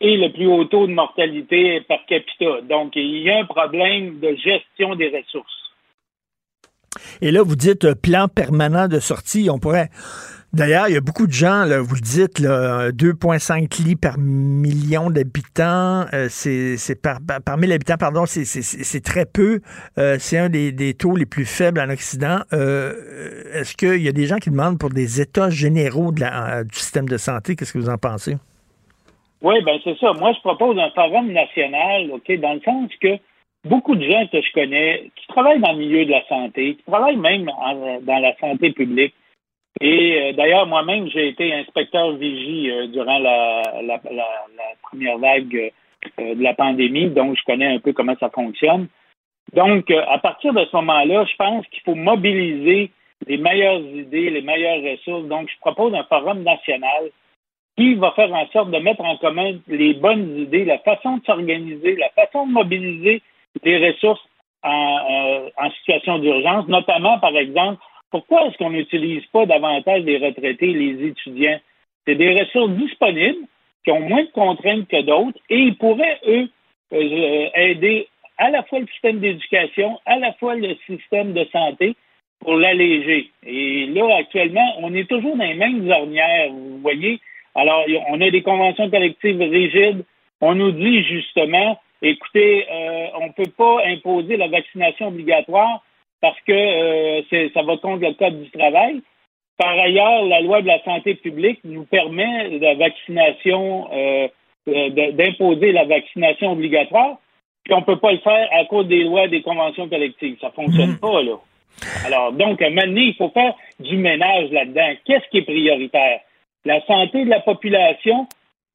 et le plus haut taux de mortalité par capita. Donc, il y a un problème de gestion des ressources. Et là, vous dites euh, plan permanent de sortie. On pourrait. D'ailleurs, il y a beaucoup de gens, vous le dites, là, 2,5 lits par million d'habitants. euh, c'est par, par, par mille habitants, pardon, c'est- très peu. Euh, c'est un des, taux les plus faibles en Occident. Euh, Est-ce qu'il y a des gens qui demandent pour des états généraux du système de santé? Qu'est-ce que vous en pensez? Oui, ben c'est ça. Moi, je propose un forum national, OK, dans le sens que beaucoup de gens que je connais qui travaillent dans le milieu de la santé, qui travaillent même dans la santé publique, et euh, d'ailleurs, moi-même, j'ai été inspecteur vigie euh, durant la, la, la- première vague euh, de la pandémie, donc je connais un peu comment ça fonctionne. Donc, euh, à partir de ce moment-là, je pense qu'il faut mobiliser les meilleures idées, les meilleures ressources. Donc, je propose un forum national qui va faire en sorte de mettre en commun les bonnes idées, la façon de s'organiser, la façon de mobiliser les ressources en, euh, en situation d'urgence, notamment, par exemple, pourquoi est-ce qu'on n'utilise pas davantage les retraités, les étudiants? C'est des ressources disponibles qui ont moins de contraintes que d'autres et ils pourraient, eux, euh, aider à la fois le système d'éducation, à la fois le système de santé pour l'alléger. Et là, actuellement, on est toujours dans les mêmes ornières, vous voyez? Alors, on a des conventions collectives rigides. On nous dit justement, écoutez, euh, on ne peut pas imposer la vaccination obligatoire parce que euh, c'est- ça va contre le Code du travail. Par ailleurs, la loi de la santé publique nous permet la vaccination, euh, euh, de- d'imposer la vaccination obligatoire, puis on ne peut pas le faire à cause des lois des conventions collectives. Ça fonctionne pas, là. Alors, donc, à un moment donné, il faut faire du ménage là-dedans. Qu'est-ce qui est prioritaire? La santé de la population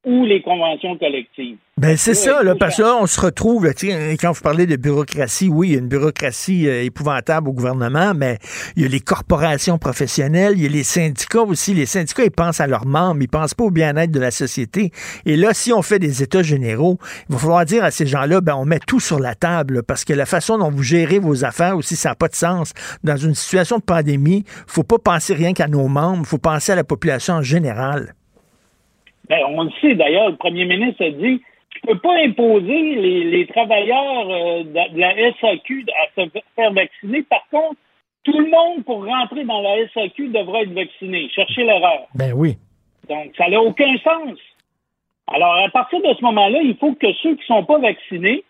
ou les conventions collectives? Ben c'est ça, là, parce que là, on se retrouve, là, quand vous parlez de bureaucratie, oui, il y a une bureaucratie euh, épouvantable au gouvernement, mais il y a les corporations professionnelles, il y a les syndicats aussi. Les syndicats, ils pensent à leurs membres, ils pensent pas au bien-être de la société. Et là, si on fait des états généraux, il va falloir dire à ces gens-là, ben on met tout sur la table, là, parce que la façon dont vous gérez vos affaires aussi, ça n'a pas de sens. Dans une situation de pandémie, faut pas penser rien qu'à nos membres, faut penser à la population en général. Ben, on le sait d'ailleurs, le premier ministre a dit je ne peux pas imposer les, les travailleurs euh, de, de la SAQ à se faire vacciner. Par contre, tout le monde pour rentrer dans la SAQ devra être vacciné. Cherchez l'erreur. Ben oui. Donc, ça n'a aucun sens. Alors, à partir de ce moment-là, il faut que ceux qui ne sont pas vaccinés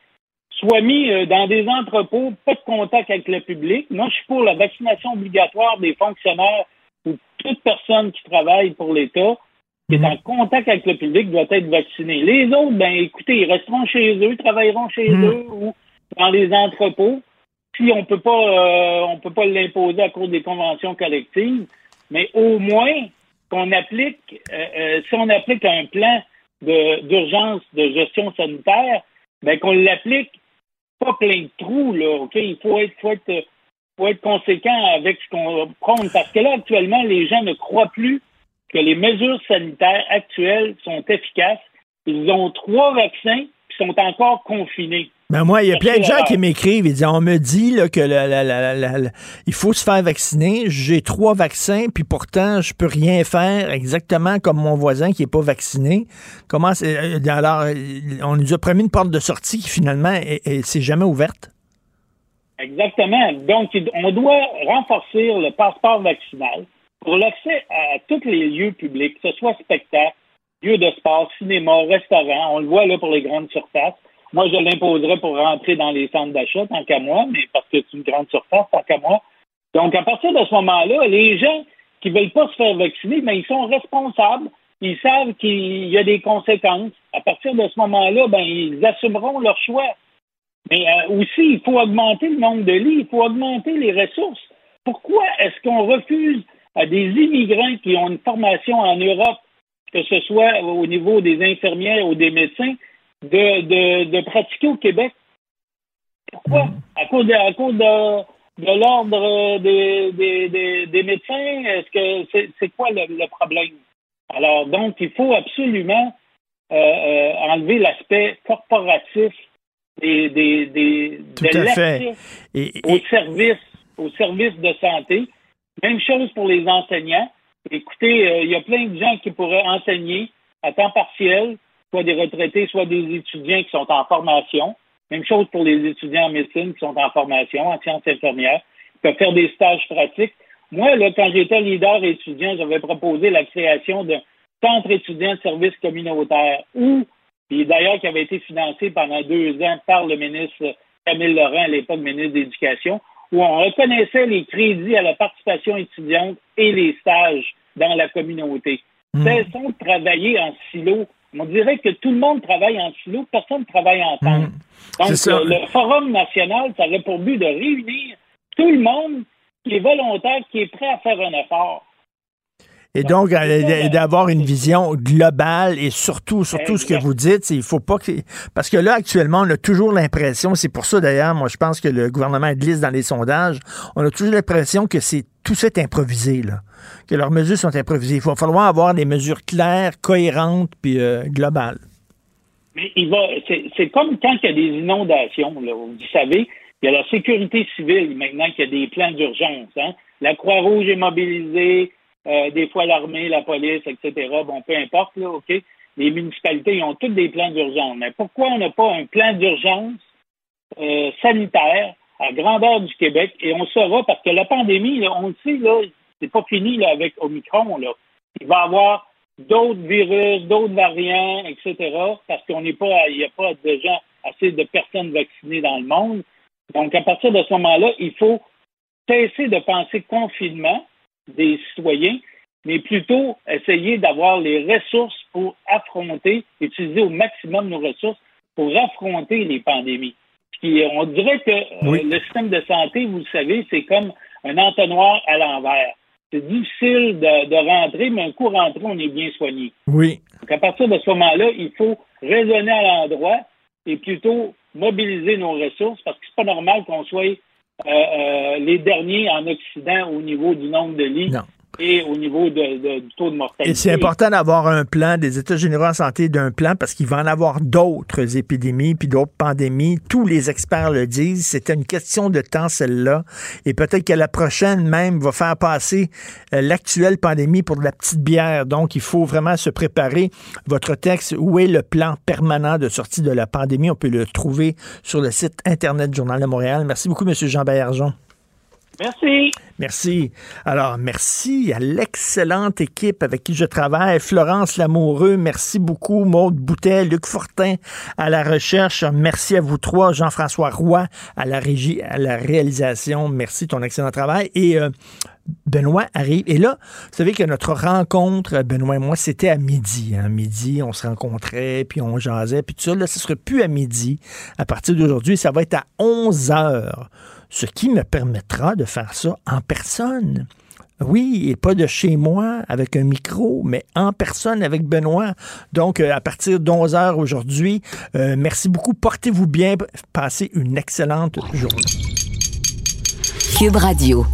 soient mis euh, dans des entrepôts, pas de contact avec le public. Moi, je suis pour la vaccination obligatoire des fonctionnaires ou toute personne qui travaille pour l'État qui est en contact avec le public doit être vacciné. Les autres, ben écoutez, ils resteront chez eux, travailleront chez eux ou dans les entrepôts. Puis on peut pas euh, on peut pas l'imposer à cause des conventions collectives, mais au moins qu'on applique, euh, euh, si on applique un plan d'urgence de, gestion sanitaire, ben qu'on l'applique pas plein de trous, là, OK? Il faut être, faut être, faut être conséquent avec ce qu'on prend. Parce que là, actuellement, les gens ne croient plus que les mesures sanitaires actuelles sont efficaces. Ils ont trois vaccins qui sont encore confinés. Ben moi, il y a plein de gens qui m'écrivent et disent on me dit là, que il faut se faire vacciner. J'ai trois vaccins, puis pourtant, je peux rien faire exactement comme mon voisin qui n'est pas vacciné. Comment c'est. Euh, alors, on nous a promis une porte de sortie qui finalement c'est jamais ouverte. Exactement. Donc, on doit renforcer le passeport vaccinal pour l'accès à tous les lieux publics, que ce soit spectacle, lieux de sport, cinéma, restaurant. On le voit là pour les grandes surfaces. Moi, je l'imposerais pour rentrer dans les centres d'achat, tant qu'à moi, mais parce que c'est une grande surface, tant qu'à moi. Donc, à partir de ce moment-là, les gens qui ne veulent pas se faire vacciner, mais ils sont responsables. Ils savent qu'il y a des conséquences. À partir de ce moment-là, ben, ils assumeront leur choix. Mais euh, aussi, il faut augmenter le nombre de lits, il faut augmenter les ressources. Pourquoi est-ce qu'on refuse à des immigrants qui ont une formation en Europe, que ce soit au niveau des infirmières ou des médecins, de, de, de pratiquer au Québec. Pourquoi? Mm. À cause de, à cause de, de l'ordre des, des, des, médecins? Est-ce que c'est, quoi le, problème? Alors, donc, il faut absolument euh, euh, enlever l'aspect corporatif des, des, des Tout de à fait. Et, au service au service de santé. Même chose pour les enseignants. Écoutez, euh, il y a plein de gens qui pourraient enseigner à temps partiel soit des retraités, soit des étudiants qui sont en formation. Même chose pour les étudiants en médecine qui sont en formation, en sciences infirmières, Ils peuvent faire des stages pratiques. Moi, là, quand j'étais leader étudiant, j'avais proposé la création d'un centre étudiant de services communautaires où, et d'ailleurs qui avait été financé pendant deux ans par le ministre Camille Laurent, à l'époque ministre d'Éducation, où on reconnaissait les crédits à la participation étudiante et les stages dans la communauté. Mmh. Cessons de travailler en silo on dirait que tout le monde travaille en silo, personne ne travaille en temps. Hmm. Donc, le, Forum national, ça aurait pour but de réunir tout le monde qui est volontaire, qui est prêt à faire un effort. Et donc, d'avoir une vision globale et surtout, surtout ce que vous dites, il faut pas que... Parce que là, actuellement, on a toujours l'impression, c'est pour ça d'ailleurs, moi je pense que le gouvernement glisse dans les sondages, on a toujours l'impression que c'est tout ça est improvisé, là. Que leurs mesures sont improvisées. Il va falloir avoir des mesures claires, cohérentes, puis euh, globales. Mais il va, c'est comme quand il y a des inondations, là, vous savez, il y a la sécurité civile maintenant qui a des plans d'urgence. Hein? La Croix-Rouge est mobilisée, euh, des fois l'armée, la police, etc. Bon, peu importe, là, OK? Les municipalités ils ont tous des plans d'urgence. Mais pourquoi on n'a pas un plan d'urgence euh, sanitaire à grandeur du Québec? Et on saura, parce que la pandémie, là, on le sait, là, c'est pas fini là, avec Omicron. Là. Il va y avoir d'autres virus, d'autres variants, etc. Parce qu'on n'est pas, il n'y a pas déjà assez de personnes vaccinées dans le monde. Donc, à partir de ce moment-là, il faut cesser de penser confinement des citoyens, mais plutôt essayer d'avoir les ressources pour affronter, utiliser au maximum nos ressources pour affronter les pandémies. Puis, on dirait que euh, le système de santé, vous le savez, c'est comme un entonnoir à l'envers. C'est difficile de, rentrer, mais un coup rentré, on est bien soigné. Oui. Donc, à partir de ce moment-là, il faut raisonner à l'endroit et plutôt mobiliser nos ressources parce que c'est pas normal qu'on soit les derniers en Occident au niveau du nombre de lits. Et au niveau du taux de mortalité. C'est important d'avoir un plan, des États généraux en santé d'un plan, parce qu'il va en avoir d'autres épidémies, puis d'autres pandémies. Tous les experts le disent. C'était une question de temps, celle-là. Et peut-être que la prochaine même va faire passer euh, l'actuelle pandémie pour de la petite bière. Donc, il faut vraiment se préparer. Votre texte, où est le plan permanent de sortie de la pandémie? On peut le trouver sur le site Internet du Journal de Montréal. Merci beaucoup, M. Jean Baillargeon. Merci. Merci. Alors, merci à l'excellente équipe avec qui je travaille. Florence Lamoureux, merci beaucoup. Maude Boutet, Luc Fortin à la recherche. Merci à vous trois. Jean-François Roy à la régie, à la réalisation. Merci ton excellent travail. Et euh, Benoît arrive. Et là, vous savez que notre rencontre, Benoît et moi, c'était à midi. Hein. midi, on se rencontrait, puis on jasait, puis tout ça. Là, ce ne sera plus à midi. À partir d'aujourd'hui, ça va être à 11 heures ce qui me permettra de faire ça en personne. Oui, et pas de chez moi avec un micro, mais en personne avec Benoît. Donc, euh, à partir d'11 heures aujourd'hui, euh, merci beaucoup. Portez-vous bien. Passez une excellente journée. Cube Radio.